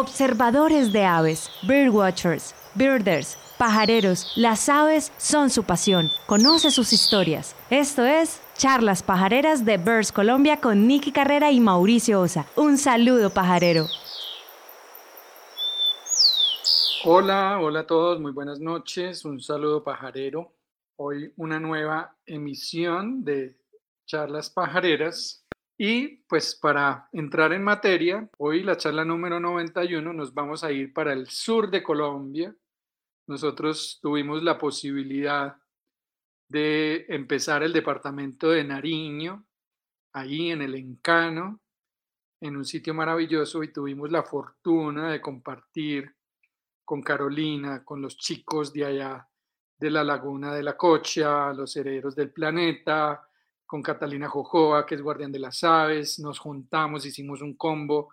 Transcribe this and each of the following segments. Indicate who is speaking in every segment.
Speaker 1: Observadores de aves, birdwatchers, birders, pajareros, las aves son su pasión. Conoce sus historias. Esto es Charlas Pajareras de Birds Colombia con Nicky Carrera y Mauricio Osa. Un saludo pajarero.
Speaker 2: Hola, hola a todos, muy buenas noches. Un saludo pajarero. Hoy una nueva emisión de Charlas Pajareras y pues para entrar en materia, hoy la charla número 91 nos vamos a ir para el sur de Colombia. Nosotros tuvimos la posibilidad de empezar el departamento de Nariño, ahí en el Encano, en un sitio maravilloso y tuvimos la fortuna de compartir con Carolina, con los chicos de allá de la Laguna de la Cocha, los herederos del planeta, con Catalina Jojoa, que es guardián de las aves, nos juntamos, hicimos un combo,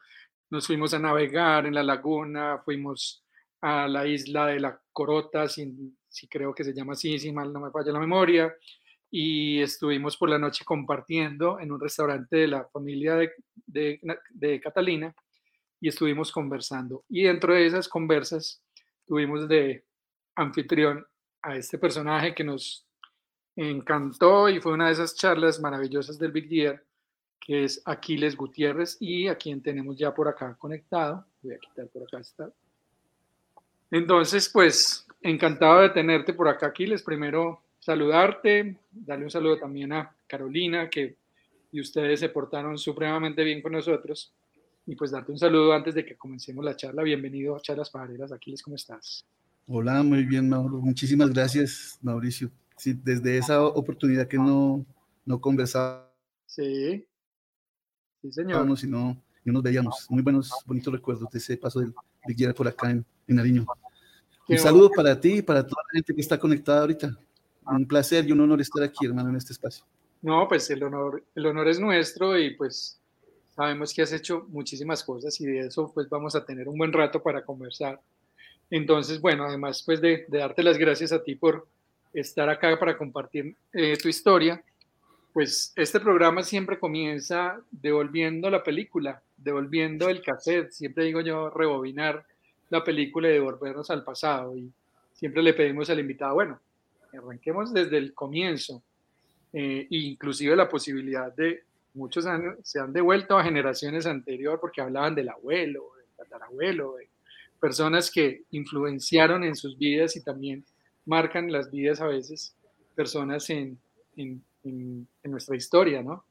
Speaker 2: nos fuimos a navegar en la laguna, fuimos a la isla de la Corota, si, si creo que se llama así, si mal no me falla la memoria, y estuvimos por la noche compartiendo en un restaurante de la familia de, Catalina y estuvimos conversando. Y dentro de esas conversas tuvimos de anfitrión a este personaje que nos encantó y fue una de esas charlas maravillosas del Big Year, que es Aquiles Gutiérrez y a quien tenemos ya por acá conectado. Voy a quitar por acá esta. Entonces, pues, encantado de tenerte por acá, Aquiles. Primero, saludarte, darle un saludo también a Carolina, que y ustedes se portaron supremamente bien con nosotros. Y pues darte un saludo antes de que comencemos la charla. Bienvenido a Charlas Pajareras. Aquiles, ¿cómo estás?
Speaker 3: Hola, muy bien, Mauro. Muchísimas gracias, Mauricio sí, desde esa oportunidad que no, no conversaba.
Speaker 2: Sí, sí, señor.
Speaker 3: Y no, no nos veíamos. Muy buenos, bonitos recuerdos de ese paso del Big por acá en, en Nariño. un saludo para ti y para toda la gente que está conectada ahorita. Un placer y un honor estar aquí, hermano, en este espacio.
Speaker 2: No, pues el honor, el honor es nuestro y pues sabemos que has hecho muchísimas cosas y de eso pues vamos a tener un buen rato para conversar. Entonces, bueno, además pues de, de darte las gracias a ti por, estar acá para compartir eh, tu historia, pues este programa siempre comienza devolviendo la película, devolviendo el cassette, siempre digo yo, rebobinar la película y devolvernos al pasado. Y siempre le pedimos al invitado, bueno, arranquemos desde el comienzo, eh, inclusive la posibilidad de muchos años se han devuelto a generaciones anteriores porque hablaban del abuelo, del tatarabuelo, de personas que influenciaron en sus vidas y también marcan las vidas a veces personas en, en, en, nuestra historia, ¿no?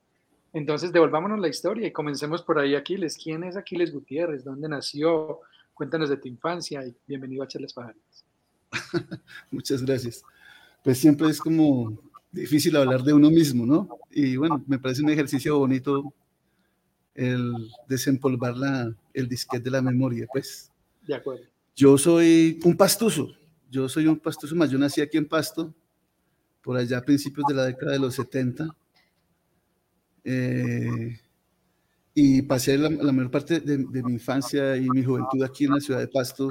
Speaker 2: Entonces, devolvámonos la historia y comencemos por ahí, Aquiles. ¿Quién es Aquiles Gutiérrez? ¿Dónde nació? Cuéntanos de tu infancia y bienvenido a Charlas Pajares.
Speaker 3: Muchas gracias. Pues siempre es como difícil hablar de uno mismo, ¿no? Y bueno, me parece un ejercicio bonito el desempolvar la, el disquete de la memoria, pues.
Speaker 2: De acuerdo.
Speaker 3: Yo soy un pastuso, yo soy un pastoso más, yo nací aquí en Pasto, por allá a principios de la década de los 70. Eh, y pasé la, mayor parte de, mi infancia y mi juventud aquí en la ciudad de Pasto,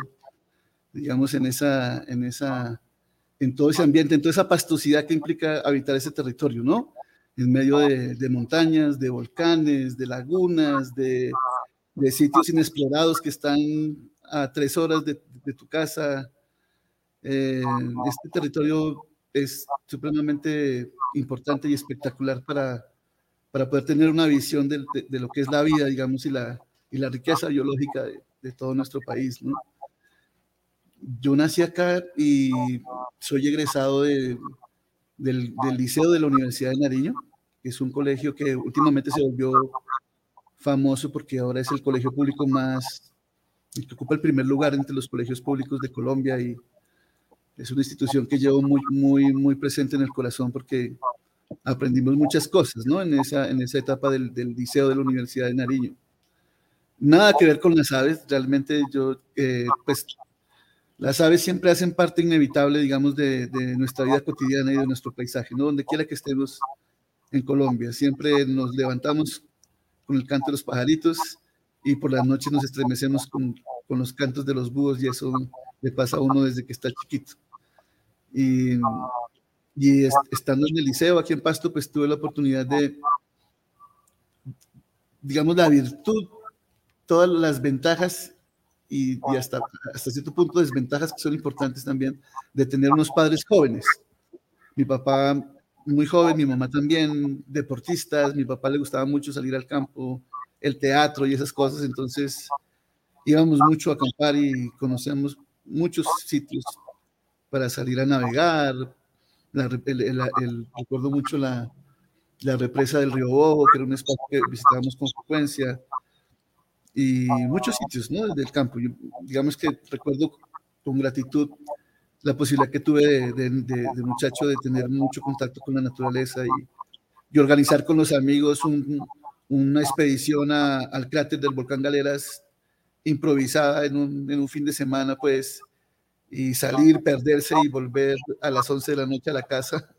Speaker 3: digamos, en esa, en esa, en todo ese ambiente, en toda esa pastosidad que implica habitar ese territorio, ¿no? En medio de, montañas, de volcanes, de lagunas, de, sitios inexplorados que están a tres horas de tu casa, eh, este territorio es supremamente importante y espectacular para, para poder tener una visión de, de, lo que es la vida, digamos, y la, y la riqueza biológica de, de, todo nuestro país. ¿no? Yo nací acá y soy egresado del, del, Liceo de la Universidad de Nariño, que es un colegio que últimamente se volvió famoso porque ahora es el colegio público más, que ocupa el primer lugar entre los colegios públicos de Colombia y, es una institución que llevo muy, muy, muy presente en el corazón porque aprendimos muchas cosas, ¿no? En esa, en esa etapa del, del liceo de la Universidad de Nariño. Nada que ver con las aves, realmente yo, eh, pues, las aves siempre hacen parte inevitable, digamos, de, de, nuestra vida cotidiana y de nuestro paisaje, ¿no? Donde quiera que estemos en Colombia, siempre nos levantamos con el canto de los pajaritos y por las noches nos estremecemos con, con los cantos de los búhos y eso le pasa a uno desde que está chiquito. Y, y estando en el liceo aquí en Pasto, pues tuve la oportunidad de, digamos, la virtud, todas las ventajas y, hasta, hasta cierto punto desventajas que son importantes también de tener unos padres jóvenes. Mi papá muy joven, mi mamá también, deportistas, mi papá le gustaba mucho salir al campo, el teatro y esas cosas, entonces íbamos mucho a acampar y conocíamos muchos sitios para salir a navegar. recuerdo mucho la, la represa del río Bobo, que era un espacio que visitábamos con frecuencia, y muchos sitios ¿no? del campo. digamos que recuerdo con gratitud la posibilidad que tuve de, de, muchacho de tener mucho contacto con la naturaleza y, y organizar con los amigos una expedición al cráter del volcán Galeras improvisada en un, en un, fin de semana, pues, y salir, perderse y volver a las 11 de la noche a la casa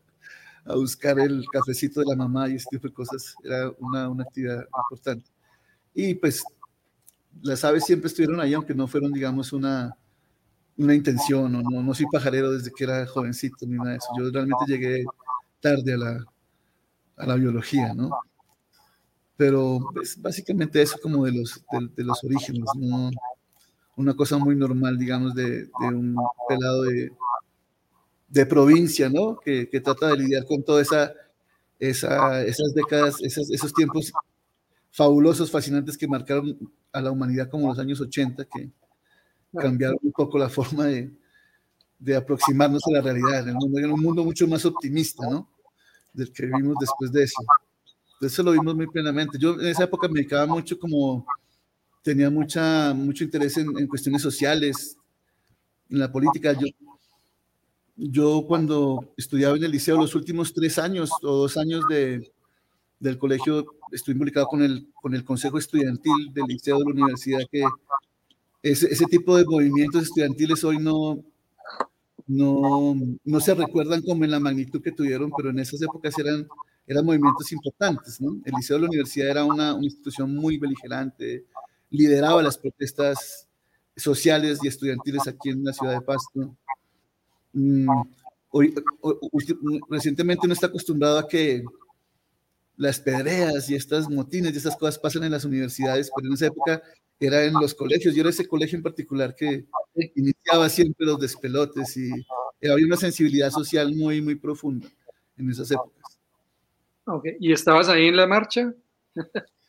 Speaker 3: a buscar el cafecito de la mamá y este tipo de cosas. Era una, una actividad importante. Y pues las aves siempre estuvieron ahí, aunque no fueron, digamos, una, una intención, no, no, no soy pajarero desde que era jovencito ni nada de eso. Yo realmente llegué tarde a la, a la biología, ¿no? Pero es básicamente eso como de los, de, los orígenes, ¿no? Una cosa muy normal, digamos, de, de un pelado de, de provincia, ¿no? Que, trata de lidiar con toda esa, esa esas décadas, esos, esos tiempos fabulosos, fascinantes que marcaron a la humanidad como los años 80, que cambiaron un poco la forma de, de aproximarnos a la realidad en un mundo mucho más optimista, ¿no? Del que vivimos después de eso. Eso lo vimos muy plenamente. Yo en esa época me dedicaba mucho como, tenía mucha, mucho interés en, en cuestiones sociales, en la política. Yo yo cuando estudiaba en el liceo, los últimos tres años o dos años de, del colegio, estuve involucrado con el, con el consejo estudiantil del liceo de la universidad, que ese, ese tipo de movimientos estudiantiles hoy no, no, no se recuerdan como en la magnitud que tuvieron, pero en esas épocas eran, eran movimientos importantes. ¿no? El liceo de la universidad era una, institución muy beligerante, lideraba las protestas sociales y estudiantiles aquí en la ciudad de Pasto Mm, hoy, recientemente uno está acostumbrado a que las pedreas y estas motines y estas cosas pasan en las universidades, pero en esa época era en los colegios. Yo era ese colegio en particular que iniciaba siempre los despelotes y había una sensibilidad social muy, muy profunda en esas épocas.
Speaker 2: Okay. ¿Y estabas ahí en la marcha?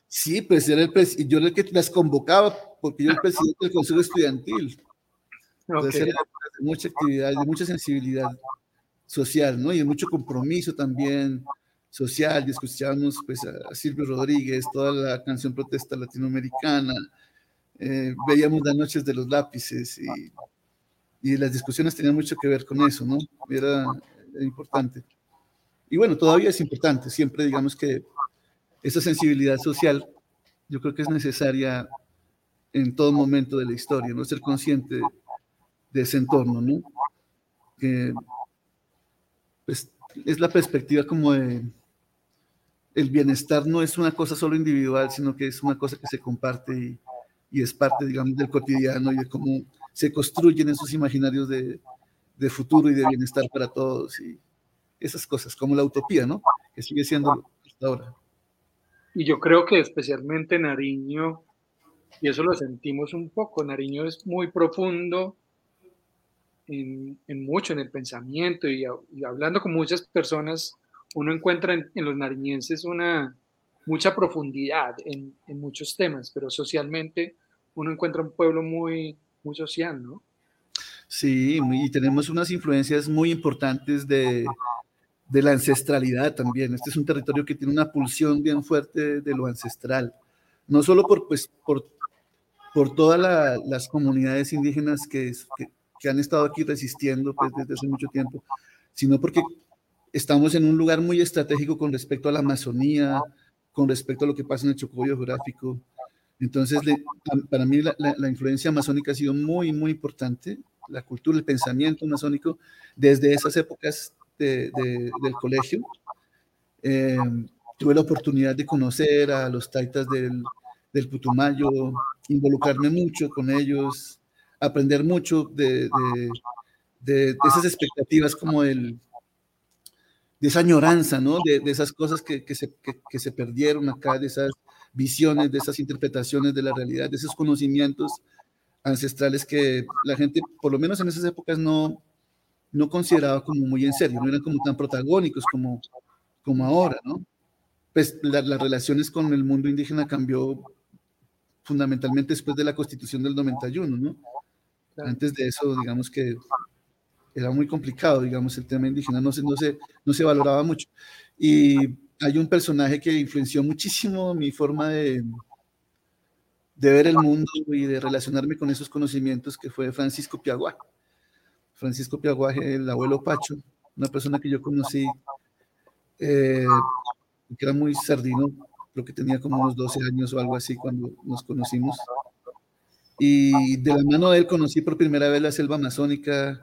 Speaker 3: Sí, pues era el yo era el que las convocaba, porque yo era el presidente del consejo estudiantil. Entonces era de mucha actividad, de mucha sensibilidad social, ¿no? Y de mucho compromiso también social. Y escuchábamos pues, a Silvio Rodríguez, toda la canción protesta latinoamericana. Eh, veíamos las noches de los lápices y, y, las discusiones tenían mucho que ver con eso, ¿no? Era, era importante. Y bueno, todavía es importante. Siempre digamos que esa sensibilidad social yo creo que es necesaria en todo momento de la historia, ¿no? Ser consciente de ese entorno, ¿no? Que pues, es la perspectiva como de el bienestar no es una cosa solo individual, sino que es una cosa que se comparte y, es parte, digamos, del cotidiano y de cómo se construyen esos imaginarios de, futuro y de bienestar para todos esas cosas, como la utopía, ¿no? Que sigue siendo hasta ahora.
Speaker 2: Y yo creo que especialmente Nariño, y eso lo sentimos un poco, Nariño es muy profundo en, mucho en el pensamiento y, hablando con muchas personas, uno encuentra en, los nariñenses una mucha profundidad en, muchos temas, pero socialmente uno encuentra un pueblo muy, muy social, ¿no?
Speaker 3: Sí, y tenemos unas influencias muy importantes de, de la ancestralidad también. Este es un territorio que tiene una pulsión bien fuerte de lo ancestral, no solo por, pues, por, por todas las comunidades indígenas que, que, han estado aquí resistiendo pues, desde hace mucho tiempo, sino porque estamos en un lugar muy estratégico con respecto a la Amazonía, con respecto a lo que pasa en el Chocó geográfico. Entonces, para mí la, la, influencia amazónica ha sido muy, muy importante, la cultura, el pensamiento amazónico, desde esas épocas de, del colegio. Eh, tuve la oportunidad de conocer a los taitas del, del Putumayo, involucrarme mucho con ellos, aprender mucho de, de, esas expectativas como el, de esa añoranza, ¿no? De, esas cosas que, que, se, que, se, perdieron acá, de esas visiones, de esas interpretaciones de la realidad, de esos conocimientos ancestrales que la gente, por lo menos en esas épocas, no, no consideraba como muy en serio, no eran como tan protagónicos como, como ahora, ¿no? Pues las relaciones con el mundo indígena cambió fundamentalmente después de la constitución del 91, ¿no? Antes de eso, digamos que era muy complicado, digamos, el tema indígena no se, no se, no se valoraba mucho. Y hay un personaje que influenció muchísimo mi forma de, de ver el mundo y de relacionarme con esos conocimientos, que fue Francisco Piaguá. Francisco Piaguá, el abuelo Pacho, una persona que yo conocí, eh, que era muy sardino, creo que tenía como unos 12 años o algo así cuando nos conocimos. Y de la mano de él conocí por primera vez la selva amazónica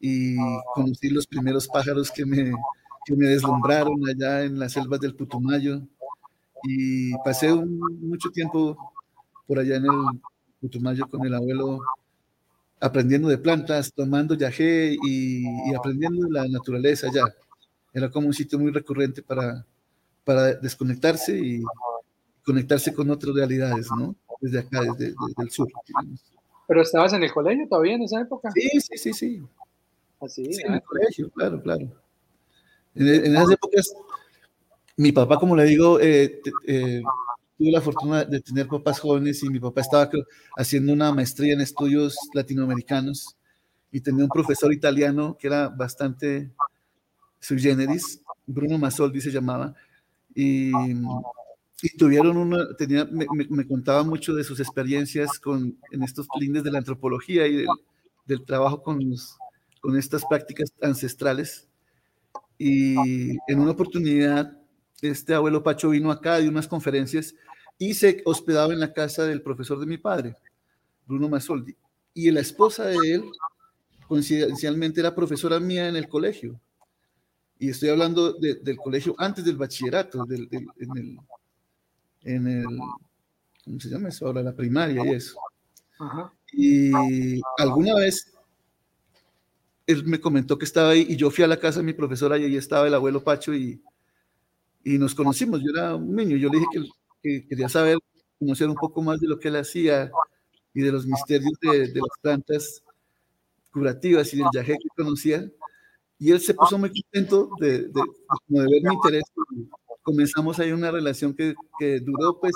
Speaker 3: y conocí los primeros pájaros que me, que me deslumbraron allá en las selvas del Putumayo. Y pasé mucho tiempo por allá en el Putumayo con el abuelo, aprendiendo de plantas, tomando yagé y, aprendiendo de la naturaleza allá. Era como un sitio muy recurrente para, para desconectarse y conectarse con otras realidades, ¿no? Desde acá, desde, el sur.
Speaker 2: ¿Pero estabas en el colegio todavía en esa época?
Speaker 3: Sí, sí, sí, sí.
Speaker 2: Así,
Speaker 3: sí, en el colegio, claro, claro. En, esas épocas, mi papá, como le digo, eh, eh, tuve la fortuna de tener papás jóvenes y mi papá estaba haciendo una maestría en estudios latinoamericanos y tenía un profesor italiano que era bastante sui generis, Bruno Masoldi se llamaba, y, y tuvieron una, tenía, me, contaba mucho de sus experiencias con, en estos lindes de la antropología y del, del trabajo con, con estas prácticas ancestrales. Y en una oportunidad este abuelo Pacho vino acá de unas conferencias y se hospedaba en la casa del profesor de mi padre, Bruno Masoldi. Y la esposa de él, coincidencialmente, era profesora mía en el colegio. Y estoy hablando del colegio antes del bachillerato, del, en, el, en el, ¿cómo se llama eso ahora? La primaria y eso. Y alguna vez él me comentó que estaba ahí y yo fui a la casa de mi profesora y ahí estaba el abuelo Pacho y, y nos conocimos. Yo era un niño, yo le dije que, quería saber, conocer un poco más de lo que él hacía y de los misterios de, de las plantas curativas y del yagé que conocía. Y él se puso muy contento de, de, de, ver mi interés. Comenzamos ahí una relación que, que, duró pues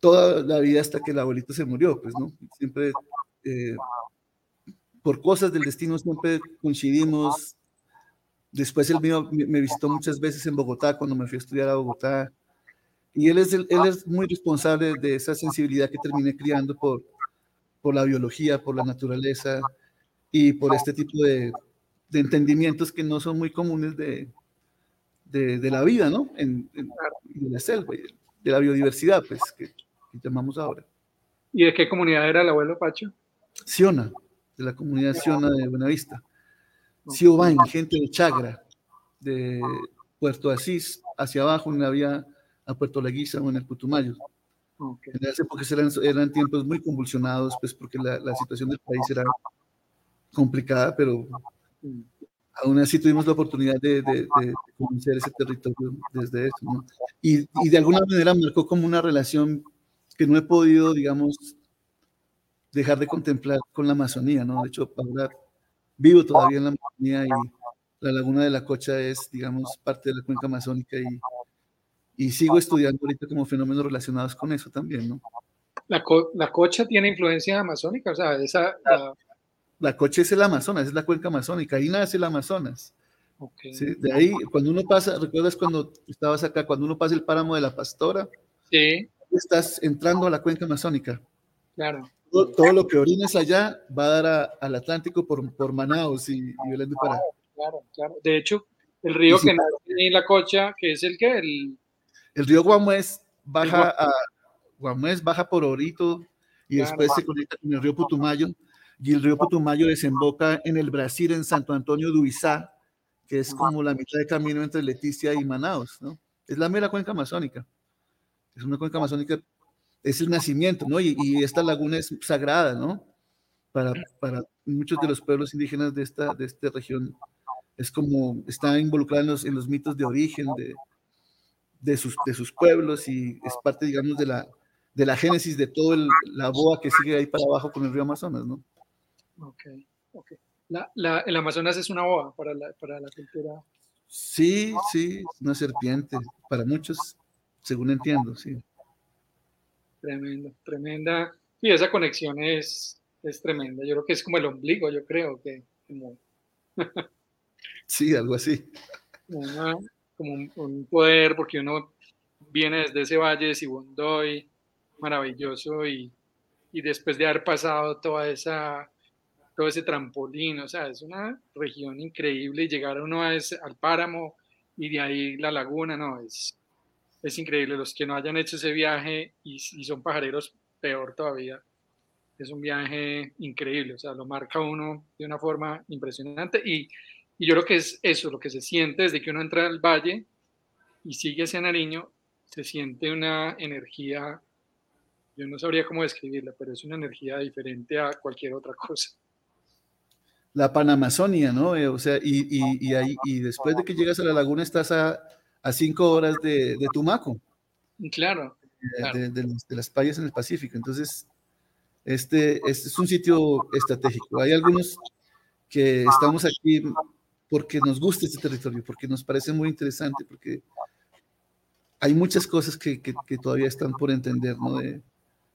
Speaker 3: toda la vida hasta que el abuelito se murió, pues, ¿no? Siempre, eh, por cosas del destino, siempre coincidimos, Después él me, visitó muchas veces en Bogotá cuando me fui a estudiar a Bogotá. Y él es, él es muy responsable de esa sensibilidad que terminé criando por, por la biología, por la naturaleza y por este tipo de, de entendimientos que no son muy comunes de, de, la vida, ¿no? En, la selva, de la biodiversidad, pues, que, que, llamamos ahora.
Speaker 2: ¿Y de qué comunidad era el abuelo Pacho?
Speaker 3: Siona, de la comunidad Siona de Buenavista. Siobán, gente de Chagra, de Puerto Asís, hacia abajo en la vía a Puerto Leguiza o en el Putumayo. En esa época eran, eran, tiempos muy convulsionados, pues porque la, la, situación del país era complicada, pero aún así tuvimos la oportunidad de, de, de conocer ese territorio desde eso. ¿no? Y, y, de alguna manera marcó como una relación que no he podido, digamos, dejar de contemplar con la Amazonía, ¿no? De hecho, ahora vivo todavía en la Amazonía y la laguna de la Cocha es, digamos, parte de la cuenca amazónica y, y sigo estudiando ahorita como fenómenos relacionados con eso también, ¿no?
Speaker 2: La, la Cocha tiene influencia amazónica, o sea, esa...
Speaker 3: La, la Cocha es el Amazonas, es la cuenca amazónica, ahí nace el Amazonas. Okay. ¿sí? De ahí, cuando uno pasa, ¿recuerdas cuando estabas acá? Cuando uno pasa el páramo de la Pastora,
Speaker 2: sí.
Speaker 3: estás entrando a la cuenca amazónica.
Speaker 2: Claro
Speaker 3: todo, lo que orines allá va a dar al Atlántico por, por Manaus y, y Belén
Speaker 2: Pará. Claro, claro. De hecho, el río que nace en la Cocha, que es el que el,
Speaker 3: el río Guamués baja a Guamués baja por Orito y después se conecta con el río Putumayo y el río Putumayo desemboca en el Brasil en Santo Antonio de Uizá, que es como la mitad de camino entre Leticia y Manaus, ¿no? Es la mera cuenca amazónica. Es una cuenca amazónica es el nacimiento, ¿no? Y, y, esta laguna es sagrada, ¿no? Para, para muchos de los pueblos indígenas de esta, de esta región. Es como, está involucrada en los, en los mitos de origen de, de, sus, de sus pueblos y es parte, digamos, de la, de la génesis de toda la boa que sigue ahí para abajo con el río Amazonas, ¿no?
Speaker 2: Ok, ok. La, el Amazonas es una boa para la, para la cultura.
Speaker 3: Sí, sí, una serpiente, para muchos, según entiendo, sí.
Speaker 2: Tremendo, tremenda. Y esa conexión es, es tremenda. Yo creo que es como el ombligo, yo creo que como...
Speaker 3: sí, algo así.
Speaker 2: como un, poder, porque uno viene desde ese valle de Sibundoy, maravilloso, y, y después de haber pasado toda esa todo ese trampolín, o sea, es una región increíble y llegar uno a ese, al páramo y de ahí la laguna, no, es, es increíble. Los que no hayan hecho ese viaje y, son pajareros, peor todavía. Es un viaje increíble, o sea, lo marca uno de una forma impresionante y, y yo creo que es eso, lo que se siente desde que uno entra al valle y sigue hacia Nariño, se siente una energía, yo no sabría cómo describirla, pero es una energía diferente a cualquier otra cosa
Speaker 3: la Panamazonia, ¿no? Eh, o sea, y, y, ahí, y después de que llegas a la laguna estás a, a cinco horas de, de Tumaco.
Speaker 2: Claro.
Speaker 3: Eh, de, las playas en el Pacífico. Entonces, este, este, es un sitio estratégico. Hay algunos que estamos aquí porque nos gusta este territorio, porque nos parece muy interesante, porque hay muchas cosas que, que, que todavía están por entender, ¿no? De,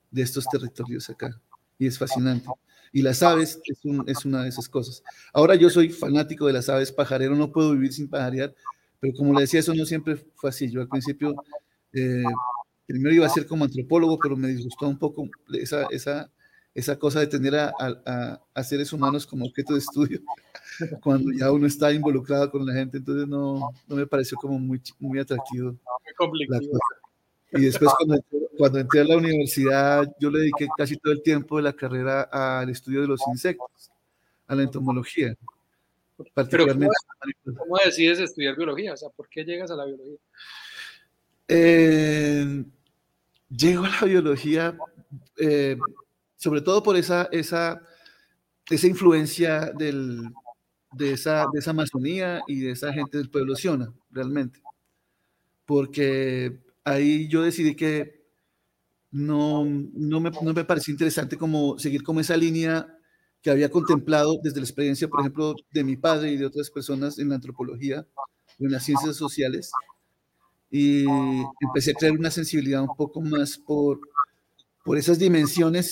Speaker 3: de estos territorios acá. Y es fascinante y las aves es, es, una de esas cosas. Ahora yo soy fanático de las aves pajarero, no puedo vivir sin pajarear, pero como le decía, eso no siempre fue así. Yo al principio, eh, primero iba a ser como antropólogo, pero me disgustó un poco esa, esa, esa cosa de tener a, a, a, seres humanos como objeto de estudio cuando ya uno está involucrado con la gente, entonces no, no me pareció como muy, muy atractivo. Muy complicado. Y después cuando, cuando, entré a la universidad, yo le dediqué casi todo el tiempo de la carrera al estudio de los insectos, a la entomología.
Speaker 2: Particularmente. ¿cómo, decides estudiar biología? O sea, ¿por qué llegas a la biología?
Speaker 3: Eh, llego a la biología eh, sobre todo por esa, esa, esa influencia del, de, esa, de esa Amazonía y de esa gente del pueblo Siona, realmente. Porque ahí yo decidí que no, no, me, no me parecía interesante como seguir como esa línea que había contemplado desde la experiencia, por ejemplo, de mi padre y de otras personas en la antropología o en las ciencias sociales. Y empecé a crear una sensibilidad un poco más por, por esas dimensiones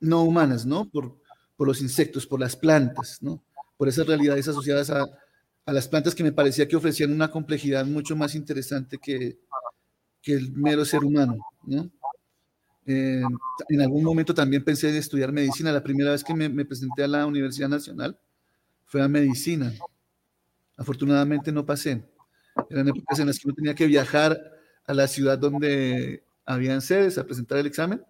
Speaker 3: no humanas, ¿no? Por, por los insectos, por las plantas, ¿no? Por esas realidades asociadas a, a las plantas que me parecía que ofrecían una complejidad mucho más interesante que, que el mero ser humano. ¿no? Eh, en algún momento también pensé en estudiar medicina. La primera vez que me, presenté a la Universidad Nacional fue a medicina. Afortunadamente no pasé. Eran épocas en las que uno tenía que viajar a la ciudad donde habían sedes a presentar el examen.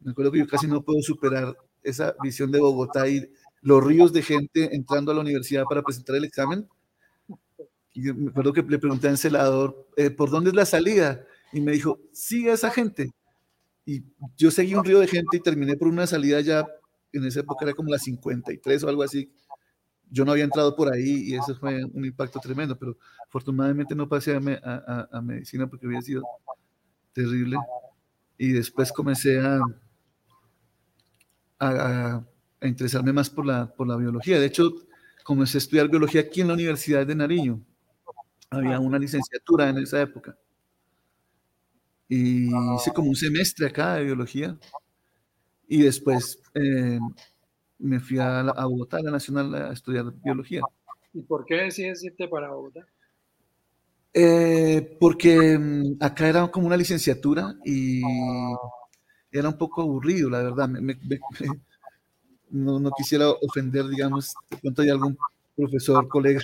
Speaker 3: Me acuerdo que yo casi no puedo superar esa visión de Bogotá y los ríos de gente entrando a la universidad para presentar el examen y me acuerdo que le pregunté al celador, eh, ¿por dónde es la salida? Y me dijo, sigue a esa gente. Y yo seguí un río de gente y terminé por una salida ya, en esa época era como la 53 o algo así. Yo no había entrado por ahí y eso fue un impacto tremendo, pero afortunadamente no pasé a, a, medicina porque había sido terrible. Y después comencé a, a, interesarme más por la, por la biología. De hecho, comencé a estudiar biología aquí en la Universidad de Nariño. Había una licenciatura en esa época. Y hice como un semestre acá de biología. Y después eh, me fui a, Bogotá, a la Nacional, a estudiar biología.
Speaker 2: ¿Y por qué decides irte para Bogotá?
Speaker 3: Eh, porque mm, acá era como una licenciatura y era un poco aburrido, la verdad. no, no, quisiera ofender, digamos, de pronto hay algún profesor, colega,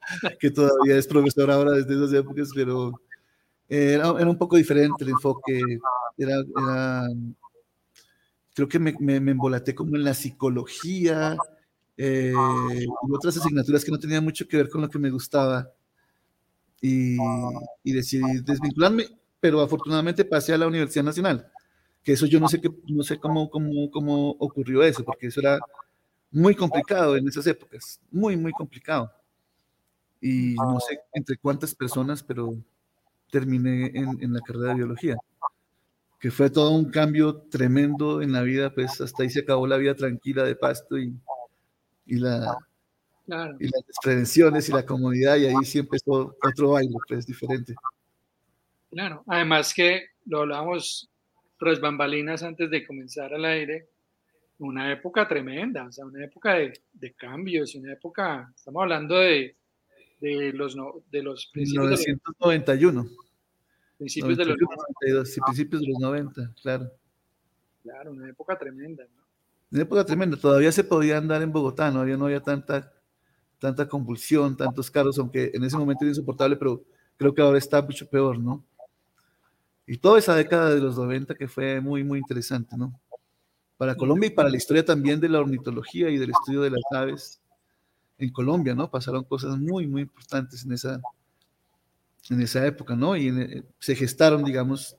Speaker 3: que todavía es profesor ahora desde esas épocas, pero era, era un poco diferente el enfoque. Era, creo que me, me, embolaté como en la psicología eh, y otras asignaturas que no tenían mucho que ver con lo que me gustaba. Y, y decidí desvincularme, pero afortunadamente pasé a la Universidad Nacional, que eso yo no sé, qué, no sé cómo, cómo, cómo ocurrió eso, porque eso era muy complicado en esas épocas, muy, muy complicado y no sé entre cuántas personas, pero terminé en, en la carrera de biología, que fue todo un cambio tremendo en la vida, pues hasta ahí se acabó la vida tranquila de Pasto y, y, la, y las prevenciones y la comodidad, y ahí sí empezó otro baile, pues diferente.
Speaker 2: Claro, además que lo hablábamos tras bambalinas antes de comenzar al aire, una época tremenda, o sea, una época de, de cambios, una época, estamos hablando de, de los, de los
Speaker 3: principios 1991.
Speaker 2: De principios de los
Speaker 3: 92, sí, principios de los 90, claro.
Speaker 2: Claro, una época tremenda, ¿no?
Speaker 3: Una época tremenda, todavía se podía andar en Bogotá, no había, no había tanta, tanta convulsión, tantos carros, aunque en ese momento era insoportable, pero creo que ahora está mucho peor, ¿no? Y toda esa década de los 90 que fue muy, muy interesante, ¿no? Para Colombia y para la historia también de la ornitología y del estudio de las aves en Colombia, ¿no? Pasaron cosas muy, muy importantes en esa, en esa época, ¿no? Y eh, se gestaron, digamos,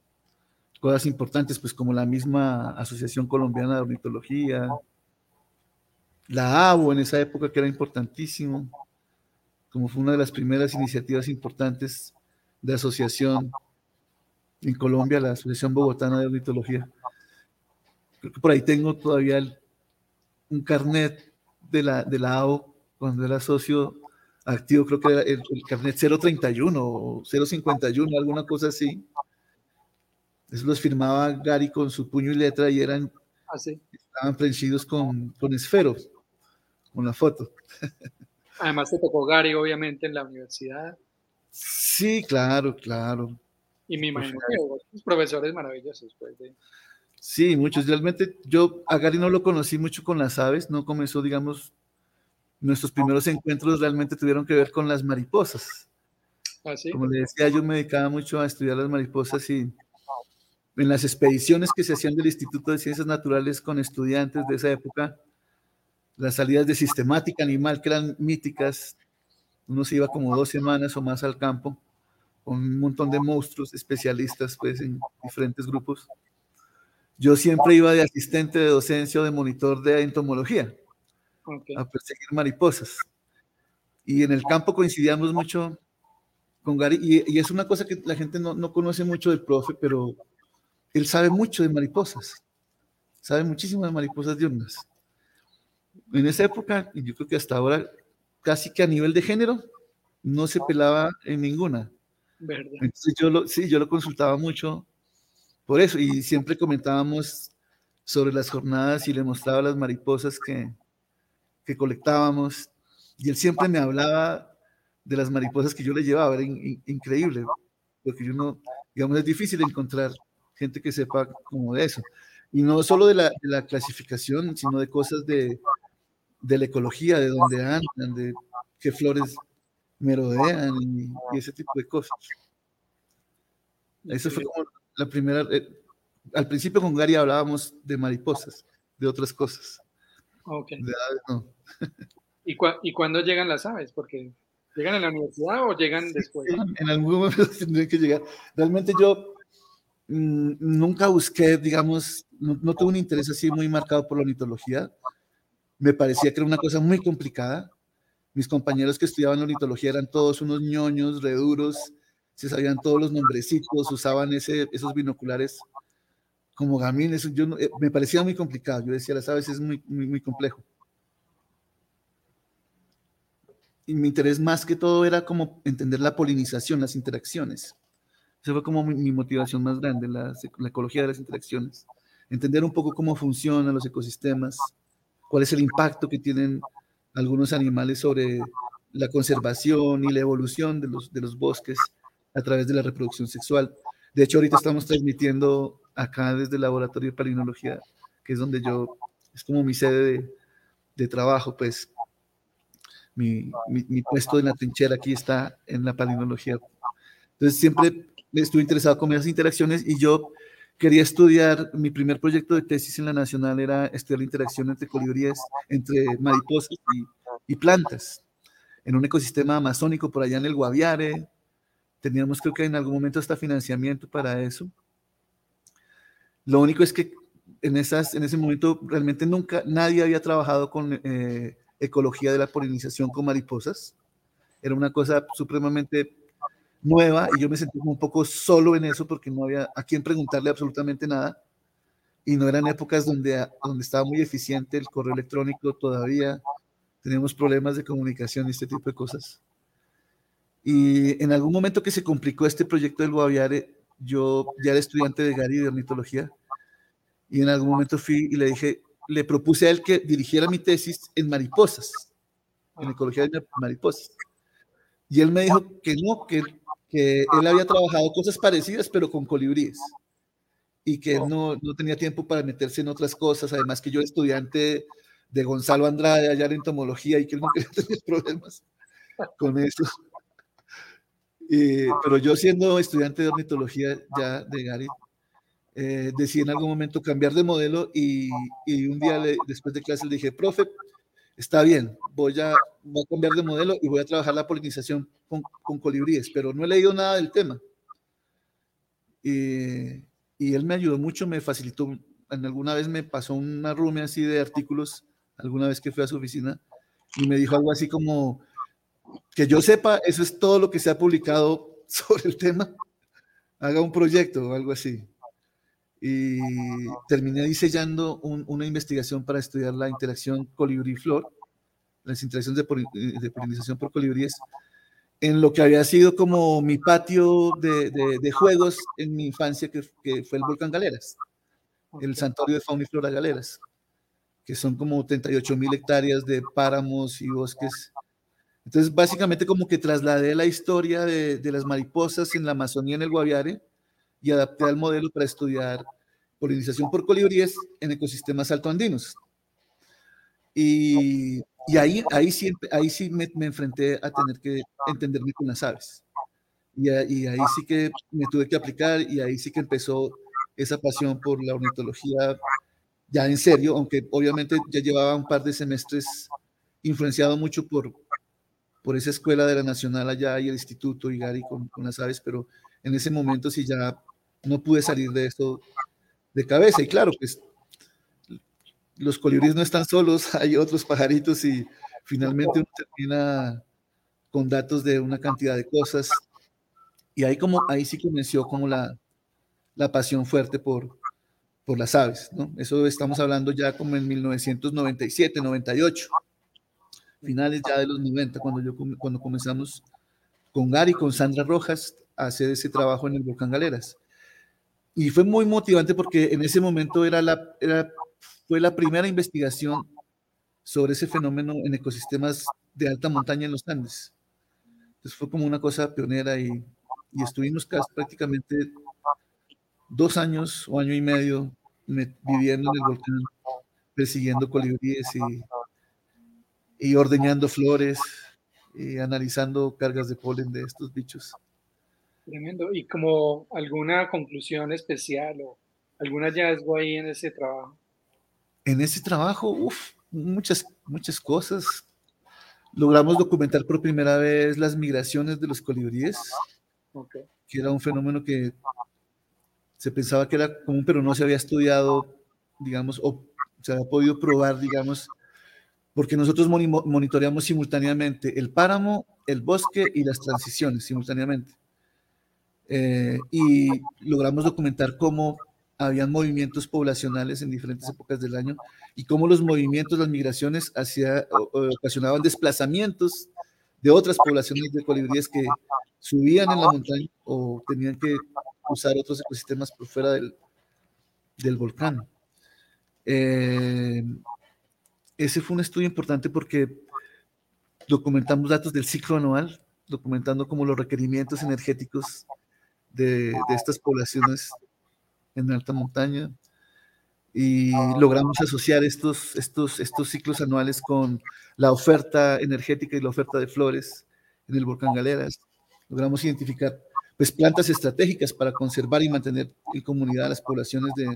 Speaker 3: cosas importantes, pues como la misma Asociación Colombiana de Ornitología, la ABO en esa época que era importantísimo, como fue una de las primeras iniciativas importantes de asociación en Colombia, la Asociación Bogotana de Ornitología. Creo que por ahí tengo todavía un carnet de la, de la AO cuando era socio activo, creo que era el, carnet 031 o 051, alguna cosa así. Eso los firmaba Gary con su puño y letra y eran,
Speaker 2: ¿Ah,
Speaker 3: estaban prensidos con, con esferos, con la foto.
Speaker 2: Además te tocó Gary, obviamente, en la universidad.
Speaker 3: Sí, claro, claro.
Speaker 2: Y me imagino que profesores maravillosos. Pues,
Speaker 3: Sí, muchos. Realmente yo a Gary no lo conocí mucho con las aves, no comenzó, digamos, nuestros primeros encuentros realmente tuvieron que ver con las mariposas.
Speaker 2: ¿Ah, sí?
Speaker 3: Como le decía, yo me dedicaba mucho a estudiar las mariposas y en las expediciones que se hacían del Instituto de Ciencias Naturales con estudiantes de esa época, las salidas de sistemática animal que eran míticas, uno se iba como dos semanas o más al campo con un montón de monstruos especialistas pues en diferentes grupos. Yo siempre iba de asistente de docencia o de monitor de entomología a perseguir mariposas. Y en el campo coincidíamos mucho con Gary, y, es una cosa que la gente no, no, conoce mucho del profe, pero él sabe mucho de mariposas, sabe muchísimo de mariposas diurnas. En esa época, y yo creo que hasta ahora, casi que a nivel de género, no se pelaba en ninguna. Entonces yo lo, sí, yo lo consultaba mucho por eso, y siempre comentábamos sobre las jornadas y le mostraba las mariposas que, que colectábamos, y él siempre me hablaba de las mariposas que yo le llevaba, era increíble, porque yo no, digamos, es difícil encontrar gente que sepa como de eso. Y no solo de la, de la clasificación, sino de cosas de, de, la ecología, de dónde andan, de qué flores merodean y, y ese tipo de cosas. Eso fue como la primera. Eh, al principio con Gary hablábamos de mariposas, de otras cosas.
Speaker 2: Ok. ¿Y, ¿Y cuándo llegan las aves? Porque ¿Llegan a la universidad o llegan después?
Speaker 3: En algún momento tendrían que llegar. Realmente yo mm, nunca busqué, digamos, no, no, tuve un interés así muy marcado por la ornitología. Me parecía que era una cosa muy complicada. Mis compañeros que estudiaban ornitología eran todos unos ñoños, reduros, se sabían todos los nombrecitos, usaban ese, esos binoculares como gamines. Yo, eh, me parecía muy complicado. Yo decía, las aves es muy, muy, muy complejo. Y mi interés más que todo era como entender la polinización, las interacciones. Esa fue como mi, motivación más grande, la, la, ecología de las interacciones. Entender un poco cómo funcionan los ecosistemas, cuál es el impacto que tienen algunos animales sobre la conservación y la evolución de los, de los bosques a través de la reproducción sexual. De hecho, ahorita estamos transmitiendo acá desde el Laboratorio de Palinología, que es donde yo, es como mi sede de, trabajo, pues mi, mi, mi, puesto en la trinchera aquí está en la palinología. Entonces siempre estuve interesado con esas interacciones y yo quería estudiar, mi primer proyecto de tesis en la Nacional era estudiar la interacción entre colibríes, entre mariposas y, y plantas, en un ecosistema amazónico por allá en el Guaviare, Teníamos creo que en algún momento hasta financiamiento para eso. Lo único es que en, esas, en ese momento realmente nunca nadie había trabajado con eh, ecología de la polinización con mariposas. Era una cosa supremamente nueva y yo me sentí un poco solo en eso porque no había a quién preguntarle absolutamente nada y no eran épocas donde, donde estaba muy eficiente el correo electrónico todavía, teníamos problemas de comunicación y este tipo de cosas. Y en algún momento que se complicó este proyecto del Guaviare, yo ya era estudiante de Gary de ornitología y en algún momento fui y le dije, le propuse a él que dirigiera mi tesis en mariposas, en ecología de mariposas. Y él me dijo que no, que, que él había trabajado cosas parecidas, pero con colibríes. Y que no, no tenía tiempo para meterse en otras cosas. Además que yo era estudiante de Gonzalo Andrade allá en entomología y que él no quería tener problemas con eso. Pero yo siendo estudiante de ornitología ya de Gary, eh, decidí en algún momento cambiar de modelo y, y un día después de clase le dije, profe, está bien, voy a, voy a cambiar de modelo y voy a trabajar la polinización con, con colibríes, pero no he leído nada del tema. Y, y, él me ayudó mucho, me facilitó, en alguna vez me pasó una rume así de artículos, alguna vez que fui a su oficina, y me dijo algo así como, que yo sepa, eso es todo lo que se ha publicado sobre el tema, haga un proyecto o algo así y terminé diseñando una investigación para estudiar la interacción colibrí-flor, las interacciones de, de, polinización por colibríes, en lo que había sido como mi patio de, de juegos en mi infancia, que, que, fue el volcán Galeras, el santuario de fauna y flora Galeras, que son como 38 mil hectáreas de páramos y bosques. Entonces, básicamente como que trasladé la historia de, de las mariposas en la Amazonía, en el Guaviare, y adapté al modelo para estudiar polinización por colibríes en ecosistemas altoandinos. Y, y ahí, ahí, sí, ahí sí me, me, enfrenté a tener que entenderme con las aves. Y, y, ahí sí que me tuve que aplicar y ahí sí que empezó esa pasión por la ornitología ya en serio, aunque obviamente ya llevaba un par de semestres influenciado mucho por, por esa escuela de la Nacional allá y el Instituto Igari con, con las aves, pero en ese momento sí ya no pude salir de esto de cabeza. Y claro, pues los colibríes no están solos, hay otros pajaritos y finalmente uno termina con datos de una cantidad de cosas. Y ahí, como, ahí sí comenzó como la, la pasión fuerte por, por las aves, ¿no? Eso estamos hablando ya como en 1997, 98, finales ya de los 90, cuando, yo, cuando comenzamos con Gary, con Sandra Rojas, a hacer ese trabajo en el Volcán Galeras y fue muy motivante porque en ese momento era la, era, fue la primera investigación sobre ese fenómeno en ecosistemas de alta montaña en los Andes. Entonces fue como una cosa pionera y, y estuvimos casi, prácticamente dos años o año y medio viviendo en el volcán, persiguiendo colibríes y, y ordeñando flores y analizando cargas de polen de estos bichos.
Speaker 2: Tremendo. ¿Y como alguna conclusión especial o algún hallazgo ahí en ese trabajo?
Speaker 3: En ese trabajo, uff, muchas, muchas cosas. Logramos documentar por primera vez las migraciones de los colibríes, okay. que era un fenómeno que se pensaba que era común, pero no se había estudiado, digamos, o se había podido probar, digamos, porque nosotros monitoreamos simultáneamente el páramo, el bosque y las transiciones simultáneamente. Eh, y logramos documentar cómo habían movimientos poblacionales en diferentes épocas del año y cómo los movimientos, las migraciones hacia, ocasionaban desplazamientos de otras poblaciones de colibríes que subían en la montaña o tenían que usar otros ecosistemas por fuera del, del volcán. Eh, ese fue un estudio importante porque documentamos datos del ciclo anual, documentando como los requerimientos energéticos de, estas poblaciones en alta montaña y logramos asociar estos, ciclos anuales con la oferta energética y la oferta de flores en el volcán Galeras. Logramos identificar pues, plantas estratégicas para conservar y mantener en comunidad a las poblaciones de,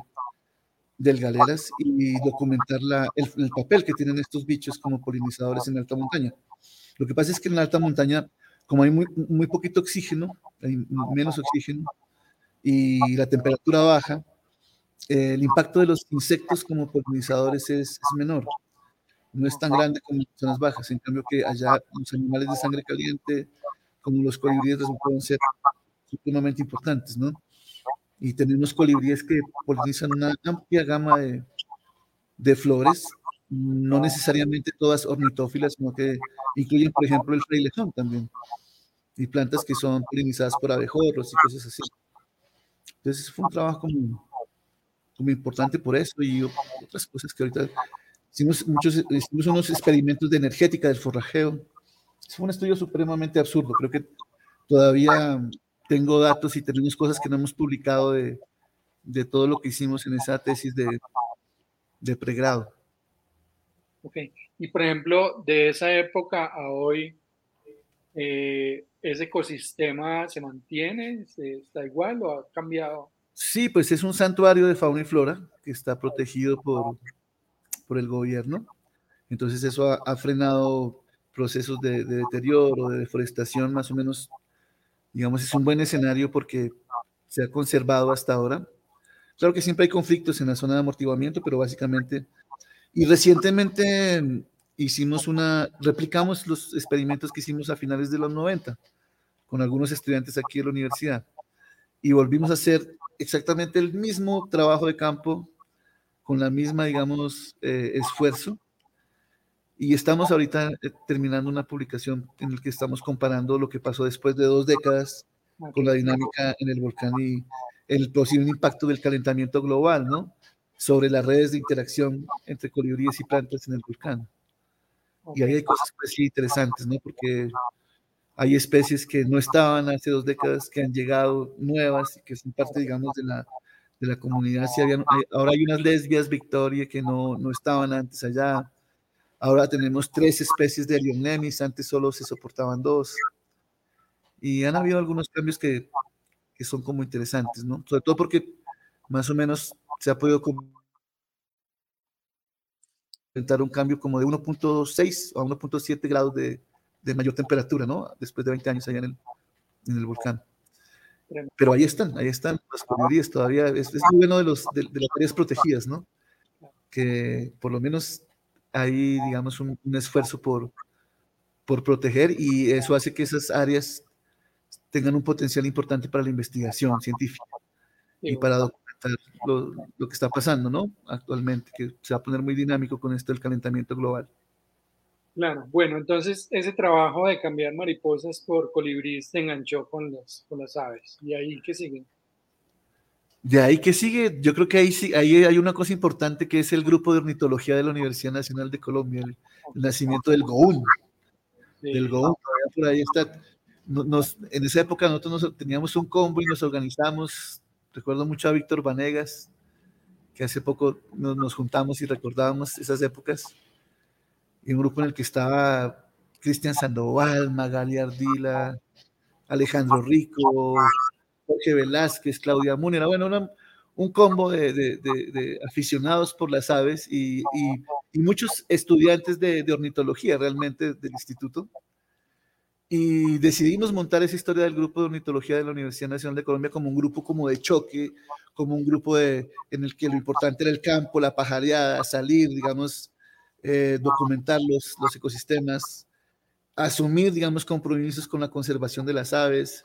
Speaker 3: del Galeras y documentar el, el, papel que tienen estos bichos como polinizadores en alta montaña. Lo que pasa es que en alta montaña como hay muy, muy poquito oxígeno, hay menos oxígeno y la temperatura baja, el impacto de los insectos como polinizadores es, es, menor. No es tan grande como en zonas bajas. En cambio que allá los animales de sangre caliente, como los colibríes pueden ser sumamente importantes, ¿no? Y tenemos colibríes que polinizan una amplia gama de, de flores, no necesariamente todas ornitófilas, sino que incluyen, por ejemplo, el frailejón también, y plantas que son polinizadas por abejorros y cosas así. Entonces fue un trabajo como, como importante por eso y otras cosas que ahorita hicimos, muchos, hicimos unos experimentos de energética del forrajeo. Fue un estudio supremamente absurdo. Creo que todavía tengo datos y tenemos cosas que no hemos publicado de, de todo lo que hicimos en esa tesis de, de pregrado.
Speaker 2: Ok, y por ejemplo, de esa época a hoy, eh, ¿ese ecosistema se mantiene? ¿Está igual o ha cambiado?
Speaker 3: Sí, pues es un santuario de fauna y flora que está protegido por, por el gobierno. Entonces eso ha, frenado procesos de, de, deterioro, de deforestación, más o menos, digamos, es un buen escenario porque se ha conservado hasta ahora. Claro que siempre hay conflictos en la zona de amortiguamiento, pero básicamente... Y recientemente hicimos una, replicamos los experimentos que hicimos a finales de los 90 con algunos estudiantes aquí en la universidad y volvimos a hacer exactamente el mismo trabajo de campo con la misma, digamos, eh, esfuerzo. Y estamos ahorita eh, terminando una publicación en la que estamos comparando lo que pasó después de dos décadas con la dinámica en el volcán y el posible impacto del calentamiento global, ¿no? Sobre las redes de interacción entre colibríes y plantas en el volcán. Y ahí hay cosas pues, interesantes, ¿no? Porque hay especies que no estaban hace dos décadas, que han llegado nuevas y que son parte, digamos, de la, de la comunidad. ahora hay unas lesbias, Victoria, que no, no estaban antes allá. Ahora tenemos tres especies de Erionemis, antes solo se soportaban dos. Y han habido algunos cambios que, que son como interesantes, ¿no? Sobre todo porque más o menos se ha podido intentar un cambio como de 1.6 a 1.7 grados de, de, mayor temperatura, ¿no? Después de 20 años allá en el, en el volcán. Pero ahí están, ahí están las comunidades todavía. Es, es bueno de, los, de, las áreas protegidas, ¿no? Que por lo menos hay, digamos, un, un, esfuerzo por, por proteger y eso hace que esas áreas tengan un potencial importante para la investigación científica y para documentar lo, lo, que está pasando, ¿no? Actualmente, que se va a poner muy dinámico con esto del calentamiento global.
Speaker 2: Claro, bueno, entonces ese trabajo de cambiar mariposas por colibríes se enganchó con, los, con las aves. ¿Y ahí qué sigue?
Speaker 3: De ahí que sigue, yo creo que ahí, ahí hay una cosa importante que es el grupo de ornitología de la Universidad Nacional de Colombia, el, el nacimiento del GOUN. Sí. Del GOUN, por ahí está. Nos, en esa época nosotros nos, teníamos un combo y nos organizamos. Recuerdo mucho a Víctor Vanegas, que hace poco nos, nos juntamos y recordábamos esas épocas y un grupo en el que estaba Cristian Sandoval, Magali Ardila, Alejandro Rico, Jorge Velázquez, Claudia Múnera, bueno, un combo de, aficionados por las aves y, muchos estudiantes de, ornitología realmente del instituto. Y decidimos montar esa historia del grupo de ornitología de la Universidad Nacional de Colombia como un grupo como de choque, como un grupo en el que lo importante era el campo, la pajareada, salir, digamos, eh, documentar los, los ecosistemas, asumir, digamos, compromisos con la conservación de las aves,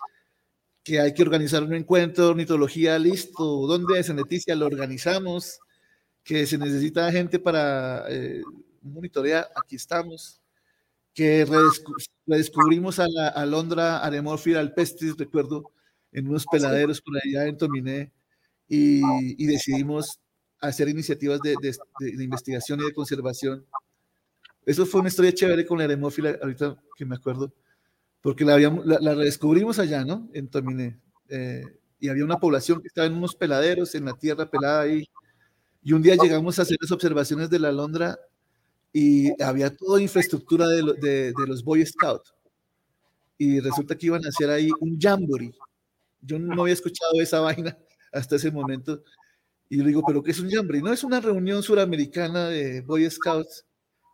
Speaker 3: que hay que organizar un encuentro de ornitología, listo, ¿dónde es? En Leticia lo organizamos, que se necesita gente para eh, monitorear, aquí estamos, que redescu redescubrimos a la alondra Aremorphira alpestris, recuerdo, en unos peladeros por allá en Tominé, y, y decidimos hacer iniciativas de, de, de, investigación y de conservación. Eso fue una historia chévere con la aremófila, ahorita que me acuerdo, porque la, habíamos, la, la redescubrimos allá, ¿no? En Tominé. Eh, y había una población que estaba en unos peladeros, en la tierra pelada ahí. Y un día llegamos a hacer las observaciones de la Londra y había toda infraestructura de, de, de los Boy Scouts. Y resulta que iban a hacer ahí un jamboree. Yo no había escuchado esa vaina hasta ese momento. Y yo digo, ¿pero qué es un jamboree? No, es una reunión suramericana de Boy Scouts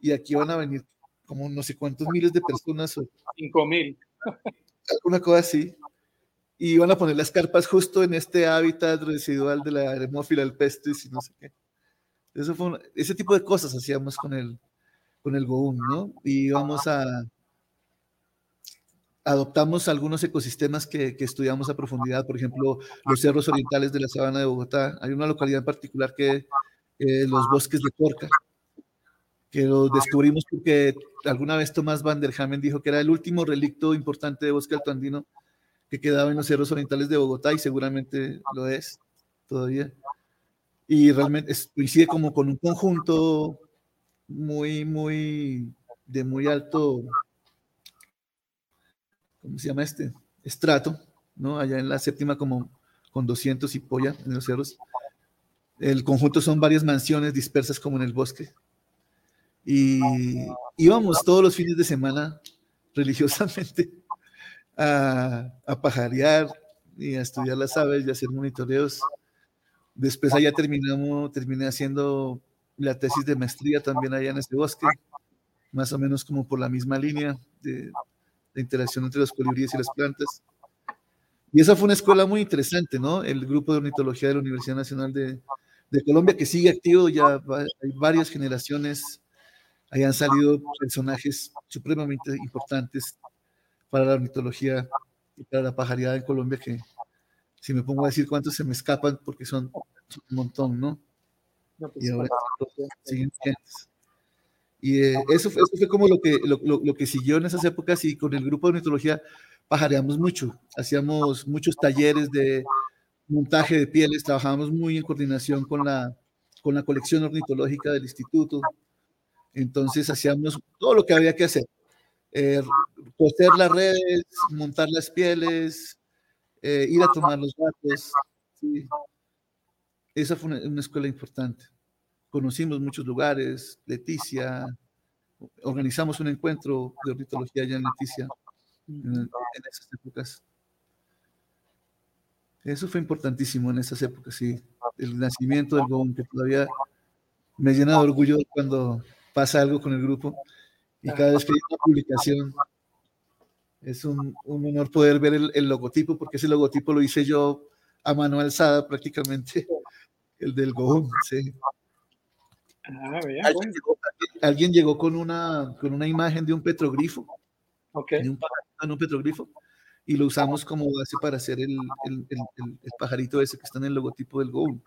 Speaker 3: y aquí van a venir como no sé cuántos miles de personas. O,
Speaker 2: Cinco mil.
Speaker 3: Alguna cosa así. Y van a poner las carpas justo en este hábitat residual de la Aremófila alpestris y no sé qué. Eso fue un, ese tipo de cosas hacíamos con el, con el GOUN, ¿no? Y íbamos a, adoptamos algunos ecosistemas que, estudiamos a profundidad, por ejemplo, los cerros orientales de la sabana de Bogotá. Hay una localidad en particular que eh, los bosques de Corca, que lo descubrimos porque alguna vez Tomás van der Hamen dijo que era el último relicto importante de bosque alto andino que quedaba en los cerros orientales de Bogotá y seguramente lo es todavía. Y realmente coincide como con un conjunto muy, muy, de muy alto, ¿cómo se llama este? Estrato, ¿no? Allá en la séptima como con 200 y polla en los cerros. El conjunto son varias mansiones dispersas como en el bosque. Y íbamos todos los fines de semana religiosamente a, a pajarear y a estudiar las aves y a hacer monitoreos. Después allá terminamos, terminé haciendo la tesis de maestría también allá en ese bosque, más o menos como por la misma línea de, interacción entre los colibríes y las plantas. Y esa fue una escuela muy interesante, ¿no? El grupo de ornitología de la Universidad Nacional de, de Colombia, que sigue activo, ya hay varias generaciones, hayan salido personajes supremamente importantes para la ornitología y para la pajaridad en Colombia, que si me pongo a decir cuántos se me escapan, porque son, son un montón, ¿no? Pues, y ahora Y eh, eso, fue, eso, fue, como lo que, lo, lo, que siguió en esas épocas y con el grupo de ornitología pajareamos mucho, hacíamos muchos talleres de montaje de pieles, trabajábamos muy en coordinación con la, con la colección ornitológica del instituto, entonces hacíamos todo lo que había que hacer, eh, coser las redes, montar las pieles, eh, ir a tomar los datos. Esa fue una, escuela importante. Conocimos muchos lugares, Leticia, organizamos un encuentro de ornitología allá en Leticia, en, esas épocas. Eso fue importantísimo en esas épocas, sí. El nacimiento del GOM, que todavía me llena de orgullo cuando pasa algo con el grupo. Y cada vez que hay una publicación, es un, honor poder ver el, el, logotipo, porque ese logotipo lo hice yo a mano alzada prácticamente el del Gohum, sí. Ah, ¿Alguien, llegó, con, una, con una imagen de un petroglifo.
Speaker 2: Ok.
Speaker 3: un, pajarito un petroglifo. Y lo usamos como base para hacer el, el, el, pajarito ese que está en el logotipo del Gohum.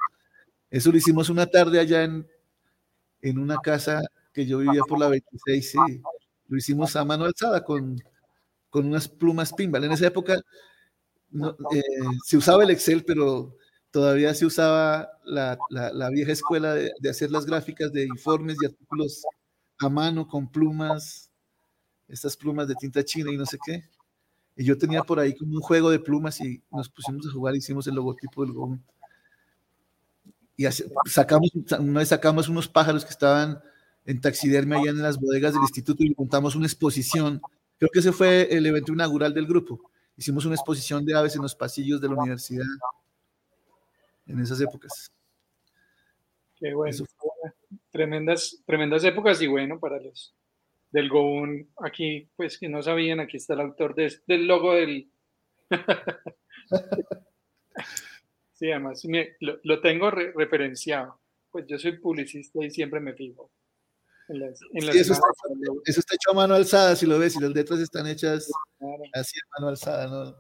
Speaker 3: Eso lo hicimos una tarde allá en, en una casa que yo vivía por la 26, sí. Lo hicimos a mano alzada con, con unas plumas pinball. En esa época eh, se usaba el Excel, pero todavía se usaba la, la, vieja escuela de, de, hacer las gráficas de informes y artículos a mano con plumas, estas plumas de tinta china y no sé qué. Y yo tenía por ahí como un juego de plumas y nos pusimos a jugar, hicimos el logotipo del GOM. Y sacamos, una vez sacamos unos pájaros que estaban en taxidermia allá en las bodegas del instituto y montamos una exposición. Creo que ese fue el evento inaugural del grupo. Hicimos una exposición de aves en los pasillos de la universidad en esas épocas.
Speaker 2: Qué bueno. Tremendas, tremendas épocas y bueno, para los del Goun, aquí, pues que no sabían, aquí está el autor del logo del... sí, además lo, tengo referenciado. Pues yo soy publicista y siempre me fijo.
Speaker 3: Eso, está, hecho a mano alzada, si lo ves, y las letras están hechas así a mano alzada, ¿no?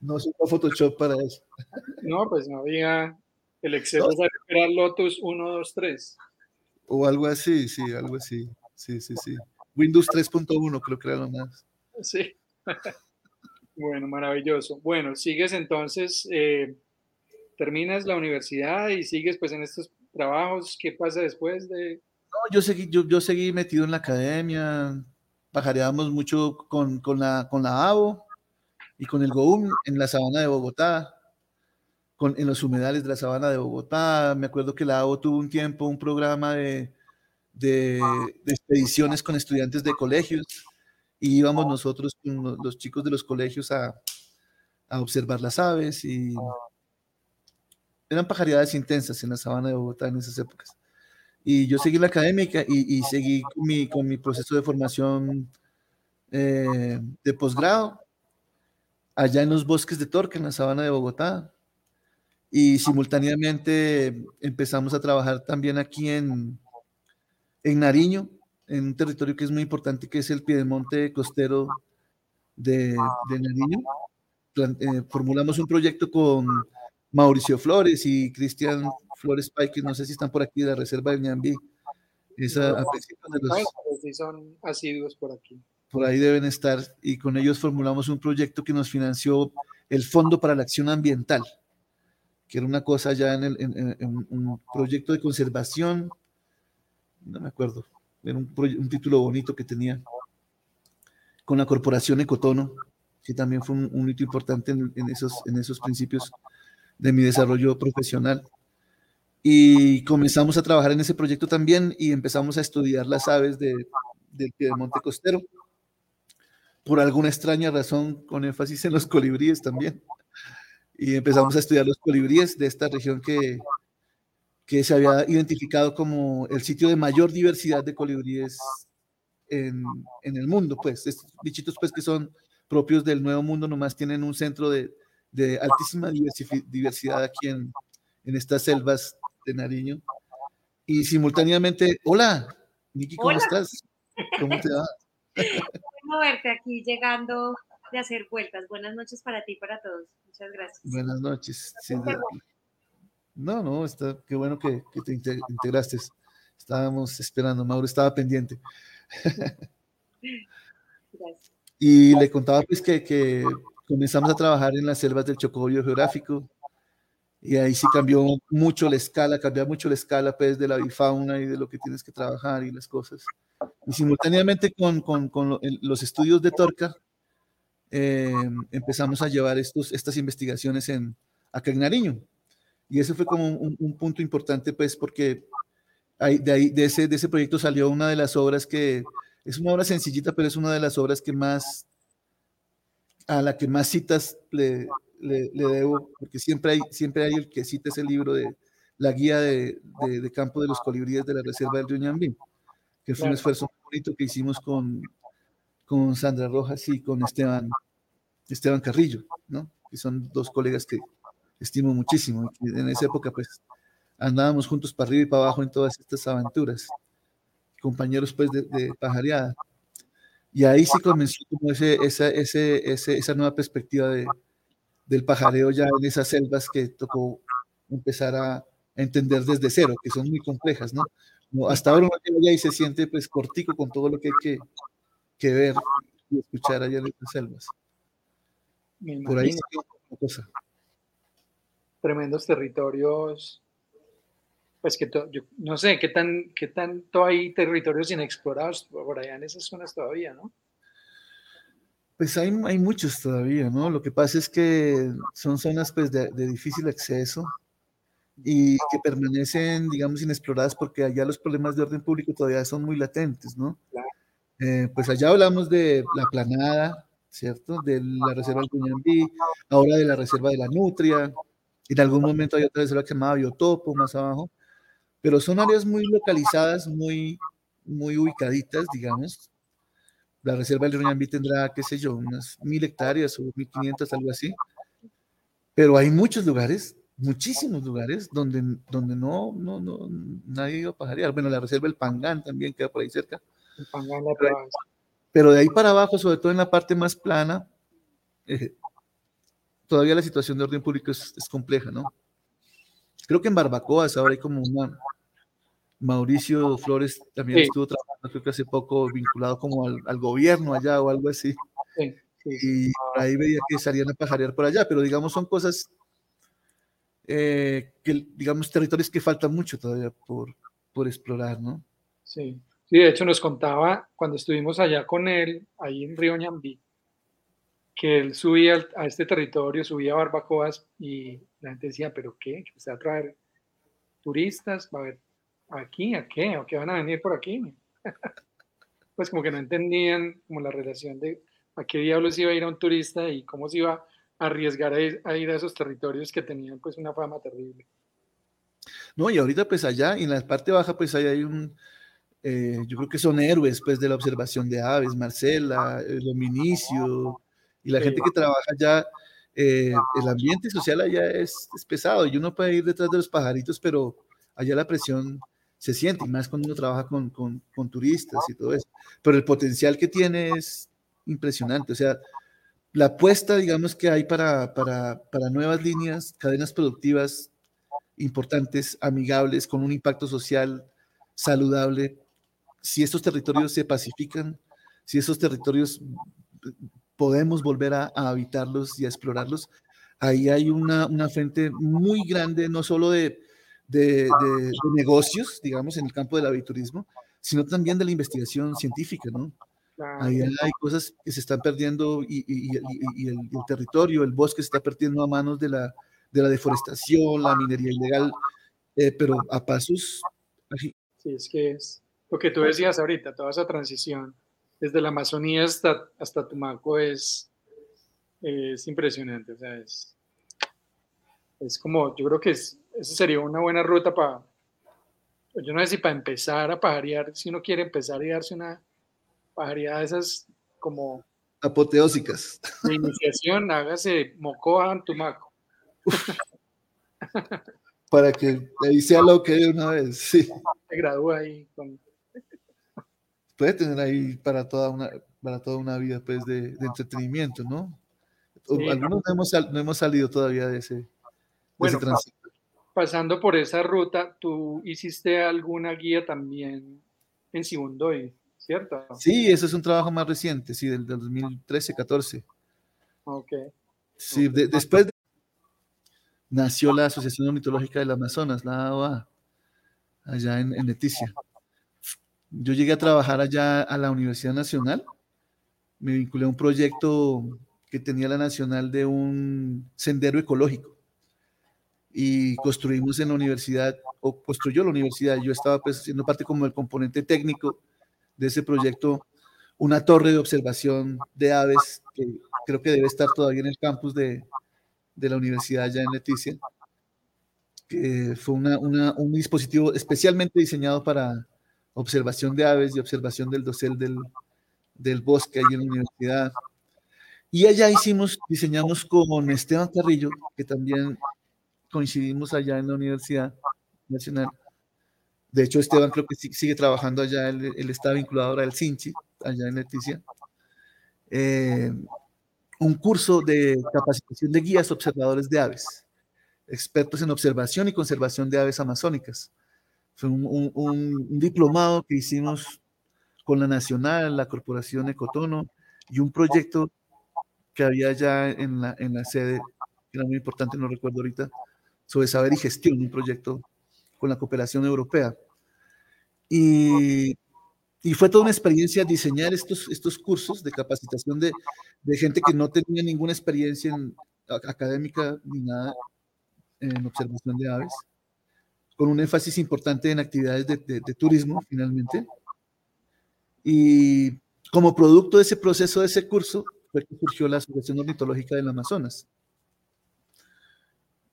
Speaker 3: No se Photoshop para eso.
Speaker 2: No, pues no había el exceso de era Lotus 1, 2, 3.
Speaker 3: O algo así, sí, algo así. Sí, sí, sí. Windows 3.1 creo que era lo más.
Speaker 2: Sí. bueno, maravilloso. Bueno, sigues entonces, eh, terminas la universidad y sigues pues en estos trabajos. ¿Qué pasa después de...?
Speaker 3: No, yo seguí, yo, yo seguí metido en la academia, pajareábamos mucho con, con, la, con la ABO, y con el GOUM en la sabana de Bogotá, con, en los humedales de la sabana de Bogotá. Me acuerdo que la AO tuvo un tiempo un programa de, de, expediciones con estudiantes de colegios y íbamos nosotros con los chicos de los colegios a, a observar las aves y eran pajaridades intensas en la sabana de Bogotá en esas épocas. Y yo seguí la académica y, seguí con mi, proceso de formación eh, de posgrado allá en los bosques de Torque, en la sabana de Bogotá. Y simultáneamente empezamos a trabajar también aquí en, en Nariño, en un territorio que es muy importante, que es el piedemonte costero de, Nariño. Eh, formulamos un proyecto con Mauricio Flores y Cristian Flores Pike, no sé si están por aquí de la Reserva del Ñambí. Esa, a
Speaker 2: de los, son asiduos por aquí.
Speaker 3: Por ahí deben estar y con ellos formulamos un proyecto que nos financió el Fondo para la Acción Ambiental, que era una cosa ya en, el, en, un proyecto de conservación, no me acuerdo, era un, un, título bonito que tenía, con la Corporación Ecotono, que también fue un, hito importante en, esos, en esos principios de mi desarrollo profesional. Y comenzamos a trabajar en ese proyecto también y empezamos a estudiar las aves de, del Monte Costero. Por alguna extraña razón, con énfasis en los colibríes también. Y empezamos a estudiar los colibríes de esta región que, que se había identificado como el sitio de mayor diversidad de colibríes en, en el mundo. Pues estos bichitos pues que son propios del Nuevo Mundo nomás tienen un centro de, de altísima diversidad aquí en, en estas selvas de Nariño. Y simultáneamente, hola, Niki, ¿cómo estás? ¿Cómo te va?
Speaker 4: Bueno verte aquí llegando de hacer vueltas. Buenas noches para ti y para todos. Muchas gracias.
Speaker 3: Buenas noches. no, no, está, qué bueno que, que te integraste. Estábamos esperando, Mauro estaba pendiente. Gracias. Y le contaba pues que, que comenzamos a trabajar en las selvas del Chocó geográfico y ahí sí cambió mucho la escala, cambió mucho la escala pues de la bifauna y de lo que tienes que trabajar y las cosas. Y simultáneamente con, con, con los estudios de Torca, eh, empezamos a llevar estos, estas investigaciones en, acá en Nariño. Y ese fue como un, un punto importante pues porque ahí, de, ahí, de, ese, de ese proyecto salió una de las obras que es una obra sencillita, pero es una de las obras que más, a la que más citas le, le, debo, porque siempre hay, siempre hay el que cita ese libro de la guía de, de, campo de los colibríes de la Reserva del Río que fue un esfuerzo bonito que hicimos con, con Sandra Rojas y con Esteban, Esteban Carrillo, ¿no? que son dos colegas que estimo muchísimo. Y en esa época, pues, andábamos juntos para arriba y para abajo en todas estas aventuras, compañeros, pues, de, de pajareada. Y ahí sí comenzó como ese, esa, ese, ese, esa nueva perspectiva de, del pajareo ya en esas selvas que tocó empezar a entender desde cero, que son muy complejas, ¿no? hasta ahora uno llega y se siente pues cortico con todo lo que hay que, que ver y escuchar allá en esas selvas. Por ahí una cosa.
Speaker 2: Tremendos territorios, pues que yo no sé qué tan qué tanto hay territorios inexplorados por allá en esas zonas todavía, ¿no?
Speaker 3: Pues hay, hay muchos todavía, ¿no? Lo que pasa es que son zonas pues de, difícil acceso y que permanecen, digamos, inexploradas porque allá los problemas de orden público todavía son muy latentes, ¿no? Eh, pues allá hablamos de la planada, ¿cierto? De la reserva del Cuñambí, ahora de la reserva de la Nutria, en algún momento hay otra reserva que se llamaba Biotopo, más abajo, pero son áreas muy localizadas, muy, muy ubicaditas, digamos, la reserva del Río tendrá, qué sé yo, unas mil hectáreas o mil quinientas, algo así. Pero hay muchos lugares, muchísimos lugares, donde, donde no, no, no, nadie iba a pajarear. Bueno, la reserva del Pangán también queda por ahí cerca. El Pangán la pero, pero de ahí para abajo, sobre todo en la parte más plana, eh, todavía la situación de orden público es, es compleja, ¿no? Creo que en Barbacoas ahora hay como una, Mauricio Flores también estuvo trabajando, creo que hace poco, vinculado como al, gobierno allá o algo así. y ahí veía que salían a pajarear por allá, pero digamos son cosas eh, que, digamos, territorios que faltan mucho todavía por, por explorar, ¿no?
Speaker 2: Sí. sí, de hecho nos contaba cuando estuvimos allá con él, ahí en Río Ñambí, que él subía a este territorio, subía a barbacoas y la gente decía, ¿pero qué? ¿Que va a traer turistas? ¿Va a haber ¿Aquí? ¿A qué? ¿O qué van a venir por aquí? pues como que no entendían como la relación de a qué diablos iba a ir a un turista y cómo se iba a arriesgar a ir a, esos territorios que tenían pues una fama terrible.
Speaker 3: No, y ahorita pues allá, en la parte baja pues ahí hay un, eh, yo creo que son héroes pues de la observación de aves, Marcela, el Dominicio, y la gente que trabaja allá, eh, el ambiente social allá es, es pesado y uno puede ir detrás de los pajaritos, pero allá la presión se siente, y más cuando uno trabaja con, con, con, turistas y todo eso. Pero el potencial que tiene es impresionante. O sea, la apuesta, digamos, que hay para, para, para nuevas líneas, cadenas productivas importantes, amigables, con un impacto social saludable, si estos territorios se pacifican, si esos territorios podemos volver a, habitarlos y a explorarlos, ahí hay una, una frente muy grande, no solo de, de, negocios, digamos, en el campo del aviturismo, sino también de la investigación científica, ¿no? Ahí hay cosas que se están perdiendo y, y, y, el, territorio, el bosque se está perdiendo a manos de la, de la deforestación, la minería ilegal, eh, pero a pasos.
Speaker 2: Sí, es que es lo que tú decías ahorita, toda esa transición desde la Amazonía hasta, hasta Tumaco es, es impresionante. O sea, es, es como, yo creo que es, esa sería una buena ruta para, yo no sé si para empezar a pajarear, si uno quiere empezar y darse una pajareada de esas como...
Speaker 3: Apoteósicas.
Speaker 2: De iniciación, hágase Mocoa en Tumaco.
Speaker 3: para que ahí sea lo que de una vez, sí.
Speaker 2: Se gradúa ahí con
Speaker 3: puede tener ahí para toda una, para toda una vida pues, de, entretenimiento, ¿no? Algunos no hemos, no hemos, salido todavía de ese,
Speaker 2: bueno, Pasando por esa ruta, tú hiciste alguna guía también en Sibundoy, ¿cierto?
Speaker 3: Sí, eso es un trabajo más reciente, sí, del, 2013-14.
Speaker 2: Ok.
Speaker 3: Sí, después nació la Asociación Ornitológica del Amazonas, la AOA, allá en, en Leticia. Yo llegué a trabajar allá a la Universidad Nacional. Me vinculé a un proyecto que tenía la Nacional de un sendero ecológico. Y construimos en la universidad, o construyó la universidad, yo estaba pues haciendo parte como el componente técnico de ese proyecto, una torre de observación de aves que creo que debe estar todavía en el campus de, de la universidad allá en Leticia, que fue una, un dispositivo especialmente diseñado para, observación de aves y observación del dosel del, bosque ahí en la universidad. Y allá hicimos, diseñamos con Esteban Carrillo, que también coincidimos allá en la Universidad Nacional. De hecho, Esteban creo que sigue trabajando allá, él, está vinculado ahora al CINCHI, allá en Leticia. Eh, un curso de capacitación de guías observadores de aves, expertos en observación y conservación de aves amazónicas. Fue un, diplomado que hicimos con la Nacional, la Corporación Ecotono y un proyecto que había ya en la, en la sede, que era muy importante, no recuerdo ahorita, sobre saber y gestión, un proyecto con la cooperación europea. Y, y fue toda una experiencia diseñar estos, estos cursos de capacitación de, de gente que no tenía ninguna experiencia en, académica ni nada en observación de aves con un énfasis importante en actividades de, turismo, finalmente. Y como producto de ese proceso, de ese curso, fue que surgió la Asociación Ornitológica del Amazonas.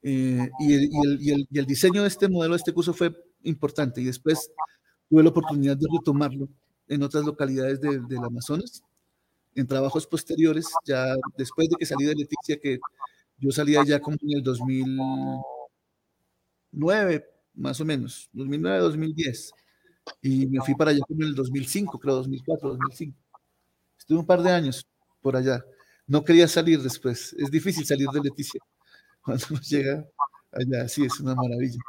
Speaker 3: Eh, y, el, y, el, diseño de este modelo, de este curso fue importante y después tuve la oportunidad de retomarlo en otras localidades del Amazonas, en trabajos posteriores, ya después de que salí de Leticia, que yo salía ya como en el 2009, más o menos, 2009-2010. Y me fui para allá como en el 2005, creo, 2004, 2005. Estuve un par de años por allá. No quería salir después. Es difícil salir de Leticia cuando uno llega allá. Sí, es una maravilla.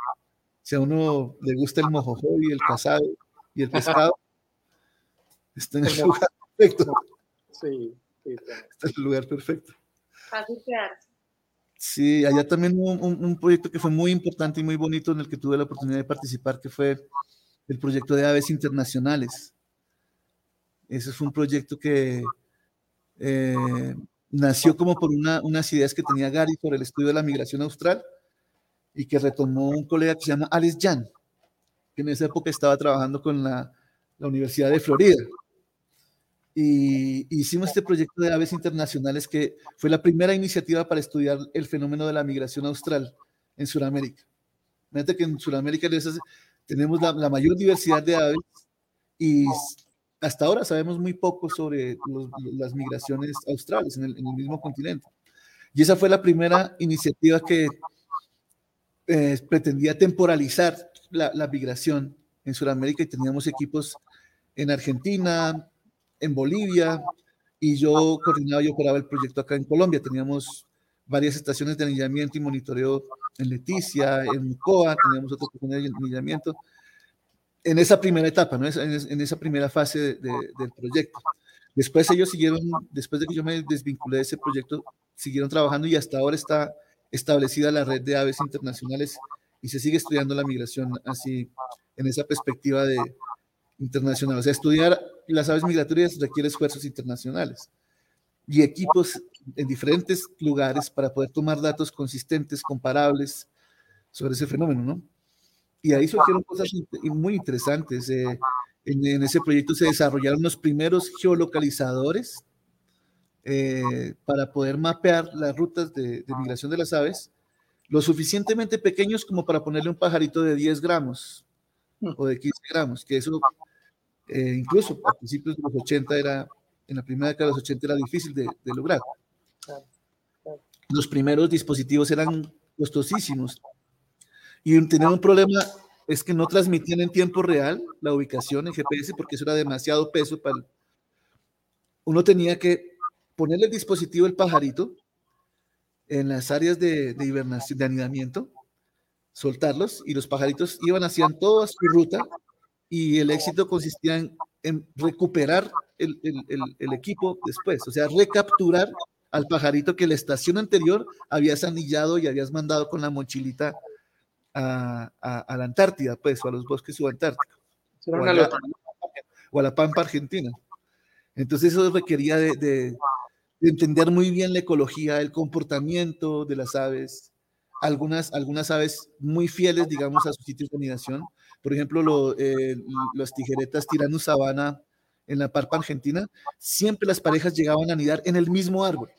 Speaker 3: Si a uno le gusta el mojojo y el casado y el pescado, está en el lugar perfecto.
Speaker 2: Sí,
Speaker 3: está en el lugar perfecto.
Speaker 4: Fácil
Speaker 3: Sí, allá también hubo un, proyecto que fue muy importante y muy bonito en el que tuve la oportunidad de participar, que fue el proyecto de aves internacionales. Ese fue un proyecto que eh, nació como por unas ideas que tenía Gary por el estudio de la migración austral y que retomó un colega que se llama Alex Jan, que en esa época estaba trabajando con la Universidad de Florida y hicimos este proyecto de aves internacionales que fue la primera iniciativa para estudiar el fenómeno de la migración austral en Sudamérica. Fíjate que en Sudamérica tenemos la, mayor diversidad de aves y hasta ahora sabemos muy poco sobre las migraciones australes en el, mismo continente. Y esa fue la primera iniciativa que eh, pretendía temporalizar la, la migración en Sudamérica y teníamos equipos en Argentina, en Bolivia, y yo coordinaba y operaba el proyecto acá en Colombia. Teníamos varias estaciones de anillamiento y monitoreo en Leticia, en Mucoa, teníamos otro de anillamiento. En esa primera etapa, ¿no? en, esa primera fase del proyecto. Después ellos siguieron, después de que yo me desvinculé de ese proyecto, siguieron trabajando y hasta ahora está establecida la red de aves internacionales y se sigue estudiando la migración así en esa perspectiva de internacional. O sea, estudiar las aves migratorias requiere esfuerzos internacionales y equipos en diferentes lugares para poder tomar datos consistentes, comparables sobre ese fenómeno, ¿no? Y ahí surgieron cosas muy interesantes. Eh, en, ese proyecto se desarrollaron los primeros geolocalizadores eh, para poder mapear las rutas de, de, migración de las aves, lo suficientemente pequeños como para ponerle un pajarito de 10 gramos o de 15 gramos, que eso eh, incluso a principios de los 80 era, en la primera década de los 80 era difícil de, lograr. Los primeros dispositivos eran costosísimos y tenían un problema es que no transmitían en tiempo real la ubicación en GPS porque eso era demasiado peso para uno tenía que ponerle el dispositivo el pajarito en las áreas de, de hibernación de anidamiento soltarlos y los pajaritos iban hacían toda su ruta y el éxito consistía en, recuperar el, equipo después, o sea, recapturar al pajarito que la estación anterior habías anillado y habías mandado con la mochilita a, la Antártida, pues, o a los bosques subantárticos. O a, la, o a, la, Pampa Argentina. Entonces eso requería de, entender muy bien la ecología, el comportamiento de las aves, algunas, algunas aves muy fieles, digamos, a sus sitios de anidación, por ejemplo, eh, las tijeretas tirando sabana en la parpa argentina, siempre las parejas llegaban a anidar en el mismo árbol.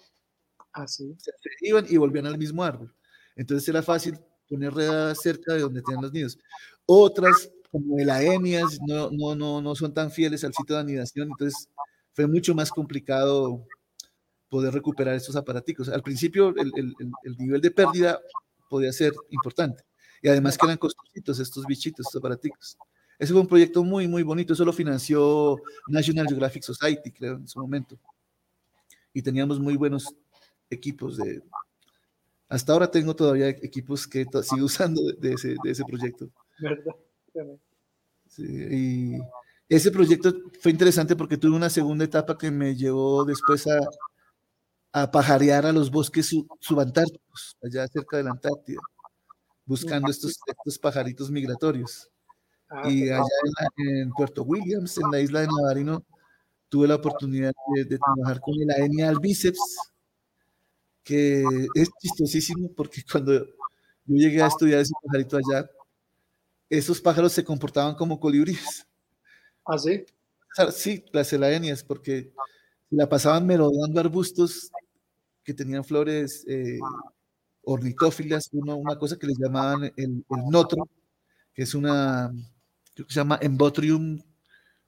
Speaker 2: Así.
Speaker 3: Ah, se iban y volvían al mismo árbol. Entonces era fácil poner redadas cerca de donde tenían los nidos. Otras, como el aenias, no, no, no, no son tan fieles al sitio de anidación, entonces fue mucho más complicado poder recuperar estos aparaticos. Al principio el, el, el nivel de pérdida podía ser importante, y además que eran costositos estos bichitos, estos aparaticos. Ese fue un proyecto muy, muy bonito. Eso lo financió National Geographic Society, creo, en su momento. Y teníamos muy buenos equipos de... Hasta ahora tengo todavía equipos que sigo usando de, ese, de ese, proyecto.
Speaker 2: ¿Verdad?
Speaker 3: Sí, y ese proyecto fue interesante porque tuve una segunda etapa que me llevó después a, a pajarear a los bosques subantárticos, allá cerca de la Antártida buscando estos, estos pajaritos migratorios. Ah, y allá en, Puerto Williams, en la isla de Navarino, tuve la oportunidad de, trabajar con el Aenia albiceps, que es chistosísimo porque cuando yo llegué a estudiar ese pajarito allá, esos pájaros se comportaban como colibríes.
Speaker 2: ¿Ah, sí?
Speaker 3: Sí, las elaenias, porque la pasaban merodeando arbustos que tenían flores eh, ornitófilas, una cosa que les llamaban el, notro, que es una, creo que se llama Embotrium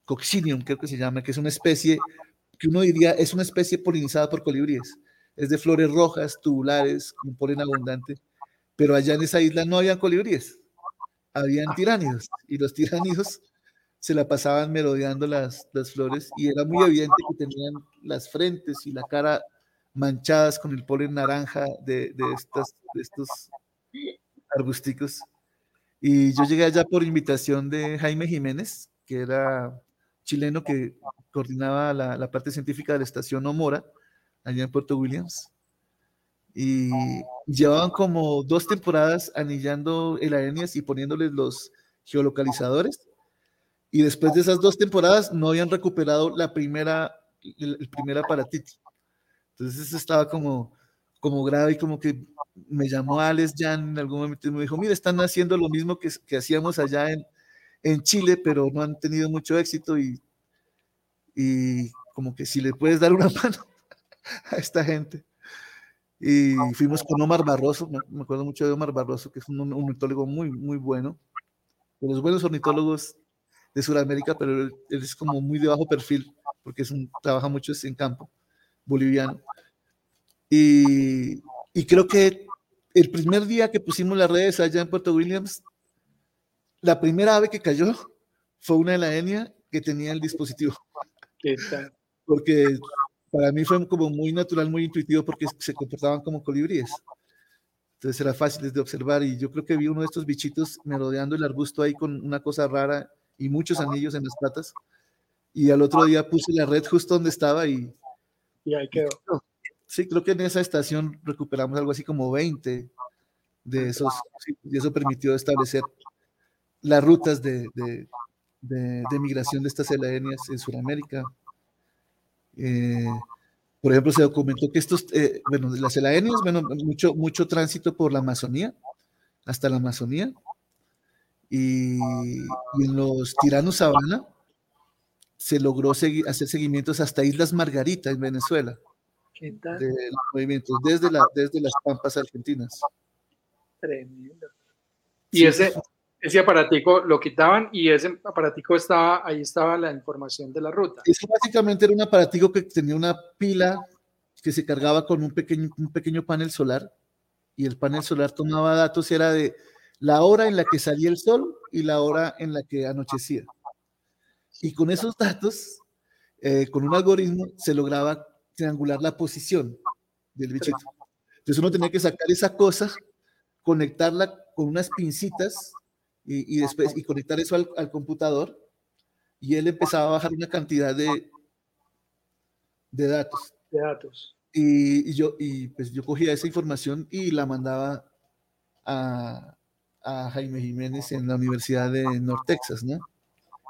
Speaker 3: coccinium, creo que se llama, que es una especie que uno diría es una especie polinizada por colibríes. Es de flores rojas, tubulares, con polen abundante, pero allá en esa isla no habían colibríes, habían tiránidos, y los tiránidos se la pasaban merodeando las flores y era muy evidente que tenían las frentes y la cara manchadas con el polen naranja de, de, estas, de estos arbusticos. Y yo llegué allá por invitación de Jaime Jiménez, que era chileno que coordinaba la, la parte científica de la estación Omora, allá en Puerto Williams. Y llevaban como dos temporadas anillando el aenias y poniéndoles los geolocalizadores. Y después de esas dos temporadas no habían recuperado la primera, el, el primer aparatito. Entonces estaba como, como grave y como que me llamó Alex Jan en algún momento y me dijo, mira, están haciendo lo mismo que, que hacíamos allá en, en Chile, pero no han tenido mucho éxito y, y como que si le puedes dar una mano a esta gente. Y fuimos con Omar Barroso, me acuerdo mucho de Omar Barroso, que es un, ornitólogo muy, muy bueno, de los buenos ornitólogos de Sudamérica, pero él, es como muy de bajo perfil, porque es un, trabaja mucho en campo boliviano. Y, y, creo que el primer día que pusimos las redes allá en Puerto Williams, la primera ave que cayó fue una de la etnia que tenía el dispositivo. Porque para mí fue como muy natural, muy intuitivo porque se comportaban como colibríes. Entonces era fácil de observar y yo creo que vi uno de estos bichitos merodeando el arbusto ahí con una cosa rara y muchos anillos en las patas. Y al otro día puse la red justo donde estaba y...
Speaker 2: Y ahí quedó.
Speaker 3: Sí, creo que en esa estación recuperamos algo así como 20 de esos, y eso permitió establecer las rutas de, de, de, migración de estas celaenias en Sudamérica. Eh, por ejemplo, se documentó que estos, eh, bueno, las celaenias, bueno, mucho, mucho tránsito por la Amazonía, hasta la Amazonía, y, en los tiranos sabana se logró hacer seguimientos hasta Islas Margarita en Venezuela.
Speaker 2: ¿Qué tal?
Speaker 3: De los movimientos, desde, la, desde las pampas argentinas.
Speaker 2: Tremendo. Y ese, ese aparatico lo quitaban y ese aparatico estaba, ahí estaba la información de la ruta.
Speaker 3: Eso básicamente era un aparatico que tenía una pila que se cargaba con un pequeño, un pequeño panel solar y el panel solar tomaba datos, era de la hora en la que salía el sol y la hora en la que anochecía. Y con esos datos, eh, con un algoritmo, se lograba triangular la posición del bichito. Entonces uno tenía que sacar esa cosa, conectarla con unas pincitas y, después y conectar eso al, computador y él empezaba a bajar una cantidad de, de datos.
Speaker 2: De datos.
Speaker 3: Y, yo, y pues yo cogía esa información y la mandaba a, a Jaime Jiménez en la Universidad de North Texas, ¿no?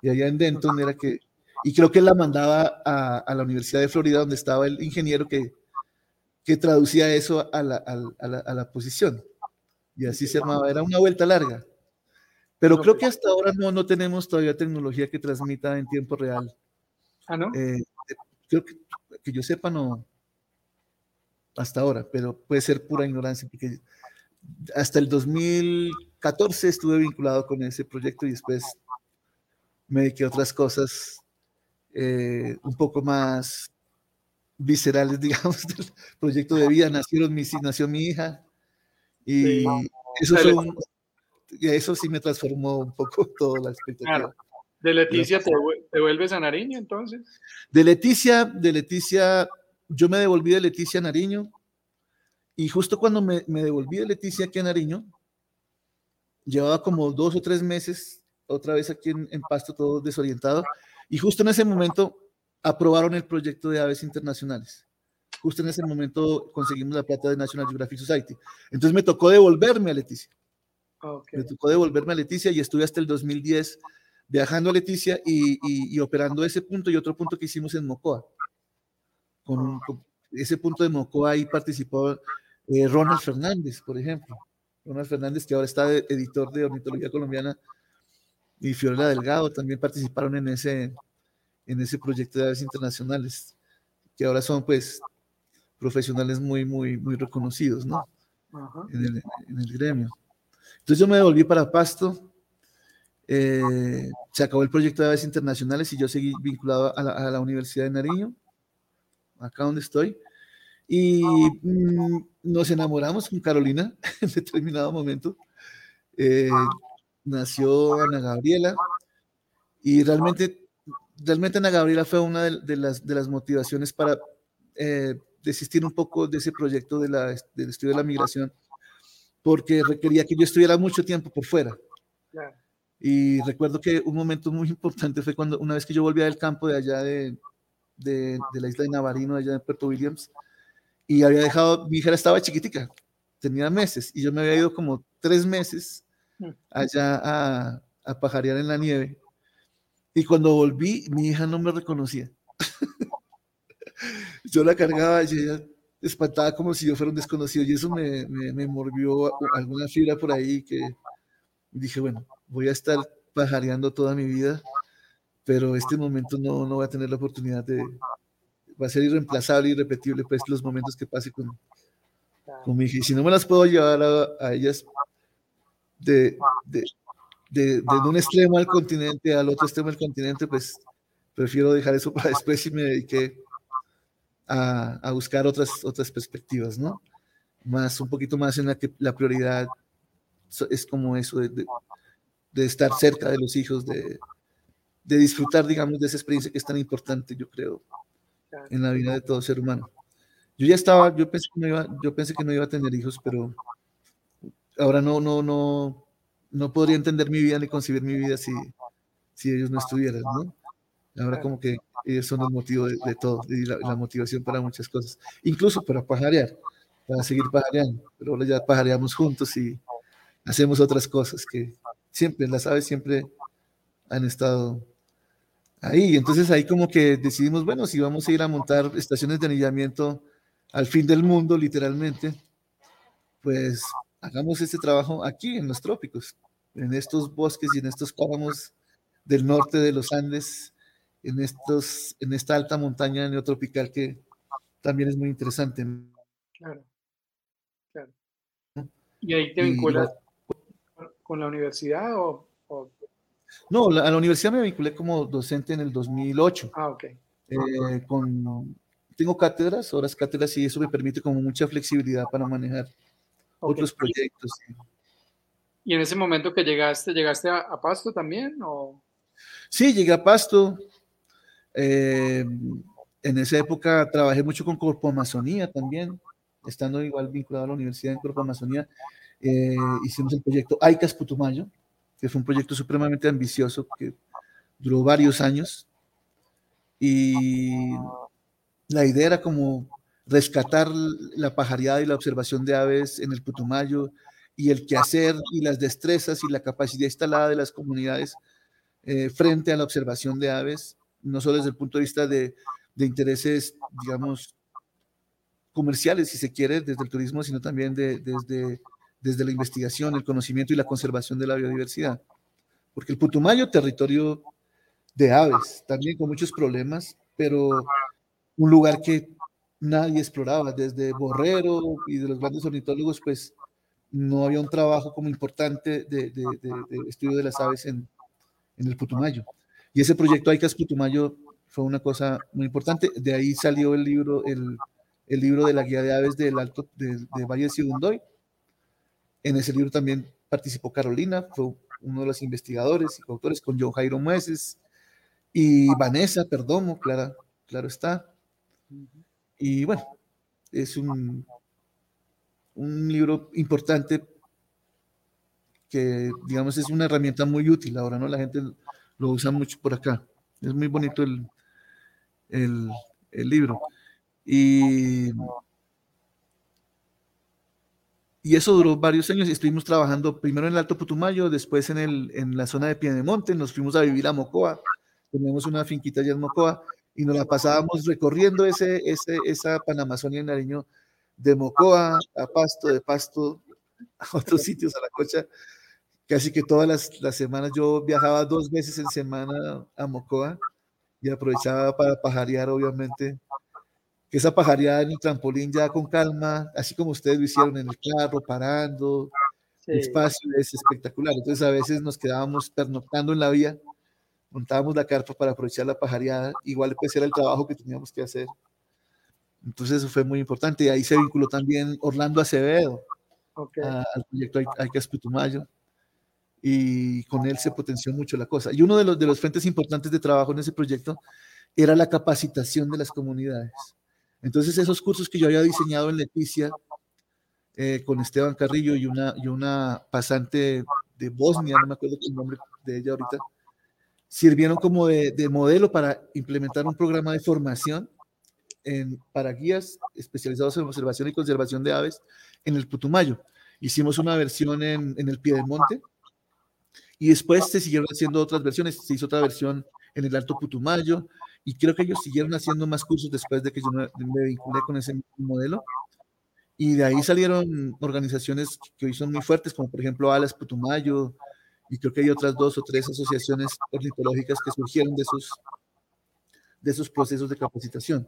Speaker 3: Y allá en Denton era que, y creo que la mandaba a, a la Universidad de Florida, donde estaba el ingeniero que, que traducía eso a la, a, la, a la, posición. Y así se armaba, era una vuelta larga. Pero creo que hasta ahora no, no tenemos todavía tecnología que transmita en tiempo real.
Speaker 2: Ah, ¿no?
Speaker 3: Eh, creo que, que yo sepa, no. Hasta ahora, pero puede ser pura ignorancia, porque hasta el 2014 estuve vinculado con ese proyecto y después me dediqué a otras cosas eh, un poco más viscerales, digamos, del proyecto de vida. Nacieron mis, nació mi hija y eso fue un, y eso sí me transformó un poco toda la expectativa.
Speaker 2: ¿De Leticia te, vuelves a Nariño entonces?
Speaker 3: De Leticia, de Leticia, yo me devolví de Leticia a Nariño y justo cuando me, me devolví de Leticia aquí a Nariño, llevaba como dos o tres meses otra vez aquí en, en, Pasto todo desorientado y justo en ese momento aprobaron el proyecto de aves internacionales. Justo en ese momento conseguimos la plata de National Geographic Society. Entonces me tocó devolverme a Leticia. Me tocó devolverme a Leticia y estuve hasta el 2010 viajando a Leticia y, y, operando ese punto y otro punto que hicimos en Mocoa. Con, ese punto de Mocoa ahí participó eh, Ronald Fernández, por ejemplo. Ronald Fernández, que ahora está de, editor de Ornitología Colombiana, y Fiorella Delgado también participaron en ese, en ese proyecto de aves internacionales, que ahora son pues profesionales muy, muy, muy reconocidos, ¿no? En el, en el gremio. Entonces yo me devolví para Pasto, eh, se acabó el proyecto de aves internacionales y yo seguí vinculado a la, Universidad de Nariño, acá donde estoy, y mm, nos enamoramos con Carolina en determinado momento. Eh, nació Ana Gabriela y realmente, realmente Ana Gabriela fue una de, las, de las motivaciones para eh, desistir un poco de ese proyecto de la, del estudio de la migración porque requería que yo estuviera mucho tiempo por fuera. Y recuerdo que un momento muy importante fue cuando una vez que yo volvía del campo de allá de, de, la isla de Navarino, allá de Puerto Williams, y había dejado, mi hija estaba chiquitica, tenía meses, y yo me había ido como tres meses. Allá a, a pajarear en la nieve. Y cuando volví, mi hija no me reconocía. yo la cargaba y ella espantada como si yo fuera un desconocido y eso me, me, me morvió alguna fibra por ahí que dije, bueno, voy a estar pajareando toda mi vida, pero este momento no, no voy a tener la oportunidad de, va a ser irreemplazable, irrepetible, pues los momentos que pase con, con mi hija. Y si no me las puedo llevar a, ellas de, de, de, de, un extremo al continente al otro extremo del continente, pues prefiero dejar eso para después y me dediqué a, buscar otras, otras perspectivas, ¿no? Más, un poquito más en la que la prioridad es como eso de, de, estar cerca de los hijos, de, de, disfrutar, digamos, de esa experiencia que es tan importante, yo creo, en la vida de todo ser humano. Yo ya estaba, yo pensé que no iba, yo pensé que no iba a tener hijos, pero ahora no, no, no, no podría entender mi vida ni concebir mi vida si, si ellos no estuvieran, ¿no? Ahora como que ellos son el motivo de, todo y la, motivación para muchas cosas, incluso para pajarear, para seguir pajareando, pero ahora ya pajareamos juntos y hacemos otras cosas que siempre, las aves siempre han estado ahí. Entonces ahí como que decidimos, bueno, si vamos a ir a montar estaciones de anillamiento al fin del mundo, literalmente, pues hagamos este trabajo aquí en los trópicos, en estos bosques y en estos páramos del norte de los Andes, en, estos, en esta alta montaña neotropical que también es muy interesante.
Speaker 2: Claro, claro. ¿Y ahí te vinculas con la universidad o,
Speaker 3: No, a la universidad me vinculé como docente en el 2008.
Speaker 2: Ah, ok.
Speaker 3: Eh, con tengo cátedras, horas cátedras, y eso me permite como mucha flexibilidad para manejar otros proyectos.
Speaker 2: ¿Y en ese momento que llegaste, llegaste a, Pasto también? O?
Speaker 3: Sí, llegué a Pasto. Eh, en esa época trabajé mucho con Corpo Amazonía también, estando igual vinculado a la universidad en Corpo Amazonía. Eh, hicimos el proyecto AICAS Putumayo, que fue un proyecto supremamente ambicioso que duró varios años. Y la idea era como rescatar la pajareada y la observación de aves en el Putumayo y el quehacer y las destrezas y la capacidad instalada de las comunidades eh, frente a la observación de aves, no solo desde el punto de vista de, intereses, digamos, comerciales, si se quiere, desde el turismo, sino también desde, desde la investigación, el conocimiento y la conservación de la biodiversidad. Porque el Putumayo, territorio de aves, también con muchos problemas, pero un lugar que nadie exploraba, desde Borrero y de los grandes ornitólogos, pues no había un trabajo como importante de, estudio de las aves en, el Putumayo. Y ese proyecto AICAS Putumayo fue una cosa muy importante. De ahí salió el libro, el, libro de la guía de aves del Alto de, Valle de. En ese libro también participó Carolina, fue uno de los investigadores y autores con Joe Jairo Mueces y Vanessa Perdomo, claro, claro está. Y bueno, es un, un libro importante que, digamos, es una herramienta muy útil ahora, ¿no? La gente lo usa mucho por acá. Es muy bonito el, el, el libro. Y, y eso duró varios años y estuvimos trabajando primero en el Alto Putumayo, después en, el, en la zona de Piedemonte, nos fuimos a vivir a Mocoa, tenemos una finquita allá en Mocoa y nos la pasábamos recorriendo ese, ese, esa Panamazonia en Nariño de Mocoa a Pasto, de Pasto a otros sitios, a la cocha. Casi que todas las, las semanas yo viajaba dos veces en semana a Mocoa y aprovechaba para pajarear, obviamente. Que esa pajareada en el trampolín ya con calma, así como ustedes lo hicieron en el carro, parando, el espacio es espectacular. Entonces a veces nos quedábamos pernoctando en la vía montábamos la carpa para aprovechar la pajareada, igual pues era el trabajo que teníamos que hacer. Entonces eso fue muy importante y ahí se vinculó también Orlando Acevedo al proyecto Aicas Putumayo y con él se potenció mucho la cosa. Y uno de los, de los frentes importantes de trabajo en ese proyecto era la capacitación de las comunidades. Entonces esos cursos que yo había diseñado en Leticia eh, con Esteban Carrillo y una, y una pasante de Bosnia, no me acuerdo el nombre de ella ahorita, sirvieron como de, modelo para implementar un programa de formación en, para guías especializados en observación y conservación de aves en el Putumayo. Hicimos una versión en, en el Piedemonte y después se siguieron haciendo otras versiones. Se hizo otra versión en el Alto Putumayo y creo que ellos siguieron haciendo más cursos después de que yo me, me vinculé con ese modelo. Y de ahí salieron organizaciones que hoy son muy fuertes, como por ejemplo Alas Putumayo, y creo que hay otras dos o tres asociaciones ornitológicas que surgieron de esos, de esos procesos de capacitación.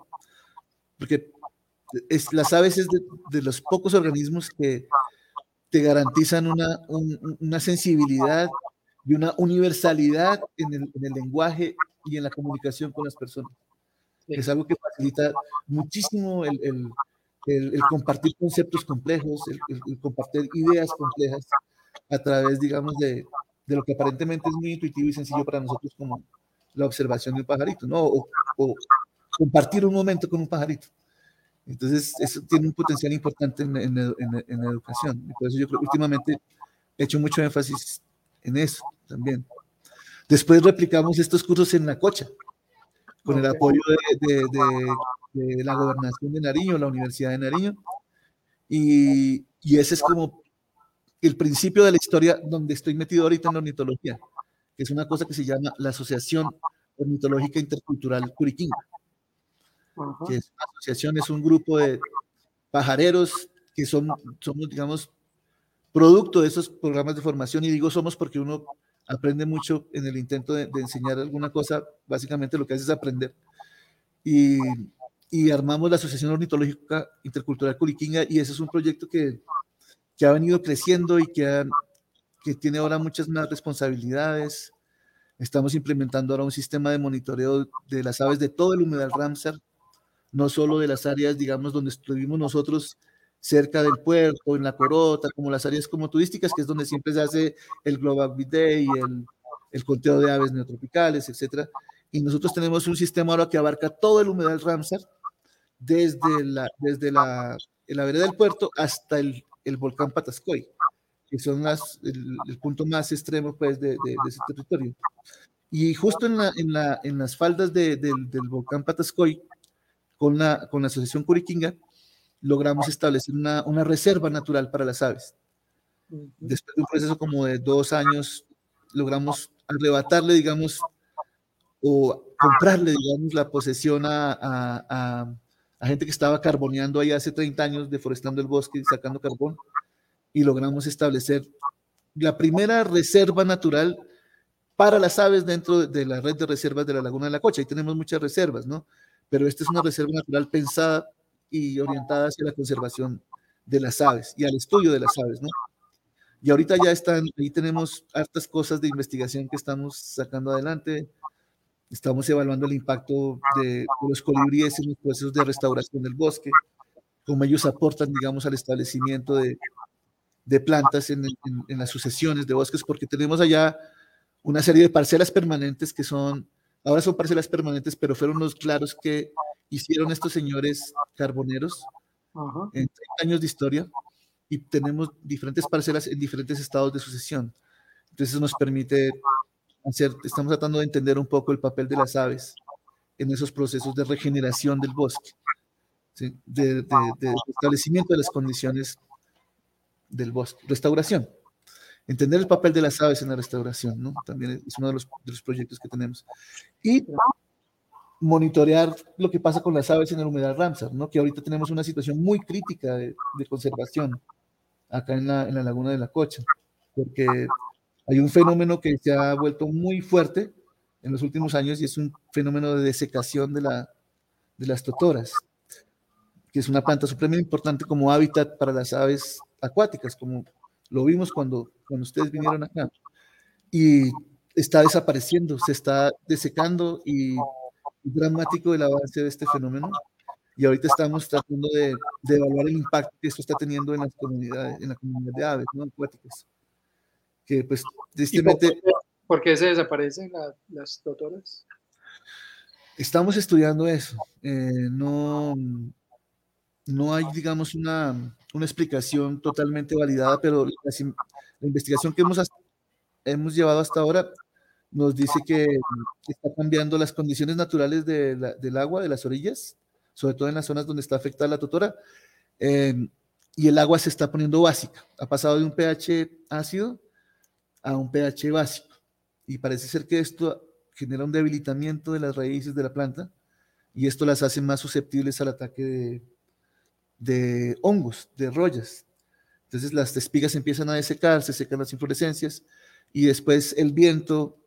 Speaker 3: Porque es, las aves es de, los pocos organismos que te garantizan una, una sensibilidad y una universalidad en el, en el, lenguaje y en la comunicación con las personas. Es algo que facilita muchísimo el, el, el compartir conceptos complejos, el, compartir ideas complejas a través, digamos, de, de lo que aparentemente es muy intuitivo y sencillo para nosotros como la observación de un pajarito, ¿no? O, compartir un momento con un pajarito. Entonces, eso tiene un potencial importante en, en, en, la educación. Y por eso yo creo que últimamente he hecho mucho énfasis en eso también. Después replicamos estos cursos en la cocha, con el apoyo de, de, de, la gobernación de Nariño, la Universidad de Nariño. Y, y, ese es como el principio de la historia donde estoy metido ahorita en la ornitología, que es una cosa que se llama la Asociación Ornitológica Intercultural Curiquinga que es una asociación, es un grupo de pajareros que son, somos, digamos, producto de esos programas de formación, y digo somos porque uno aprende mucho en el intento de, enseñar alguna cosa, básicamente lo que hace es aprender. Y, y, armamos la Asociación Ornitológica Intercultural Curiquinga, y ese es un proyecto que, que ha venido creciendo y que, tiene ahora muchas más responsabilidades. Estamos implementando ahora un sistema de monitoreo de las aves de todo el humedal Ramsar, no solo de las áreas, digamos, donde estuvimos nosotros cerca del puerto, en la Corota, como las áreas como turísticas, que es donde siempre se hace el Global Bee Day, el, el conteo de aves neotropicales, etcétera. Y nosotros tenemos un sistema ahora que abarca todo el humedal Ramsar, desde la, desde la vereda del puerto hasta el, el volcán Patascoy, que son las, el, punto más extremo pues, de, de, ese territorio. Y justo en, la, en, la, en las faldas de, del, del volcán Patascoy, con la, con la Asociación Curiquinga, logramos establecer una, una reserva natural para las aves. Después de un proceso como de dos años, logramos arrebatarle, digamos, o comprarle, digamos, la posesión a, a, a, gente que estaba carboneando ahí hace 30 años, deforestando el bosque y sacando carbón, y logramos establecer la primera reserva natural para las aves dentro de la red de reservas de la Laguna de la Cocha. Ahí tenemos muchas reservas, ¿no? pero esta es una reserva natural pensada y orientada hacia la conservación de las aves y al estudio de las aves, ¿no? Y ahorita ya están, ahí tenemos hartas cosas de investigación que estamos sacando adelante. Estamos evaluando el impacto de, los colibríes en los procesos de restauración del bosque, cómo ellos aportan, digamos, al establecimiento de, de plantas en, en, en, las sucesiones de bosques, porque tenemos allá una serie de parcelas permanentes que son Ahora son parcelas permanentes, pero fueron los claros que hicieron estos señores carboneros en 30 años de historia y tenemos diferentes parcelas en diferentes estados de sucesión. Entonces nos permite hacer, estamos tratando de entender un poco el papel de las aves en esos procesos de regeneración del bosque, de, de establecimiento de las condiciones del bosque, restauración entender el papel de las aves en la restauración, ¿no? También es uno de los, de los, proyectos que tenemos. Y monitorear lo que pasa con las aves en el humedal Ramsar, ¿no? Que ahorita tenemos una situación muy crítica de, de conservación acá en la, en la, laguna de la Cocha, porque hay un fenómeno que se ha vuelto muy fuerte en los últimos años y es un fenómeno de desecación de, la, de las totoras, que es una planta supremamente importante como hábitat para las aves acuáticas, como lo vimos cuando, cuando ustedes vinieron acá. Y está desapareciendo, se está desecando y dramático el avance de este fenómeno. Y ahorita estamos tratando de, de evaluar el impacto que esto está teniendo en las comunidades, en la comunidad de aves ¿no? acuáticas. Que pues tristemente...
Speaker 2: ¿Por qué, se desaparecen la, las doctoras?
Speaker 3: Estamos estudiando eso. Eh, no, no hay, digamos, una, una explicación totalmente validada, pero la, la investigación que hemos, hemos llevado hasta ahora nos dice que está cambiando las condiciones naturales de la, del agua, de las orillas, sobre todo en las zonas donde está afectada la totora, eh, y el agua se está poniendo básica. Ha pasado de un pH ácido a un pH básico. Y parece ser que esto genera un debilitamiento de las raíces de la planta y esto las hace más susceptibles al ataque de, hongos, de rollas. Entonces las espigas empiezan a desecar, se secan las inflorescencias y después el viento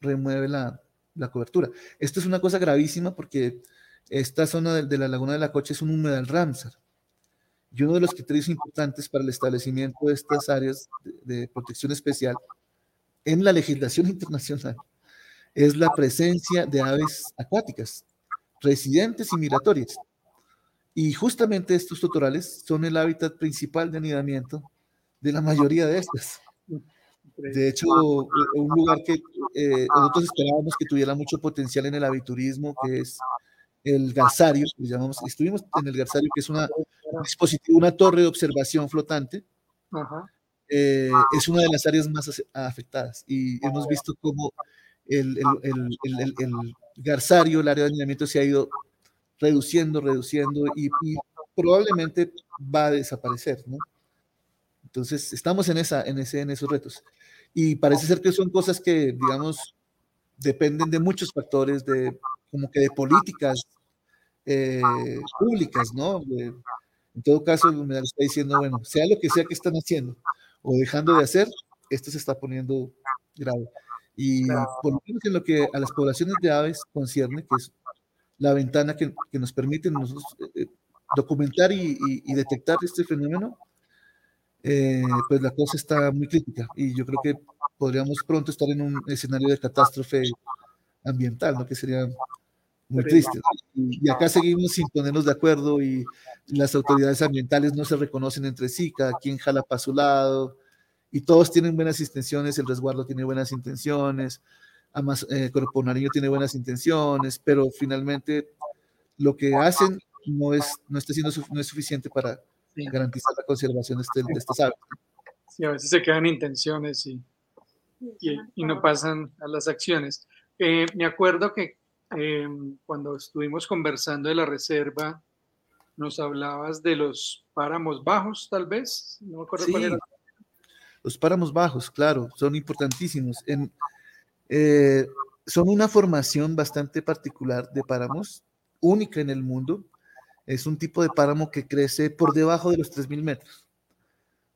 Speaker 3: remueve la, la cobertura. Esto es una cosa gravísima porque esta zona de, la laguna de la Cocha es un humedal Ramsar. Y uno de los criterios importantes para el establecimiento de estas áreas de protección especial en la legislación internacional es la presencia de aves acuáticas, residentes y migratorias. Y justamente estos totorales son el hábitat principal de anidamiento de la mayoría de estas. De hecho, un lugar que eh, nosotros esperábamos que tuviera mucho potencial en el aviturismo, que es el Garzario, llamamos, estuvimos en el Garzario, que es una, un dispositivo, una torre de observación flotante. Eh, es una de las áreas más afectadas y hemos visto cómo el, el, el, el, Garzario, el área de alineamiento, se ha ido reduciendo, reduciendo y, y, probablemente va a desaparecer, ¿no? Entonces, estamos en, esa, en, ese, en esos retos. Y parece ser que son cosas que, digamos, dependen de muchos factores, de como que de políticas eh, públicas, ¿no? en todo caso, humedal está diciendo, bueno, sea lo que sea que están haciendo o dejando de hacer, esto se está poniendo grave. Y por lo menos en lo que a las poblaciones de aves concierne, que es la ventana que, que nos permite nosotros eh, documentar y, y, detectar este fenómeno, eh, pues la cosa está muy crítica y yo creo que podríamos pronto estar en un escenario de catástrofe ambiental, ¿no? Que sería muy triste. Y, acá seguimos sin ponernos de acuerdo y las autoridades ambientales no se reconocen entre sí, cada quien jala para su lado y todos tienen buenas intenciones, el resguardo tiene buenas intenciones, además eh, Corpo tiene buenas intenciones, pero finalmente lo que hacen no es, no está siendo no es suficiente para garantizar la conservación de, este, de estas aves.
Speaker 2: Sí, a veces se quedan intenciones y, y, no pasan a las acciones. Eh, me acuerdo que eh, cuando estuvimos conversando de la reserva, nos hablabas de los páramos bajos, tal vez. No me acuerdo cuál era.
Speaker 3: Los páramos bajos, claro, son importantísimos. En, eh, son una formación bastante particular de páramos, única en el mundo. Es un tipo de páramo que crece por debajo de los 3.000 metros.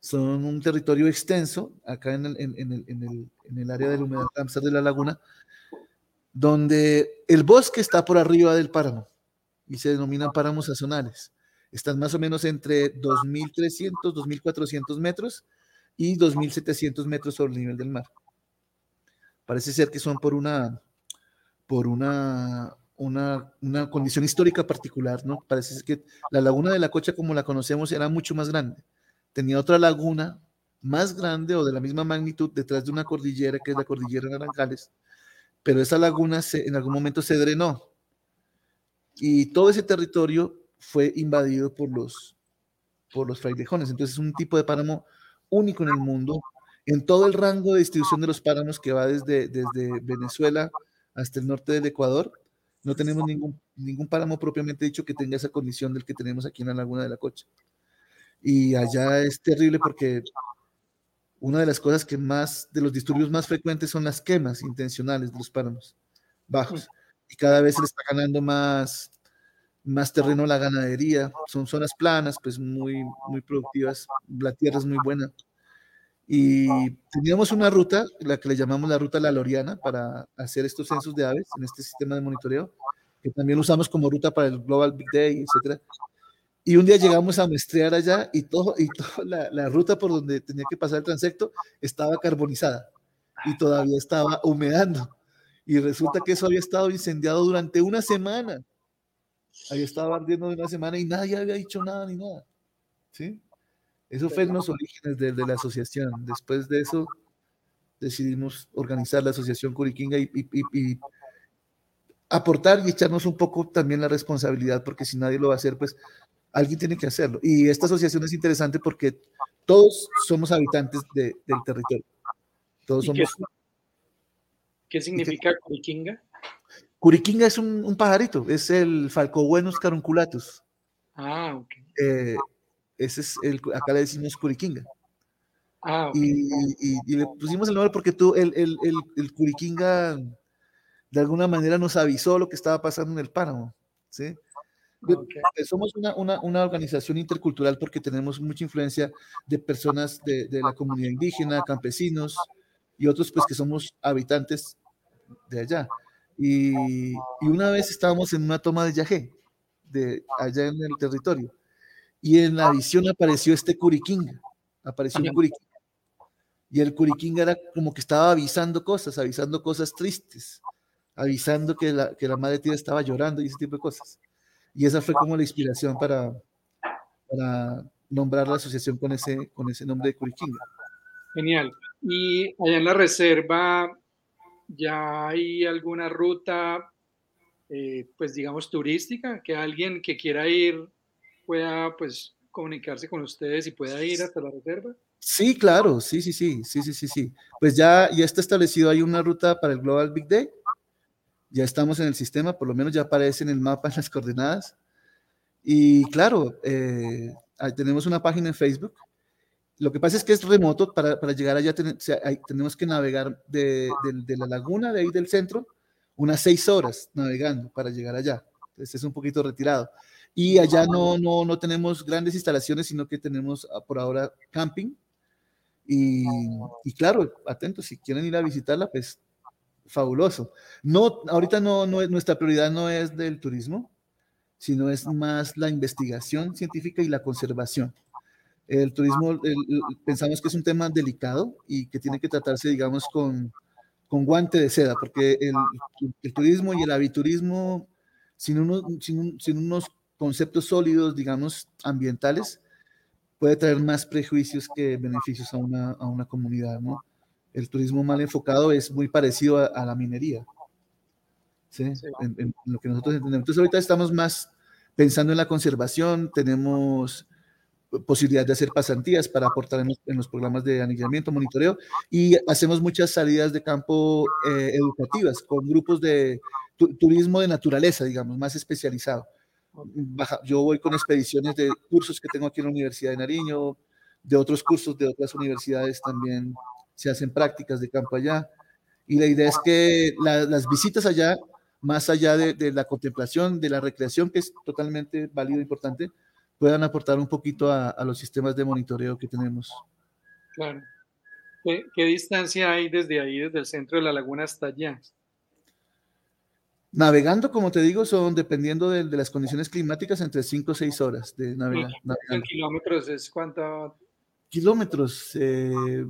Speaker 3: Son un territorio extenso, acá en el, en, el, en el, en el área del humedal de la laguna, donde el bosque está por arriba del páramo y se denominan páramos sazonales. Están más o menos entre 2.300, 2.400 metros y 2.700 metros sobre el nivel del mar. Parece ser que son por una, por una, una, una condición histórica particular, ¿no? Parece ser que la laguna de la Cocha, como la conocemos, era mucho más grande. Tenía otra laguna más grande o de la misma magnitud detrás de una cordillera, que es la cordillera Naranjales, pero esa laguna en algún momento se drenó y todo ese territorio fue invadido por los, por los frailejones. Entonces es un tipo de páramo único en el mundo, en todo el rango de distribución de los páramos que va desde, desde Venezuela hasta el norte del Ecuador. No tenemos ningún, ningún páramo propiamente dicho que tenga esa condición del que tenemos aquí en la laguna de la Cocha. Y allá es terrible porque una de las cosas que más, de los disturbios más frecuentes son las quemas intencionales de los páramos bajos. Y cada vez se le está ganando más, más terreno a la ganadería. Son zonas planas, pues muy, muy productivas. La tierra es muy buena. Y teníamos una ruta, la que le llamamos la ruta La Loriana, para hacer estos censos de aves en este sistema de monitoreo, que también usamos como ruta para el Global Big Day, etcétera. Y un día llegamos a muestrear allá y, todo, y toda la, la, ruta por donde tenía que pasar el transecto estaba carbonizada y todavía estaba humedando. Y resulta que eso había estado incendiado durante una semana. Había estado ardiendo de una semana y nadie había dicho nada ni nada. ¿Sí? Eso fue en los orígenes de, de la asociación. Después de eso decidimos organizar la asociación Curiquinga y, y, y, aportar y echarnos un poco también la responsabilidad, porque si nadie lo va a hacer, pues alguien tiene que hacerlo. Y esta asociación es interesante porque todos somos habitantes de, del territorio. Todos somos...
Speaker 2: Qué, qué significa qué? Curiquinga?
Speaker 3: Curiquinga es un, un, pajarito, es el Falcobuenus carunculatus.
Speaker 2: Ah, ok.
Speaker 3: Eh, ese es el, acá le decimos Curiquinga.
Speaker 2: Ah, okay.
Speaker 3: y, y, y, le pusimos el nombre porque tú, el, el, el, el Curiquinga de alguna manera nos avisó lo que estaba pasando en el páramo. ¿sí? Okay. Somos una, una, una, organización intercultural porque tenemos mucha influencia de personas de, de, la comunidad indígena, campesinos y otros pues que somos habitantes de allá. Y, y una vez estábamos en una toma de yagé, de allá en el territorio, y en la visión apareció este curiquinga, apareció un curiquinga. Y el curiquinga era como que estaba avisando cosas, avisando cosas tristes, avisando que la, que la madre tía estaba llorando y ese tipo de cosas. Y esa fue como la inspiración para, para nombrar la asociación con ese, con ese nombre de Curiquinga.
Speaker 2: Genial. Y allá en la reserva, ¿ya hay alguna ruta eh, pues digamos, turística, que alguien que quiera ir pueda pues comunicarse con ustedes y pueda ir hasta la reserva.
Speaker 3: Sí, claro, sí, sí, sí, sí, sí, sí, sí. Pues ya, ya está establecido, hay una ruta para el Global Big Day, ya estamos en el sistema, por lo menos ya aparece en el mapa, en las coordenadas. Y claro, eh, tenemos una página en Facebook. Lo que pasa es que es remoto, para, para llegar allá tenemos que navegar de, de, la laguna, de ahí del centro, unas seis horas navegando para llegar allá. Entonces es un poquito retirado. Y allá no, no, no tenemos grandes instalaciones, sino que tenemos ah, por ahora camping. Y, y claro, atentos, si quieren ir a visitarla, pues fabuloso. No, ahorita no, no, nuestra prioridad no es del turismo, sino es más la investigación científica y la conservación. El turismo pensamos que es un tema delicado y que tiene que tratarse, digamos, con, con guante de seda, porque el, el, turismo y el aviturismo, sin, uno, sin, sin, unos conceptos sólidos, digamos, ambientales, puede traer más prejuicios que beneficios a una, a una comunidad, ¿no? El turismo mal enfocado es muy parecido a, la minería. ¿sí? En, lo que nosotros entendemos. Entonces ahorita estamos más pensando en la conservación, tenemos posibilidad de hacer pasantías para aportar en los, programas de anillamiento, monitoreo, y hacemos muchas salidas de campo eh, educativas con grupos de turismo de naturaleza, digamos, más especializado. yo voy con expediciones de cursos que tengo aquí en la Universidad de Nariño, de otros cursos de otras universidades también se hacen prácticas de campo allá. Y la idea es que las visitas allá, más allá de, la contemplación, de la recreación, que es totalmente válido e importante, puedan aportar un poquito a, los sistemas de monitoreo que tenemos.
Speaker 2: Claro. ¿Qué, distancia hay desde ahí, desde el centro de la laguna hasta allá?
Speaker 3: Navegando, como te digo, son dependiendo de, las condiciones climáticas entre 5 o 6 horas de navegar.
Speaker 2: ¿En kilómetros es cuánto?
Speaker 3: Kilómetros. Eh,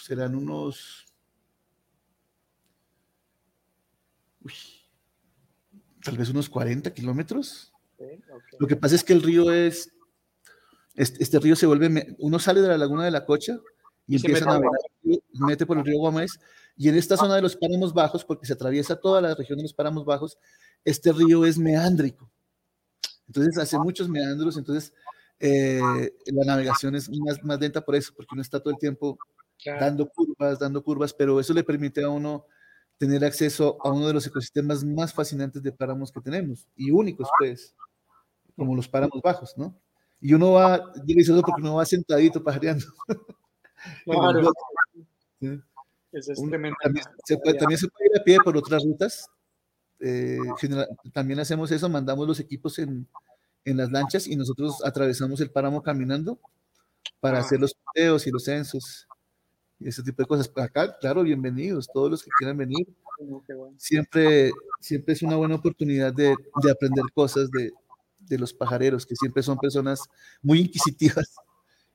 Speaker 3: serán unos... tal vez unos 40 kilómetros. Lo que pasa es que el río es, este, río se vuelve, uno sale de la laguna de la Cocha y, empieza a navegar, mete por el río Guamés, y en esta zona de los páramos bajos, porque se atraviesa toda la región de los páramos bajos, este río es meándrico. Entonces hace muchos meandros, entonces eh, la navegación es más, más lenta por eso, porque uno está todo el tiempo dando curvas, dando curvas, pero eso le permite a uno tener acceso a uno de los ecosistemas más fascinantes de páramos que tenemos y únicos, pues, como los páramos bajos, ¿no? Y uno va, yo eso porque uno va sentadito pajareando. Claro. también, se puede, también se puede ir a pie por otras rutas. Eh, también hacemos eso, mandamos los equipos en, en, las lanchas y nosotros atravesamos el páramo caminando para ah. hacer los videos y los censos y ese tipo de cosas. Acá, claro, bienvenidos, todos los que quieran venir. Siempre, siempre es una buena oportunidad de, de aprender cosas de, de, los pajareros, que siempre son personas muy inquisitivas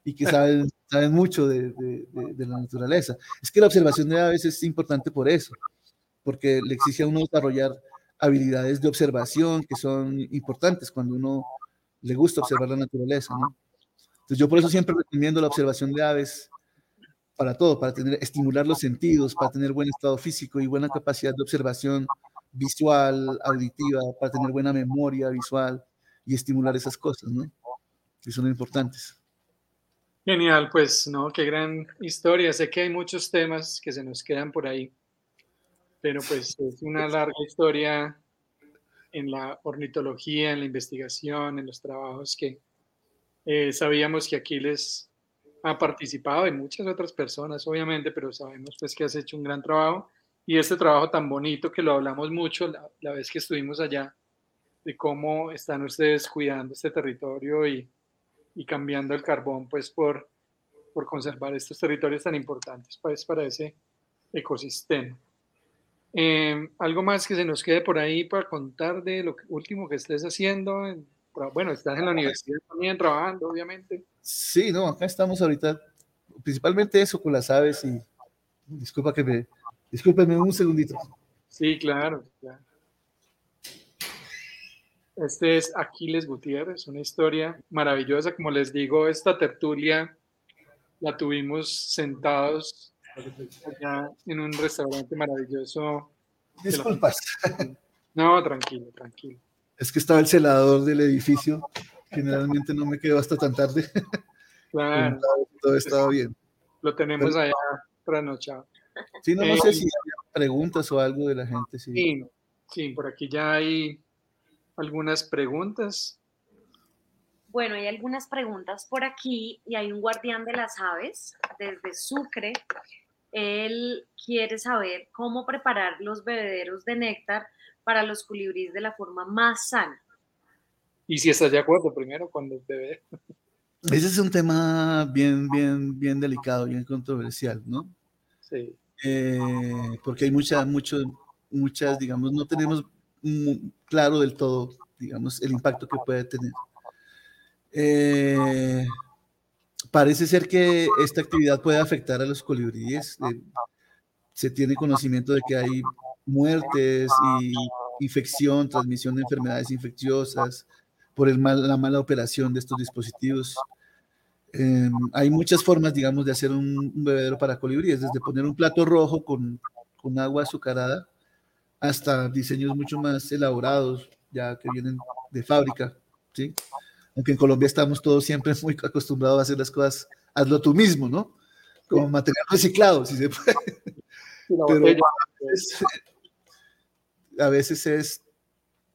Speaker 3: y que saben, saben mucho de, de, la naturaleza. Es que la observación de aves es importante por eso, porque le exige a uno desarrollar habilidades de observación que son importantes cuando uno le gusta observar la naturaleza, ¿no? Entonces yo por eso siempre recomiendo la observación de aves para todo, para tener, estimular los sentidos, para tener buen estado físico y buena capacidad de observación visual, auditiva, para tener buena memoria visual y estimular esas cosas, ¿no? Que son importantes.
Speaker 2: Genial, pues, ¿no? Qué gran historia. Sé que hay muchos temas que se nos quedan por ahí, pero pues es una larga historia en la ornitología, en la investigación, en los trabajos que eh, sabíamos que aquí les ha participado en muchas otras personas, obviamente, pero sabemos pues que has hecho un gran trabajo y este trabajo tan bonito que lo hablamos mucho la, vez que estuvimos allá, de cómo están ustedes cuidando este territorio y, y cambiando el carbón pues por, por conservar estos territorios tan importantes pues, para ese ecosistema. Em, ¿Algo más que se nos quede por ahí para contar de lo último que estés haciendo? Bueno, estás en la universidad también trabajando, obviamente.
Speaker 3: Sí, no, acá estamos ahorita, principalmente eso con las aves y disculpa que me, discúlpenme un segundito.
Speaker 2: Sí, claro, Este es Aquiles Gutiérrez, una historia maravillosa. Como les digo, esta tertulia la tuvimos sentados allá en un restaurante maravilloso
Speaker 3: Disculpas.
Speaker 2: No, tranquilo, tranquilo.
Speaker 3: Es que estaba el celador del edificio. Generalmente no me quedo hasta tan tarde.
Speaker 2: Claro.
Speaker 3: Todo estaba bien.
Speaker 2: Lo tenemos allá trasnochado.
Speaker 3: Sí, no, no sé si hay preguntas o algo de la gente. Sí.
Speaker 2: Sí, sí, por aquí ya hay algunas preguntas.
Speaker 4: Bueno, hay algunas preguntas por aquí y hay un guardián de las aves desde Sucre. Él quiere saber cómo preparar los bebederos de néctar para los colibríes de la forma más sana.
Speaker 2: Y si estás de acuerdo primero con los bebés.
Speaker 3: Ese es un tema bien, bien, bien delicado, bien controversial, ¿no?
Speaker 2: Sí.
Speaker 3: Eh, porque hay muchas, muchos, muchas, digamos, no tenemos claro del todo, digamos, el impacto que puede tener. Eh, parece ser que esta actividad puede afectar a los colibríes. eh, se tiene conocimiento de que hay muertes y infección, transmisión de enfermedades infecciosas por la mala operación de estos dispositivos. Eh, hay muchas formas, digamos, de hacer un, un bebedero para colibríes, desde poner un plato rojo con, con agua azucarada hasta diseños mucho más elaborados, ya que vienen de fábrica, ¿sí? Aunque en Colombia estamos todos siempre muy acostumbrados a hacer las cosas, hazlo tú mismo, ¿no? Como material reciclado, si se puede. Pero
Speaker 2: botella,
Speaker 3: Es- a veces es,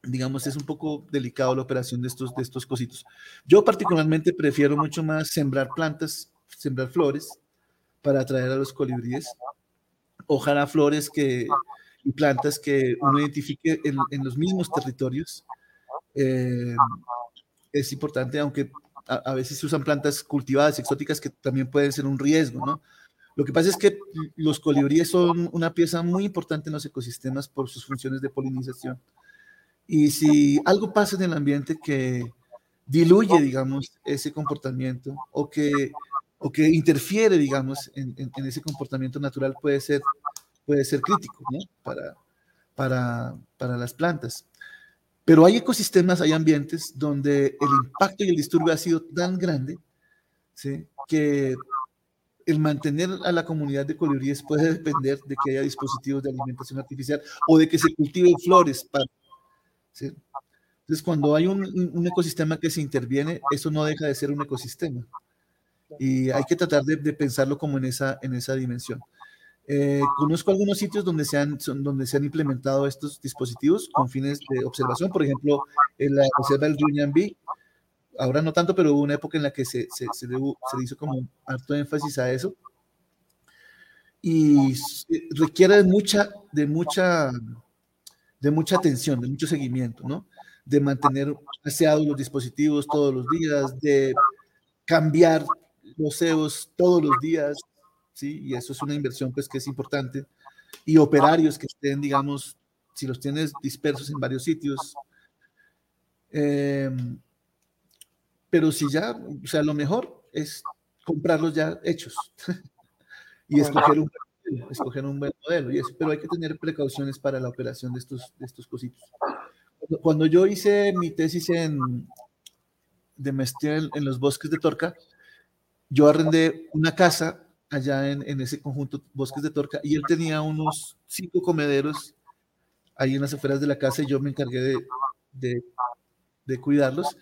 Speaker 3: digamos, es un poco delicado la operación de estos, de estos cositos. Yo particularmente prefiero mucho más sembrar plantas, sembrar flores para atraer a los colibríes. Ojalá flores que, y plantas que uno identifique en, en los mismos territorios. Eh, es importante, aunque a, veces se usan plantas cultivadas, exóticas, que también pueden ser un riesgo, ¿no? Lo que pasa es que los colibríes son una pieza muy importante en los ecosistemas por sus funciones de polinización. Y si algo pasa en el ambiente que diluye, digamos, ese comportamiento o que, o que interfiere, digamos, en, en- ese comportamiento natural, puede ser, puede ser crítico para, para, para las plantas. Pero hay ecosistemas, hay ambientes donde el impacto y el disturbio ha sido tan grande ¿sí? que el mantener a la comunidad de colibríes puede depender de que haya dispositivos de alimentación artificial o de que se cultiven flores para. Entonces, cuando hay un ecosistema que se interviene, eso no deja de ser un ecosistema. Y hay que tratar de, de pensarlo como en esa, en esa dimensión. Eh, conozco algunos sitios donde se, han, son- donde se han implementado estos dispositivos con fines de observación, por ejemplo, en la reserva del Ñuñambí, ahora no tanto, pero hubo una época en la que se, se, se le, se le hizo como harto énfasis a eso. Y requiere de mucha, de mucha, de mucha atención, de mucho seguimiento, ¿no? De mantener aseados los dispositivos todos los días, de cambiar los cebos todos los días, ¿sí? Y eso es una inversión, pues, que es importante. Y operarios que estén, digamos, si los tienes dispersos en varios sitios. Em, pero si ya, o sea, lo mejor es comprarlos ya hechos y escoger un, escoger un buen modelo, y eso, pero hay que tener precauciones para la operación de estos, de estos cositos. Cuando yo hice mi tesis en, de maestría en, en los bosques de Torca, yo arrendé una casa allá en, en ese conjunto bosques de Torca y él tenía unos cinco comederos ahí en las afueras de la casa y yo me encargué de, de, de cuidarlos.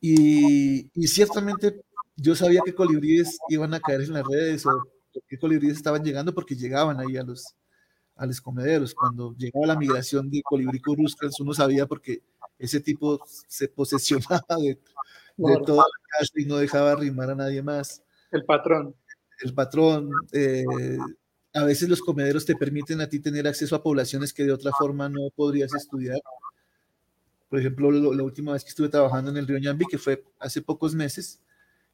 Speaker 3: Y, y, ciertamente yo sabía que colibríes iban a caer en las redes o que colibríes estaban llegando porque llegaban ahí a los, a los comederos. Cuando llegaba la migración de colibrí coruscans, uno sabía porque ese tipo se posesionaba de, de toda la casa y no dejaba arrimar a nadie más.
Speaker 2: El patrón.
Speaker 3: El patrón. Eh, a veces los comederos te permiten a ti tener acceso a poblaciones que de otra forma no podrías estudiar. Por ejemplo, lo, la última vez que estuve trabajando en el río Ñambi, que fue hace pocos meses,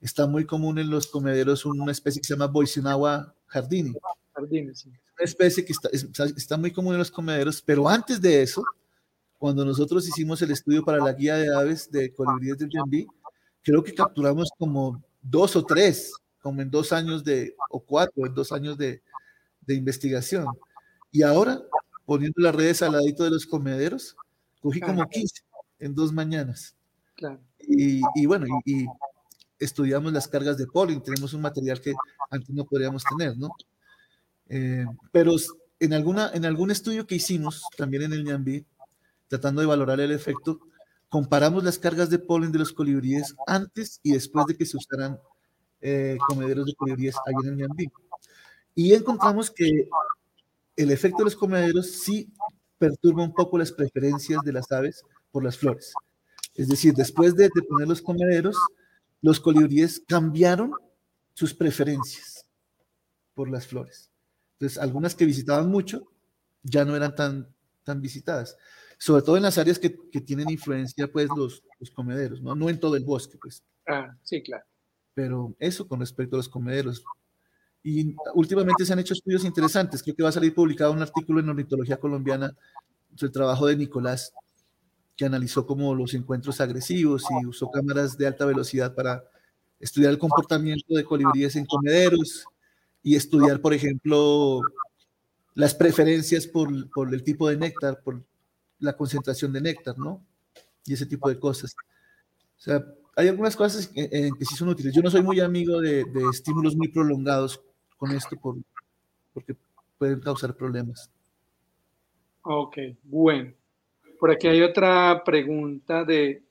Speaker 3: está muy común en los comederos una especie que se llama jardini.
Speaker 2: Jardines, sí.
Speaker 3: Una especie que está, está muy común en los comederos, pero antes de eso, cuando nosotros hicimos el estudio para la guía de aves de colibríes del Ñambi, creo que capturamos como dos o tres, como en dos años de, o cuatro, en dos años de, de investigación. Y ahora, poniendo las redes al ladito de los comederos, cogí como 15 en dos mañanas.
Speaker 2: Claro.
Speaker 3: Y, y, bueno, y, y, estudiamos las cargas de polen, tenemos un material que antes no podríamos tener, ¿no? Eh, pero en, alguna, en algún estudio que hicimos también en el Ñambí, tratando de valorar el efecto, comparamos las cargas de polen de los colibríes antes y después de que se usaran eh, comederos de colibríes ahí en el Ñambí. Y encontramos que el efecto de los comederos sí perturba un poco las preferencias de las aves por las flores. Es decir, después de, de poner los comederos, los colibríes cambiaron sus preferencias por las flores. Entonces, algunas que visitaban mucho ya no eran tan, tan visitadas, sobre todo en las áreas que, que tienen influencia, pues, los, los, comederos, ¿no? No en todo el bosque, pues.
Speaker 2: Ah, sí, claro.
Speaker 3: Pero eso con respecto a los comederos. Y últimamente se han hecho estudios interesantes. Creo que va a salir publicado un artículo en Ornitología Colombiana sobre el trabajo de Nicolás, que analizó como los encuentros agresivos y usó cámaras de alta velocidad para estudiar el comportamiento de colibríes en comederos y estudiar, por ejemplo, las preferencias por, por, el tipo de néctar, por la concentración de néctar, ¿no? Y ese tipo de cosas. O sea, hay algunas cosas que, que sí son útiles. Yo no soy muy amigo de, estímulos muy prolongados con esto por, porque pueden causar problemas.
Speaker 2: Ok, bueno. Por aquí hay otra pregunta de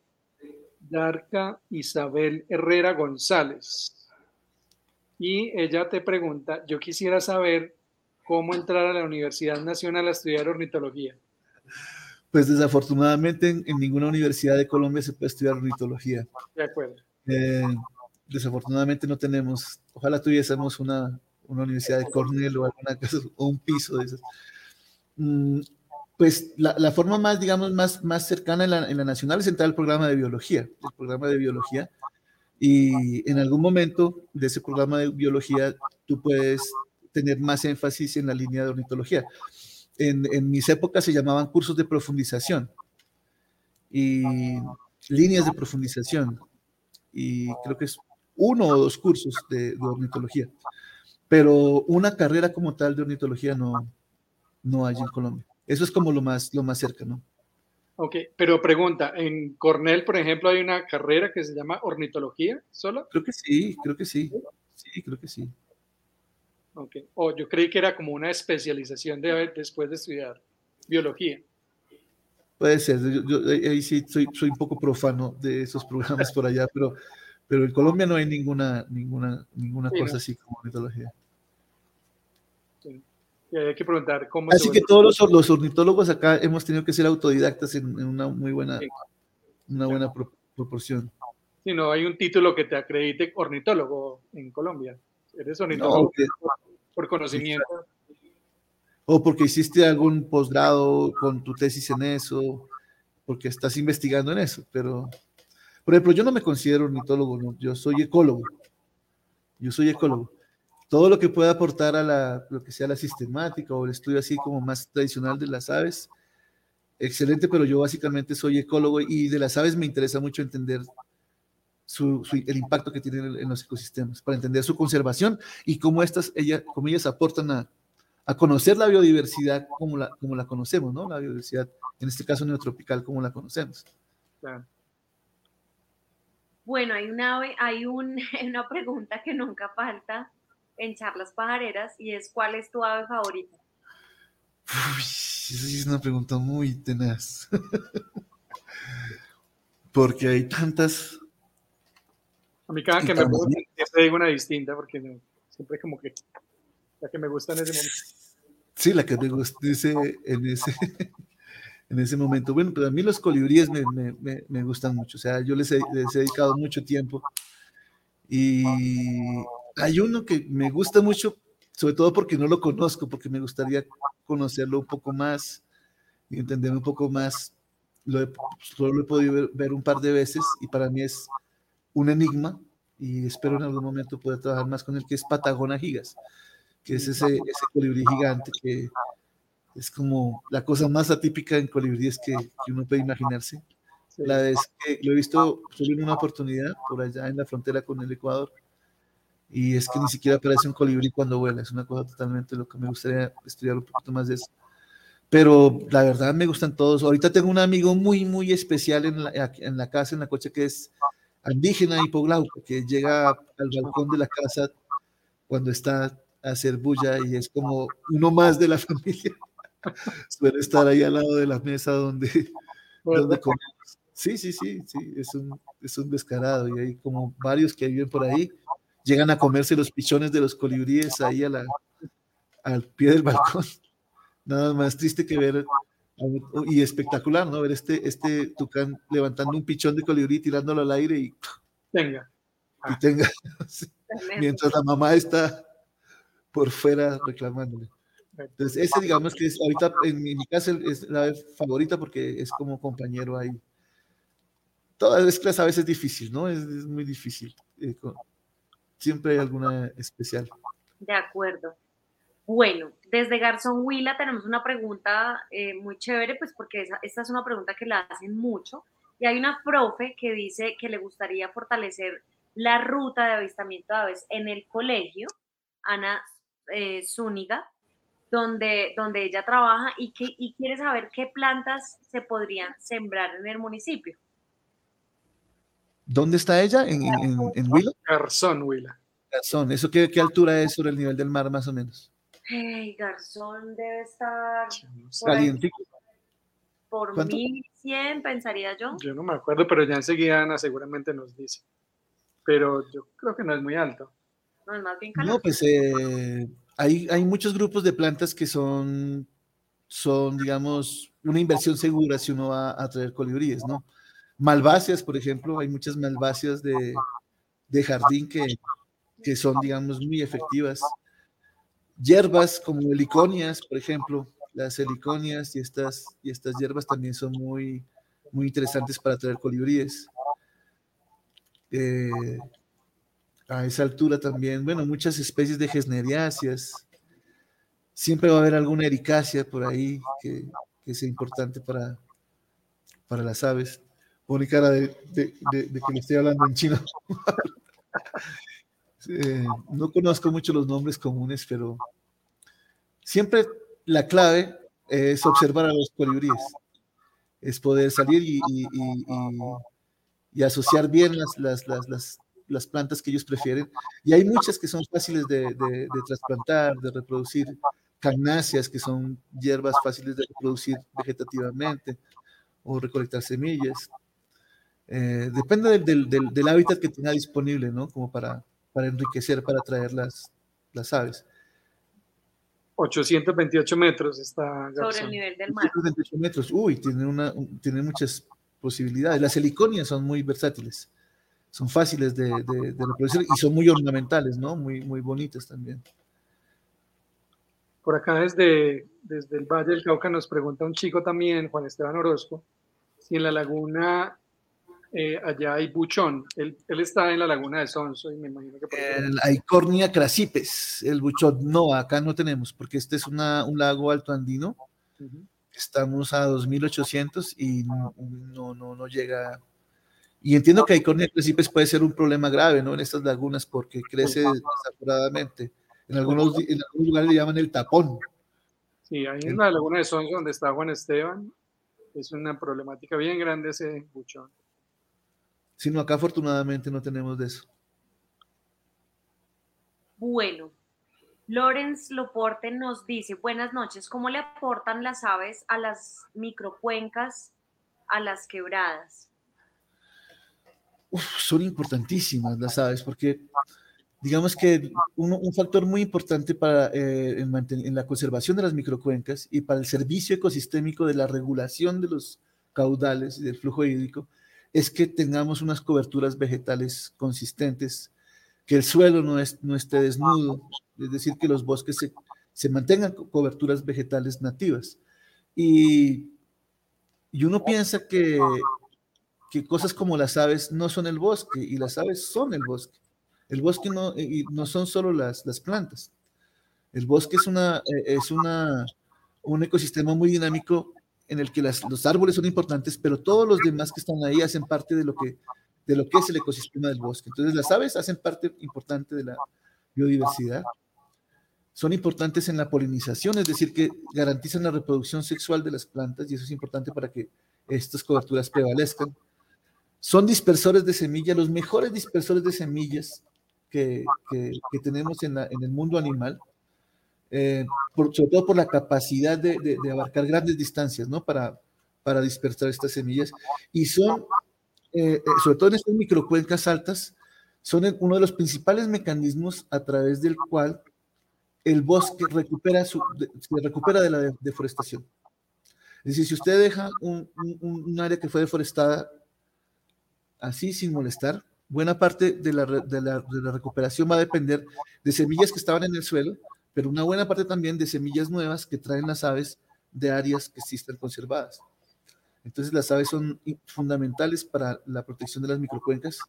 Speaker 2: Darca Isabel Herrera González. Y ella te pregunta, yo quisiera saber cómo entrar a la Universidad Nacional a estudiar ornitología.
Speaker 3: Pues desafortunadamente en, en ninguna universidad de Colombia se puede estudiar ornitología.
Speaker 2: De acuerdo.
Speaker 3: Eh, desafortunadamente no tenemos, ojalá tuviésemos una, una universidad de Cornell o, alguna cosa, o un piso de esas. Mm, pues la, la, forma más, digamos, más, más cercana en la, en la, nacional es entrar al programa de biología, el programa de biología, y en algún momento de ese programa de biología tú puedes tener más énfasis en la línea de ornitología. En, en mis épocas se llamaban cursos de profundización y líneas de profundización, y creo que es uno o dos cursos de, de ornitología, pero una carrera como tal de ornitología no, no hay en Colombia. Eso es como lo más, lo más cerca, ¿no?
Speaker 2: Ok, pero pregunta, ¿en Cornell, por ejemplo, hay una carrera que se llama ornitología solo?
Speaker 3: Creo que sí, creo que sí. Sí, creo que sí.
Speaker 2: O oh, yo creí que era como una especialización de, después de estudiar biología.
Speaker 3: Puede ser, yo, yo ahí sí soy, soy un poco profano de esos programas por allá, pero, pero en Colombia no hay ninguna, ninguna, ninguna sí, cosa no. así como ornitología.
Speaker 2: Sí hay que preguntar cómo.
Speaker 3: Así que todos los, los, ornitólogos acá hemos tenido que ser autodidactas en, en una muy buena, sí. una buena pro, proporción.
Speaker 2: Sí, no hay un título que te acredite ornitólogo en Colombia. Eres ornitólogo no, okay. por, conocimiento.
Speaker 3: O porque hiciste algún posgrado con tu tesis en eso, porque estás investigando en eso. Pero, por ejemplo, yo no me considero ornitólogo, no, yo soy ecólogo. Yo soy ecólogo todo lo que pueda aportar a la, lo que sea la sistemática o el estudio así como más tradicional de las aves, excelente, pero yo básicamente soy ecólogo y de las aves me interesa mucho entender su, su, el impacto que tienen en los ecosistemas, para entender su conservación y cómo, estas, ella, cómo ellas aportan a, a conocer la biodiversidad como la, como la conocemos, ¿no? La biodiversidad, en este caso neotropical, como la conocemos.
Speaker 2: Claro.
Speaker 4: Bueno, hay una, hay un, una pregunta que nunca falta en charlas pajareras y es ¿cuál es tu ave favorita?
Speaker 3: Uy, esa es una pregunta muy tenaz. porque hay tantas.
Speaker 2: A mí cada que me gusta, siempre digo una distinta porque no, siempre como que la que me gusta en ese momento.
Speaker 3: Sí, la que me gusta ese, en ese, en ese momento. Bueno, pero a mí los colibríes me, me, me, me gustan mucho. O sea, yo les he, les he dedicado mucho tiempo. Y hay uno que me gusta mucho, sobre todo porque no lo conozco, porque me gustaría conocerlo un poco más y entender un poco más. Lo he, solo lo he podido ver, ver, un par de veces y para mí es un enigma y espero en algún momento poder trabajar más con él, que es Patagona gigas, que es ese, ese colibrí gigante que es como la cosa más atípica en colibríes que, que uno puede imaginarse. La vez que lo he visto solo en una oportunidad por allá en la frontera con el Ecuador y es que ni siquiera parece un colibrí cuando vuela, es una cosa totalmente lo que me gustaría estudiar un poquito más de eso. Pero la verdad me gustan todos. Ahorita tengo un amigo muy, muy especial en la, en la casa, en la coche, que es indígena hipoglauco, que llega al balcón de la casa cuando está hacer bulla y es como uno más de la familia. Suele estar ahí al lado de la mesa donde, donde comemos. Sí, sí, sí, sí, es un, es un descarado y hay como varios que viven por ahí, llegan a comerse los pichones de los colibríes ahí a la, al pie del balcón. Nada más triste que ver y espectacular, ¿no? Ver este, este tucán levantando un pichón de colibrí, tirándolo al aire y
Speaker 2: tenga.
Speaker 3: Y tenga. Mientras la mamá está por fuera reclamándole. Entonces, ese digamos que es ahorita en mi, casa es la favorita porque es como compañero ahí. Todas las clases a veces es difícil, ¿no? Es, muy difícil. Eh, siempre hay alguna especial.
Speaker 4: De acuerdo. Bueno, desde Garzón Huila tenemos una pregunta eh, muy chévere, pues porque esta es una pregunta que la hacen mucho. Y hay una profe que dice que le gustaría fortalecer la ruta de avistamiento de aves en el colegio, Ana eh, Zúñiga, donde, donde ella trabaja y, que, y quiere saber qué plantas se podrían sembrar en el municipio.
Speaker 3: ¿Dónde está ella? ¿En, en, Huila?
Speaker 2: Garzón, Huila.
Speaker 3: Garzón, ¿eso qué, qué altura es sobre el nivel del mar más o menos?
Speaker 4: Hey, Garzón debe estar
Speaker 3: por,
Speaker 4: por 1100, pensaría yo.
Speaker 2: Yo no me acuerdo, pero ya enseguida Ana seguramente nos dice. Pero yo creo que no es muy alto.
Speaker 4: No, es más bien
Speaker 3: No, pues eh, hay, hay muchos grupos de plantas que son, son, digamos, una inversión segura si uno va a traer colibríes, ¿no? Malváceas, por ejemplo, hay muchas malváceas de, de jardín que, que son, digamos, muy efectivas hierbas como heliconias, por ejemplo, las heliconias y estas, y estas hierbas también son muy, muy interesantes para traer colibríes. Eh, a esa altura también, bueno, muchas especies de gesneriáceas. Siempre va a haber alguna ericácea por ahí que, que sea importante para, para las aves. Pone cara de, que le estoy hablando en chino. Eh, no conozco mucho los nombres comunes, pero siempre la clave es observar a los colibríes, es poder salir y, asociar bien las, plantas que ellos prefieren. Y hay muchas que son fáciles de, trasplantar, de reproducir, cagnáceas, que son hierbas fáciles de reproducir vegetativamente, o recolectar semillas. Eh, depende del, del, del, hábitat que tenga disponible, ¿no? Como para, para enriquecer, para atraer las, las aves.
Speaker 2: 828 metros está
Speaker 4: Sobre el nivel del mar.
Speaker 3: 828 metros, uy, tiene, una, tiene muchas posibilidades. Las heliconias son muy versátiles, son fáciles de, de, reproducir y son muy ornamentales, ¿no? Muy, muy bonitas también.
Speaker 2: Por acá desde, desde el Valle del Cauca nos pregunta un chico también, Juan Esteban Orozco, si en la laguna eh, allá hay buchón. Él, él, está en la laguna de Sonso y me imagino que... Por
Speaker 3: hay Cornia crasipes, el buchón. No, acá no tenemos, porque este es una, un lago alto andino. Estamos a 2800 y no, no, no, no llega... Y entiendo que hay Cornia crasipes puede ser un problema grave, ¿no? En estas lagunas porque crece desaforadamente. En algunos, en algunos lugares le llaman el tapón.
Speaker 2: Sí, hay en la laguna de Sonso donde está Juan Esteban. Es una problemática bien grande ese buchón
Speaker 3: sino acá afortunadamente no tenemos de eso.
Speaker 4: Bueno, Lorenz Loporte nos dice, buenas noches, ¿cómo le aportan las aves a las microcuencas, a las quebradas?
Speaker 3: son importantísimas las aves, porque digamos que un, factor muy importante para eh, en, la conservación de las microcuencas y para el servicio ecosistémico de la regulación de los caudales y del flujo hídrico es que tengamos unas coberturas vegetales consistentes, que el suelo no, es, no esté desnudo, es decir, que los bosques se, se mantengan coberturas vegetales nativas. Y, y uno piensa que, que cosas como las aves no son el bosque, y las aves son el bosque. El bosque no, y no son solo las, las plantas. El bosque es, una, eh, es una, un ecosistema muy dinámico en el que los árboles son importantes, pero todos los demás que están ahí hacen parte de lo que, de lo que es el ecosistema del bosque. Entonces las aves hacen parte importante de la biodiversidad. Son importantes en la polinización, es decir, que garantizan la reproducción sexual de las plantas y eso es importante para que estas coberturas prevalezcan. Son dispersores de semillas, los mejores dispersores de semillas que, que, tenemos en, en el mundo animal eh, sobre todo por la capacidad de, de, abarcar grandes distancias, ¿no? Para, para dispersar estas semillas. Y son, eh, eh, sobre todo en estas microcuencas altas, son uno de los principales mecanismos a través del cual el bosque recupera su, se recupera de la deforestación. Es decir, si usted deja un, un, área que fue deforestada así sin molestar, buena parte de la, de, la, de la, recuperación va a depender de semillas que estaban en el suelo, pero una buena parte también de semillas nuevas que traen las aves de áreas que sí están conservadas. Entonces las aves son fundamentales para la protección de las microcuencas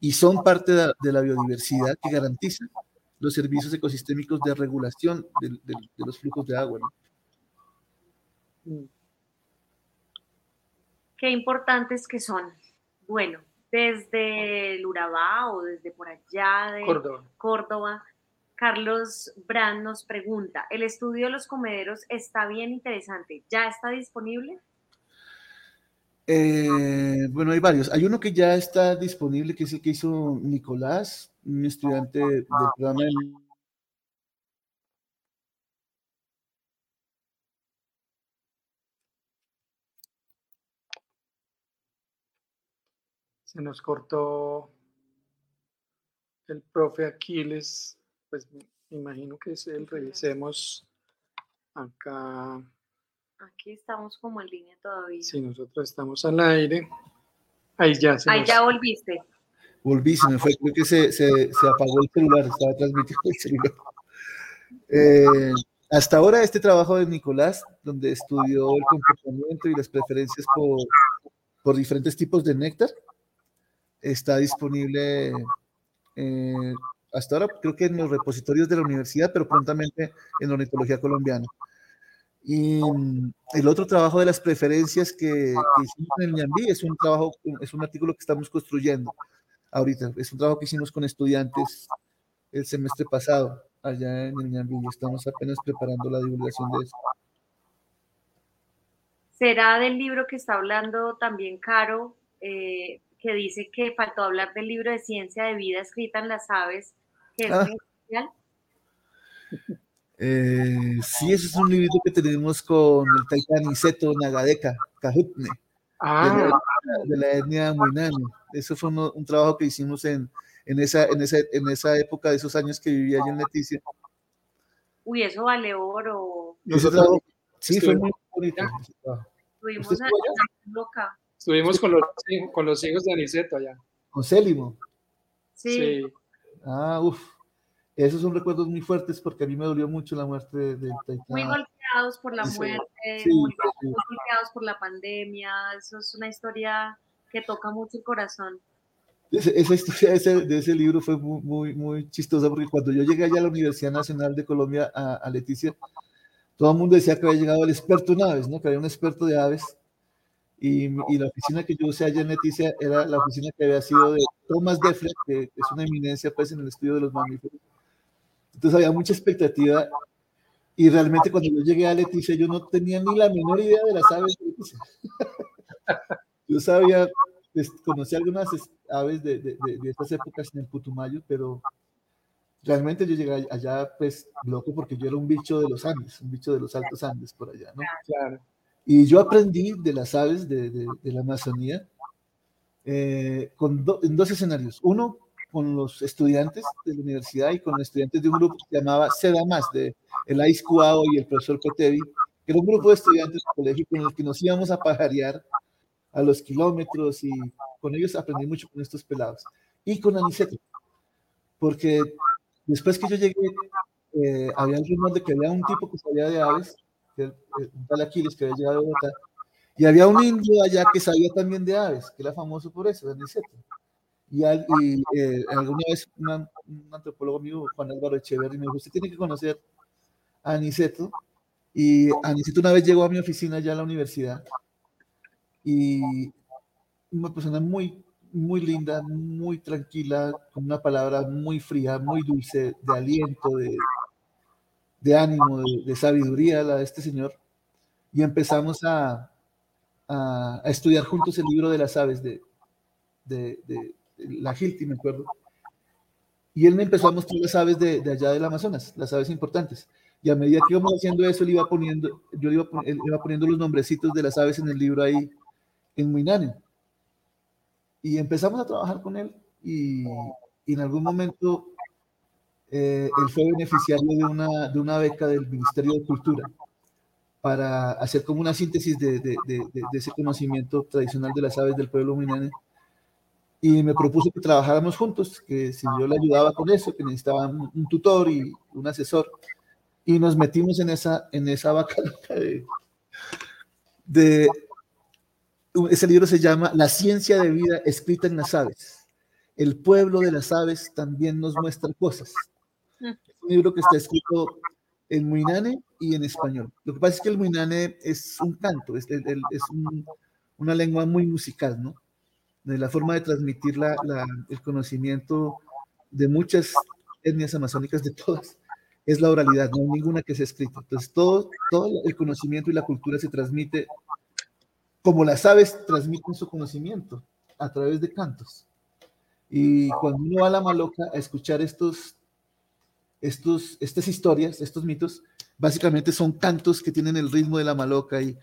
Speaker 3: y son parte de, la biodiversidad que garantiza los servicios ecosistémicos de regulación de, los flujos de agua.
Speaker 4: Qué importantes que son. Bueno, desde el Urabá o desde por allá de Córdoba. Carlos Brand nos pregunta, ¿el estudio de los comederos está bien interesante? ¿Ya está disponible?
Speaker 3: Eh, bueno, hay varios. Hay uno que ya está disponible, que es el que hizo Nicolás, un estudiante del programa
Speaker 2: Se nos cortó el profe Aquiles, pues me imagino que es el, revisemos acá.
Speaker 4: Aquí estamos como en línea todavía.
Speaker 2: Sí, nosotros estamos al aire. Ahí ya
Speaker 4: se Ahí ya volviste.
Speaker 3: Volví, se me fue, creo que se, se, se apagó el celular, estaba transmitiendo el celular. Eh, hasta ahora este trabajo de Nicolás, donde estudió el comportamiento y las preferencias por, por diferentes tipos de néctar, está disponible eh, hasta ahora, creo que en los repositorios de la universidad, pero prontamente en ornitología colombiana. Y mm, el otro trabajo de las preferencias que, hicimos en el Ñambí es un trabajo, es un artículo que estamos construyendo ahorita. Es un trabajo que hicimos con estudiantes el semestre pasado allá en el Ñambí y estamos apenas preparando la divulgación de eso.
Speaker 4: ¿Será del libro que está hablando también Caro, eh, que dice que faltó hablar del libro de ciencia de vida escrita en las aves, que es ah.
Speaker 3: Eh, sí, ese es un libro que tenemos con el Taitán Iseto Nagadeka, Cajutne, ah. de, la, etnia Muinami. Eso fue un, trabajo que hicimos en, en, esa, en, esa, en esa época de esos años que vivía yo en Leticia.
Speaker 4: Uy, eso vale oro.
Speaker 3: sí, fue muy bonito.
Speaker 2: Estuvimos loca. Estuvimos con los, con los hijos de Aniceto allá.
Speaker 3: ¿Con Célimo?
Speaker 4: Sí.
Speaker 3: Ah, uff. Esos son recuerdos muy fuertes porque a mí me dolió mucho la muerte de Taitán.
Speaker 4: Muy golpeados por la muerte, muy, golpeados por la pandemia. Eso es una historia que toca mucho el corazón.
Speaker 3: esa historia de ese, de ese, libro fue muy, muy, muy, chistosa porque cuando yo llegué allá a la Universidad Nacional de Colombia, a, a Leticia, todo el mundo decía que había llegado el experto en aves, ¿no? que había un experto de aves y, y, la oficina que yo usé allá en Leticia era la oficina que había sido de Thomas Defler, que es una eminencia pues en el estudio de los mamíferos. Entonces había mucha expectativa y realmente cuando yo llegué a Leticia yo no tenía ni la menor idea de las aves de Leticia. yo sabía, pues, conocí algunas aves de, de, de, estas épocas en el Putumayo, pero realmente yo llegué allá pues loco porque yo era un bicho de los Andes, un bicho de los altos Andes por allá, ¿no?
Speaker 2: Claro.
Speaker 3: Y yo aprendí de las aves de, de, la Amazonía eh, con en dos escenarios. Uno, con los estudiantes de la universidad y con los estudiantes de un grupo que se llamaba SEDA Más, de el Cuao y el profesor Cotevi, que era un grupo de estudiantes de colegio con los que nos íbamos a pajarear a los kilómetros y con ellos aprendí mucho con estos pelados. Y con Aniceto, porque después que yo llegué, eh, había el rumor de que había un tipo que sabía de aves un tal Aquiles que había llegado a Bogotá, y había un indio allá que sabía también de aves, que era famoso por eso, Aniceto. Y, y eh, alguna vez un antropólogo mío, Juan Álvaro Echeverri, me dijo, usted tiene que conocer a Aniceto. Y Aniceto una vez llegó a mi oficina allá a la universidad y una persona muy, muy linda, muy tranquila, con una palabra muy fría, muy dulce, de aliento, de, de ánimo, de, sabiduría la de este señor, y empezamos a, a, estudiar juntos el libro de las aves de, de, de, la Hilti, me acuerdo. Y él me empezó a mostrar las aves de, allá del Amazonas, las aves importantes. y a medida que íbamos haciendo eso, él iba poniendo, yo iba, iba poniendo los nombrecitos de las aves en el libro ahí en Muinane. Y empezamos a trabajar con él y, en algún momento eh, él fue beneficiario de una, de una beca del Ministerio de Cultura para hacer como una síntesis de, de, de, de, ese conocimiento tradicional de las aves del pueblo Muinane. Y me propuso que trabajáramos juntos, que si yo le ayudaba con eso, que necesitaba un, un tutor y un asesor y nos metimos en esa, en esa vaca de, de, ese libro se llama La ciencia de vida escrita en las aves. El pueblo de las aves también nos muestra cosas. Mm. Es un libro que está escrito en Muinane y en español. Lo que pasa es que el Muinane es un canto, es, una lengua muy musical, ¿no? De la forma de transmitir el conocimiento de muchas etnias amazónicas, de todas, es la oralidad, no hay ninguna que sea escrita. Entonces, todo, todo el conocimiento y la cultura se transmite como las aves transmiten su conocimiento a través de cantos. Y cuando uno va a la maloca a escuchar estos, estos, estas historias, estos mitos, básicamente son cantos que tienen el ritmo de la maloca y,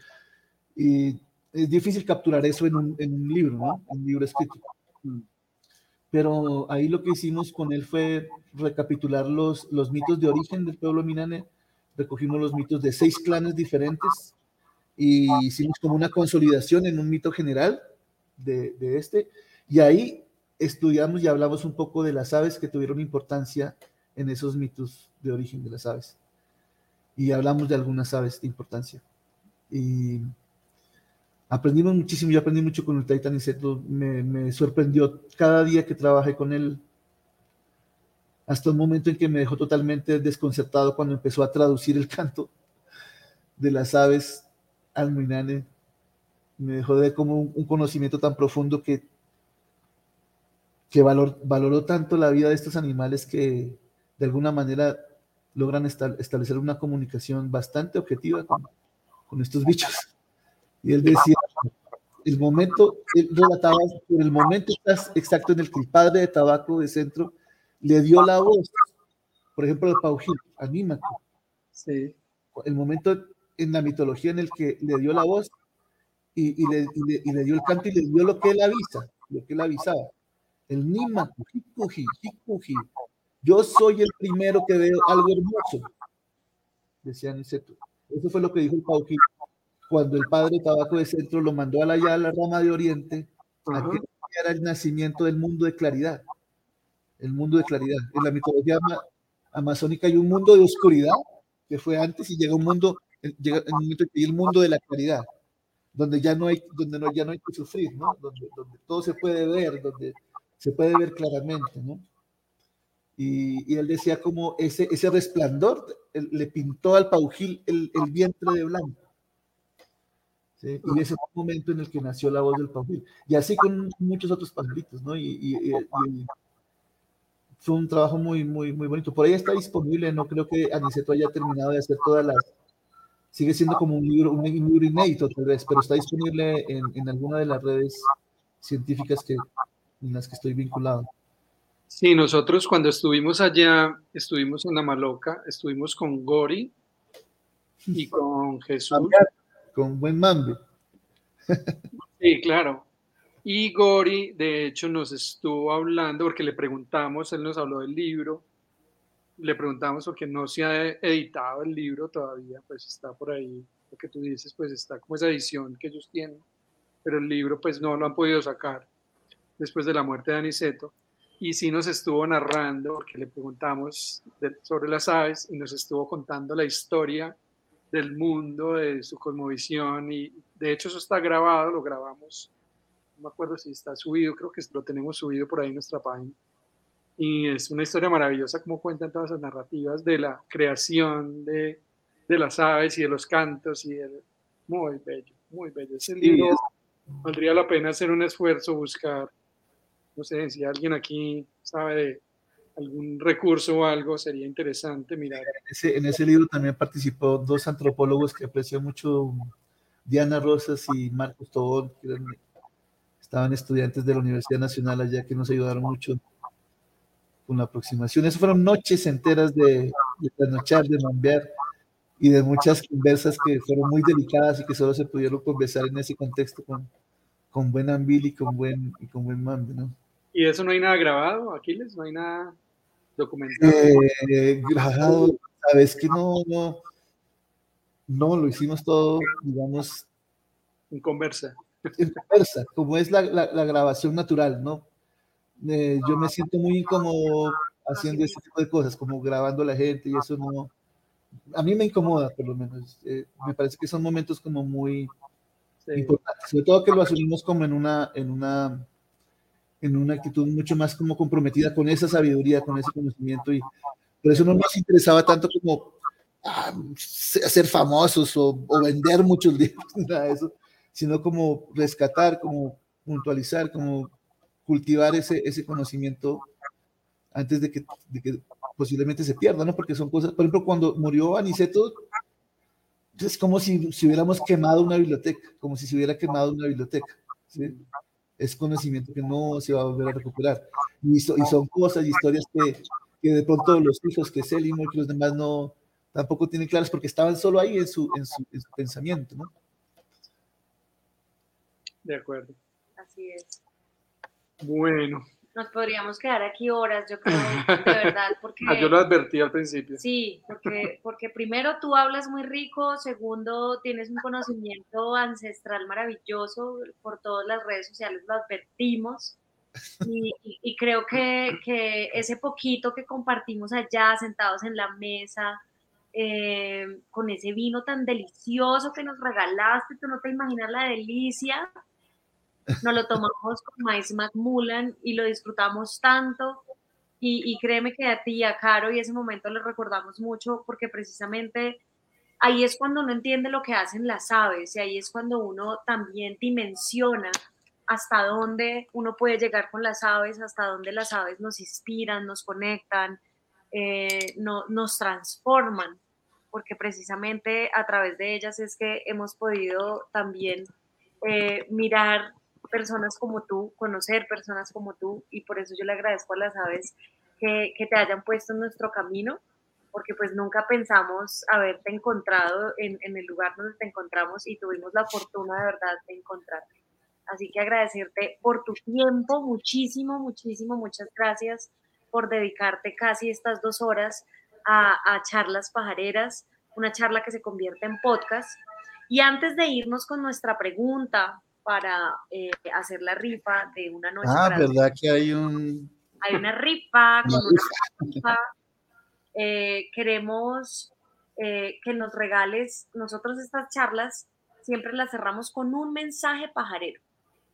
Speaker 3: es difícil capturar eso en un, libro, ¿no? En un libro escrito. Pero ahí lo que hicimos con él fue recapitular los, mitos de origen del pueblo Minane, recogimos los mitos de seis clanes diferentes y hicimos como una consolidación en un mito general de este, y ahí estudiamos y hablamos un poco de las aves que tuvieron importancia en esos mitos de origen de las aves. Y hablamos de algunas aves de importancia. Y aprendimos muchísimo, yo aprendí mucho con el Niceto, me, sorprendió cada día que trabajé con él, hasta un momento en que me dejó totalmente desconcertado cuando empezó a traducir el canto de las aves al Muinane. Me dejó de como un, conocimiento tan profundo que, que valor, valoró tanto la vida de estos animales que de alguna manera logran establecer una comunicación bastante objetiva con, con estos bichos. Y él decía, el momento, él relataba, por el momento exacto en el que el padre de tabaco de centro le dio la voz, por ejemplo, al Paujil, anímate. Sí. El momento en la mitología en el que le dio la voz y, y, le, y, le, dio el canto y le dio lo que él avisa, lo que él avisaba. El Nimaku, Hikuji, Hikuji. Yo soy el primero que veo algo hermoso, decía Niceto. Eso fue lo que dijo el Paujil cuando el padre Tabaco de Centro lo mandó a la, a la rama de Oriente, a que era el nacimiento del mundo de claridad. El mundo de claridad. En la mitología amazónica hay un mundo de oscuridad que fue antes y llega un mundo, llega el momento el mundo de la claridad, donde ya no hay, donde no, ya no hay que sufrir, ¿no? Donde, donde todo se puede ver, donde se puede ver claramente, ¿no? Y, y, él decía como ese, ese resplandor le pintó al paujil el, el vientre de blanco y ese fue el momento en el que nació la voz del pajil. Y así con muchos otros pajaritos, ¿no? Y, fue un trabajo muy, muy, muy bonito. Por ahí está disponible, no creo que Aniceto haya terminado de hacer todas las... Sigue siendo como un libro, un libro inédito tal vez, pero está disponible en, en alguna de las redes científicas que, en las que estoy vinculado.
Speaker 2: Sí, nosotros cuando estuvimos allá, estuvimos en la Maloca, estuvimos con Gori y con Jesús
Speaker 3: con buen mambe.
Speaker 2: Sí, claro. Y Gori, de hecho, nos estuvo hablando porque le preguntamos, él nos habló del libro, le preguntamos porque no se ha editado el libro todavía, pues está por ahí, lo que tú dices, pues está como esa edición que ellos tienen, pero el libro pues no lo han podido sacar después de la muerte de Aniceto. Y sí nos estuvo narrando, porque le preguntamos sobre las aves y nos estuvo contando la historia del mundo, de su cosmovisión y de hecho eso está grabado, lo grabamos, no me acuerdo si está subido, creo que lo tenemos subido por ahí en nuestra página. Y es una historia maravillosa como cuentan todas las narrativas de la creación de, de las aves y de los cantos y el, muy bello, muy bello. Ese libro valdría la pena hacer un esfuerzo, buscar, no sé, si alguien aquí sabe de algún recurso o algo, sería interesante mirar.
Speaker 3: En ese, libro también participó dos antropólogos que aprecio mucho, Diana Rosas y Marcos Tobón, que estaban estudiantes de la Universidad Nacional allá, que nos ayudaron mucho con la aproximación. Esas fueron noches enteras de, de trasnochar, de mambear, y de muchas conversas que fueron muy delicadas y que solo se pudieron conversar en ese contexto con, con buen ambil y con buen, y con buen mando, ¿no?
Speaker 2: ¿Y eso no hay nada grabado, Aquiles? ¿No hay nada documentado?
Speaker 3: Eh, grabado, sabes que no, no, no, lo hicimos todo, digamos...
Speaker 2: En conversa.
Speaker 3: En conversa, como es la, la, la grabación natural, ¿no? Eh, yo me siento muy incómodo haciendo ese tipo de cosas, como grabando a la gente y eso no... A mí me incomoda, por lo menos. Eh, me parece que son momentos como muy sí. importantes, sobre todo que lo asumimos como en una, en una en una actitud mucho más como comprometida con esa sabiduría, con ese conocimiento y por eso no nos interesaba tanto como ah, famosos o, o, vender muchos libros, nada de eso, sino como rescatar, como puntualizar, como cultivar ese, ese conocimiento antes de que, de que posiblemente se pierda, ¿no? Porque son cosas, por ejemplo, cuando murió Aniceto, es como si, si hubiéramos quemado una biblioteca, como si se hubiera quemado una biblioteca, ¿sí? Es conocimiento que no se va a volver a recuperar. Y, so, y son cosas y historias que, que, de pronto los hijos que Selim y que los demás no tampoco tienen claras porque estaban solo ahí en su, en su, en su pensamiento, ¿no?
Speaker 2: De acuerdo.
Speaker 4: Así es.
Speaker 2: Bueno.
Speaker 4: Nos podríamos quedar aquí horas, yo creo, de verdad, porque...
Speaker 2: Ah, yo lo advertí al principio.
Speaker 4: Sí, porque, porque primero tú hablas muy rico, segundo tienes un conocimiento ancestral maravilloso, por todas las redes sociales lo advertimos, y, y, y creo que, que, ese poquito que compartimos allá, sentados en la mesa, eh, con ese vino tan delicioso que nos regalaste, tú no te imaginas la delicia, nos lo tomamos con maíz Macmullan y lo disfrutamos tanto. Y, y, créeme que a ti, a Caro, y ese momento lo recordamos mucho porque precisamente ahí es cuando uno entiende lo que hacen las aves y ahí es cuando uno también dimensiona hasta dónde uno puede llegar con las aves, hasta dónde las aves nos inspiran, nos conectan, eh, no, nos transforman, porque precisamente a través de ellas es que hemos podido también eh, mirar personas como tú, conocer personas como tú, y por eso yo le agradezco a las aves que, te hayan puesto en nuestro camino, porque pues nunca pensamos haberte encontrado en, en, el lugar donde te encontramos y tuvimos la fortuna de verdad de encontrarte. Así que agradecerte por tu tiempo, muchísimo, muchísimo, muchas gracias por dedicarte casi estas dos horas a, a charlas pajareras, una charla que se convierte en podcast. Y antes de irnos con nuestra pregunta, para eh, hacer la rifa de una noche.
Speaker 3: Ah, ¿verdad que hay un...
Speaker 4: Hay una rifa con una rifa. Eh, queremos eh, que nos regales, nosotros estas charlas siempre las cerramos con un mensaje pajarero.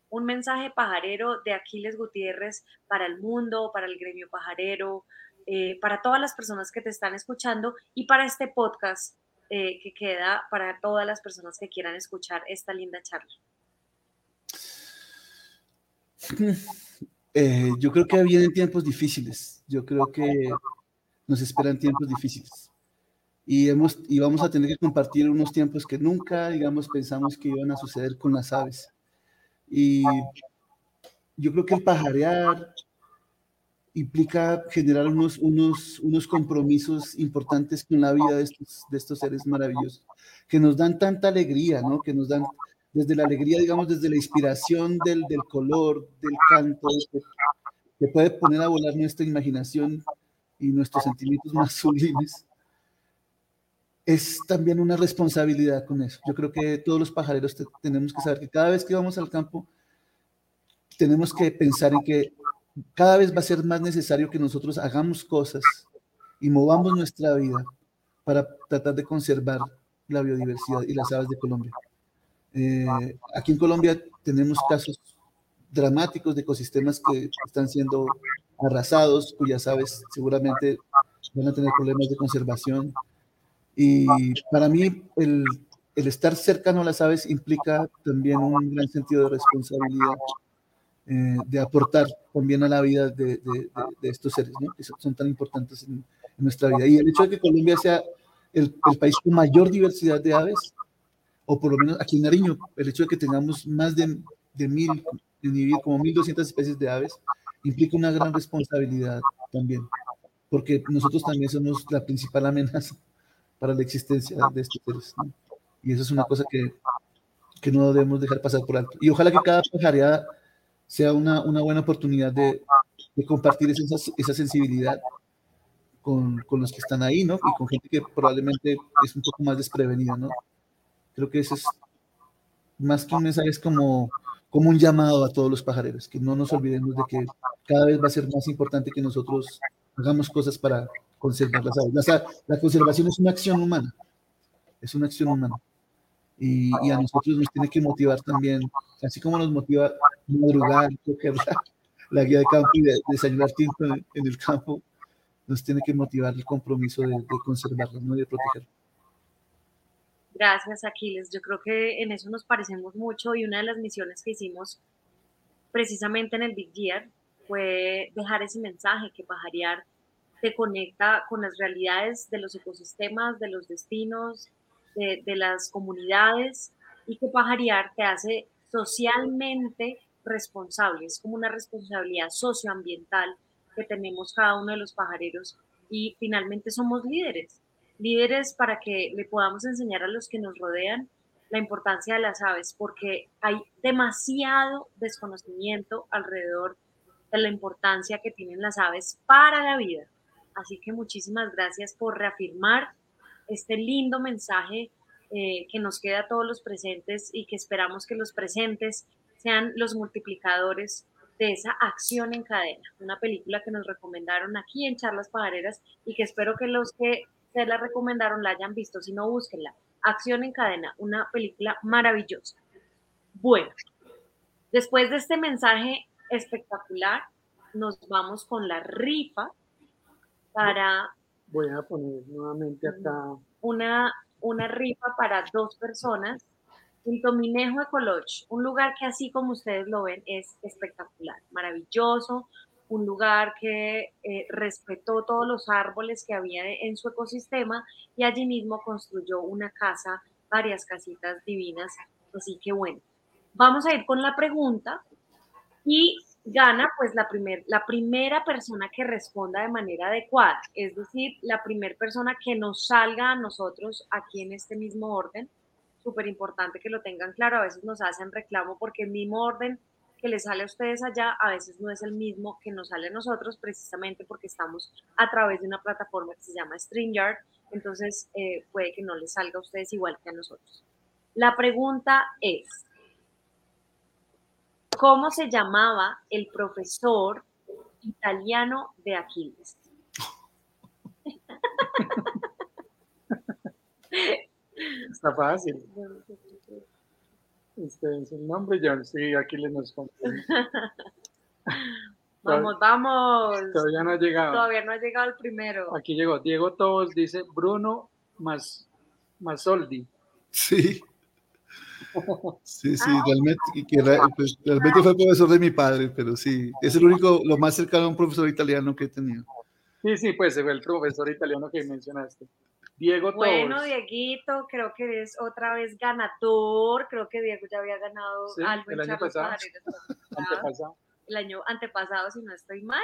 Speaker 4: Un mensaje pajarero de Aquiles Gutiérrez para el mundo, para el gremio pajarero, eh, para todas las personas que te están escuchando y para este podcast que queda para todas las personas que quieran escuchar esta linda charla.
Speaker 3: Eh, yo creo que vienen tiempos difíciles. Yo creo que nos esperan tiempos difíciles. Y, hemos, y vamos a tener que compartir unos tiempos que nunca, digamos, pensamos que iban a suceder con las aves. Y yo creo que el pajarear implica generar unos, unos, unos compromisos importantes con la vida de estos, de estos seres maravillosos, que nos dan tanta alegría, ¿no? que nos dan desde la alegría, digamos, desde la inspiración del, del color, del canto, que, que, puede poner a volar nuestra imaginación y nuestros sentimientos más es también una responsabilidad con eso. Yo creo que todos los pajareros te, tenemos que saber que cada vez que vamos al campo, tenemos que pensar en que cada vez va a ser más necesario que nosotros hagamos cosas y movamos nuestra vida para tratar de conservar la biodiversidad y las aves de Colombia. Eh, aquí en Colombia tenemos casos dramáticos de ecosistemas que están siendo arrasados, cuyas aves seguramente van a tener problemas de conservación. Y para mí el, el estar cercano a las aves implica también un gran sentido de responsabilidad, eh, de aportar también a la vida de, de, de estos seres, ¿no? que son tan importantes en, en, nuestra vida. Y el hecho de que Colombia sea el, el país con mayor diversidad de aves o por lo menos aquí en Nariño, el hecho de que tengamos más de, mil, de como 1.200 especies de aves, implica una gran responsabilidad también, porque nosotros también somos la principal amenaza para la existencia de estos seres. Y eso es una cosa que, que, no debemos dejar pasar por alto. Y ojalá que cada pajareada sea una, una buena oportunidad de, de compartir esa, esa sensibilidad con, con, los que están ahí, ¿no? Y con gente que probablemente es un poco más desprevenida, ¿no? Creo que eso es más que un mensaje, es como, como un llamado a todos los pajareros, que no nos olvidemos de que cada vez va a ser más importante que nosotros hagamos cosas para conservar las aves. La, la conservación es una acción humana, es una acción humana. Y, y, a nosotros nos tiene que motivar también, así como nos motiva madrugar, coger la, guía de campo y de, desayunar tinto en, el campo, nos tiene que motivar el compromiso de, de conservarlas, ¿no? de protegerlas.
Speaker 4: Gracias, Aquiles. Yo creo que en eso nos parecemos mucho y una de las misiones que hicimos precisamente en el Big Year fue dejar ese mensaje que pajarear te conecta con las realidades de los ecosistemas, de los destinos, de, de las comunidades y que pajarear te hace socialmente responsable. Es como una responsabilidad socioambiental que tenemos cada uno de los pajareros y finalmente somos líderes líderes para que le podamos enseñar a los que nos rodean la importancia de las aves, porque hay demasiado desconocimiento alrededor de la importancia que tienen las aves para la vida. Así que muchísimas gracias por reafirmar este lindo mensaje eh, que nos queda a todos los presentes y que esperamos que los presentes sean los multiplicadores de esa acción en cadena. Una película que nos recomendaron aquí en Charlas Pajareras y que espero que los que se la recomendaron, la hayan visto, si no, búsquenla. Acción en cadena, una película maravillosa. Bueno, después de este mensaje espectacular, nos vamos con la rifa para...
Speaker 2: Voy a poner nuevamente acá.
Speaker 4: Una, una rifa para dos personas en Tominejo Ecology, un lugar que así como ustedes lo ven es espectacular, maravilloso, un lugar que eh, respetó todos los árboles que había en su ecosistema y allí mismo construyó una casa, varias casitas divinas. Así que bueno, vamos a ir con la pregunta y gana pues la, primer, la primera persona que responda de manera adecuada, es decir, la primera persona que nos salga a nosotros aquí en este mismo orden. Súper importante que lo tengan claro, a veces nos hacen reclamo porque el mismo orden que les sale a ustedes allá a veces no es el mismo que nos sale a nosotros, precisamente porque estamos a través de una plataforma que se llama StreamYard, entonces eh, puede que no les salga a ustedes igual que a nosotros. La pregunta es, ¿cómo se llamaba el profesor italiano de Aquiles?
Speaker 2: Está fácil. Este es el nombre, John. Sí, aquí le nos
Speaker 4: Vamos, vamos.
Speaker 2: Todavía no ha llegado.
Speaker 4: Todavía no ha llegado el primero.
Speaker 2: Aquí llegó. Diego Tobos dice Bruno Mas, Masoldi.
Speaker 3: Sí. Sí, sí, ah, realmente, que, pues, realmente fue profesor de mi padre, pero sí, es el único, lo más cercano a un profesor italiano que he tenido.
Speaker 2: Sí, sí, pues fue el profesor italiano que mencionaste. Diego
Speaker 4: Bueno, Dieguito, creo que es otra vez ganador. Creo que Diego ya había ganado algo
Speaker 2: el año pasado.
Speaker 4: El año antepasado, si no estoy mal.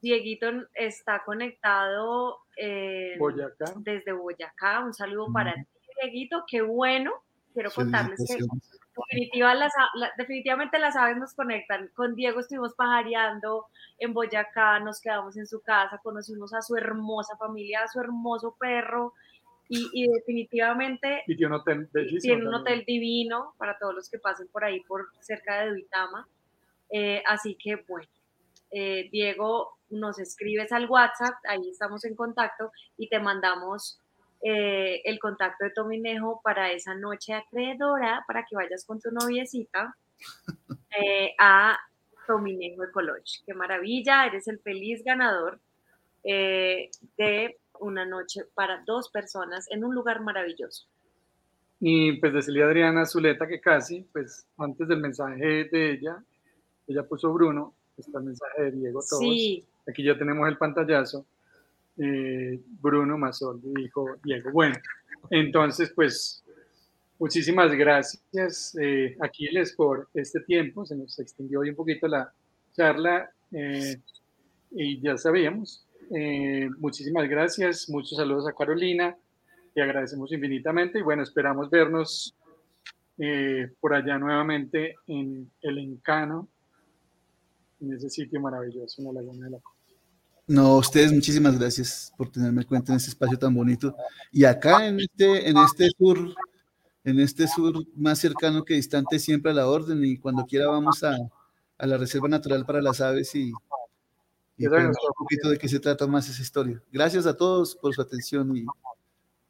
Speaker 4: Dieguito está conectado desde Boyacá. Un saludo para ti, Dieguito. Qué bueno. Quiero contarles que definitivamente las aves nos conectan. Con Diego estuvimos pajareando en Boyacá, nos quedamos en su casa, conocimos a su hermosa familia, a su hermoso perro. Y, definitivamente
Speaker 2: y tiene un hotel,
Speaker 4: tiene un hotel divino para todos los que pasen por ahí, por cerca de Duitama. Eh, así que bueno, eh, Diego, nos escribes al WhatsApp, ahí estamos en contacto y te mandamos eh, el contacto de Tominejo para esa noche acreedora, para que vayas con tu noviecita eh, a Tominejo Ecology. Qué maravilla, eres el feliz ganador eh, de una noche para dos personas en un lugar maravilloso.
Speaker 2: Y pues decirle a Adriana Zuleta que casi, pues antes del mensaje de ella, ella puso Bruno, está el mensaje de Diego todos. Sí. Aquí ya tenemos el pantallazo eh, Bruno Mazol dijo Diego. Bueno, entonces, pues, muchísimas gracias, eh, Aquiles, por este tiempo. Se nos extendió hoy un poquito la charla eh, y ya sabíamos. Eh, muchísimas gracias, muchos saludos a Carolina, te agradecemos infinitamente y bueno, esperamos vernos por allá nuevamente en el Encano, en ese sitio maravilloso en la Laguna de la Costa.
Speaker 3: No, ustedes muchísimas gracias por tenerme en cuenta en este espacio tan bonito. Y acá en este, en este sur, en este sur más cercano que distante, siempre a la orden. Y cuando quiera vamos a, a la Reserva Natural para las Aves y, y un poquito de qué se trata más esa historia. Gracias a todos por su atención y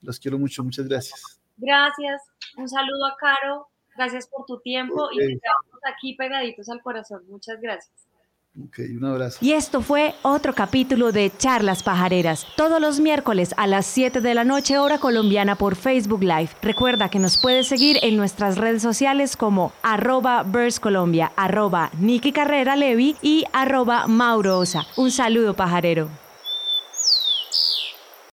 Speaker 3: los quiero mucho. Muchas gracias.
Speaker 5: Gracias. Un saludo a Caro. Gracias por tu tiempo y estamos aquí pegaditos al corazón. Muchas gracias.
Speaker 3: Ok, un abrazo.
Speaker 4: Y esto fue otro capítulo de Charlas Pajareras, todos los miércoles a las 7 de la noche hora colombiana por Facebook Live. Recuerda que nos puedes seguir en nuestras redes sociales como arroba Colombia, arroba Carrera Levi y arroba Mauro Osa. Un saludo pajarero.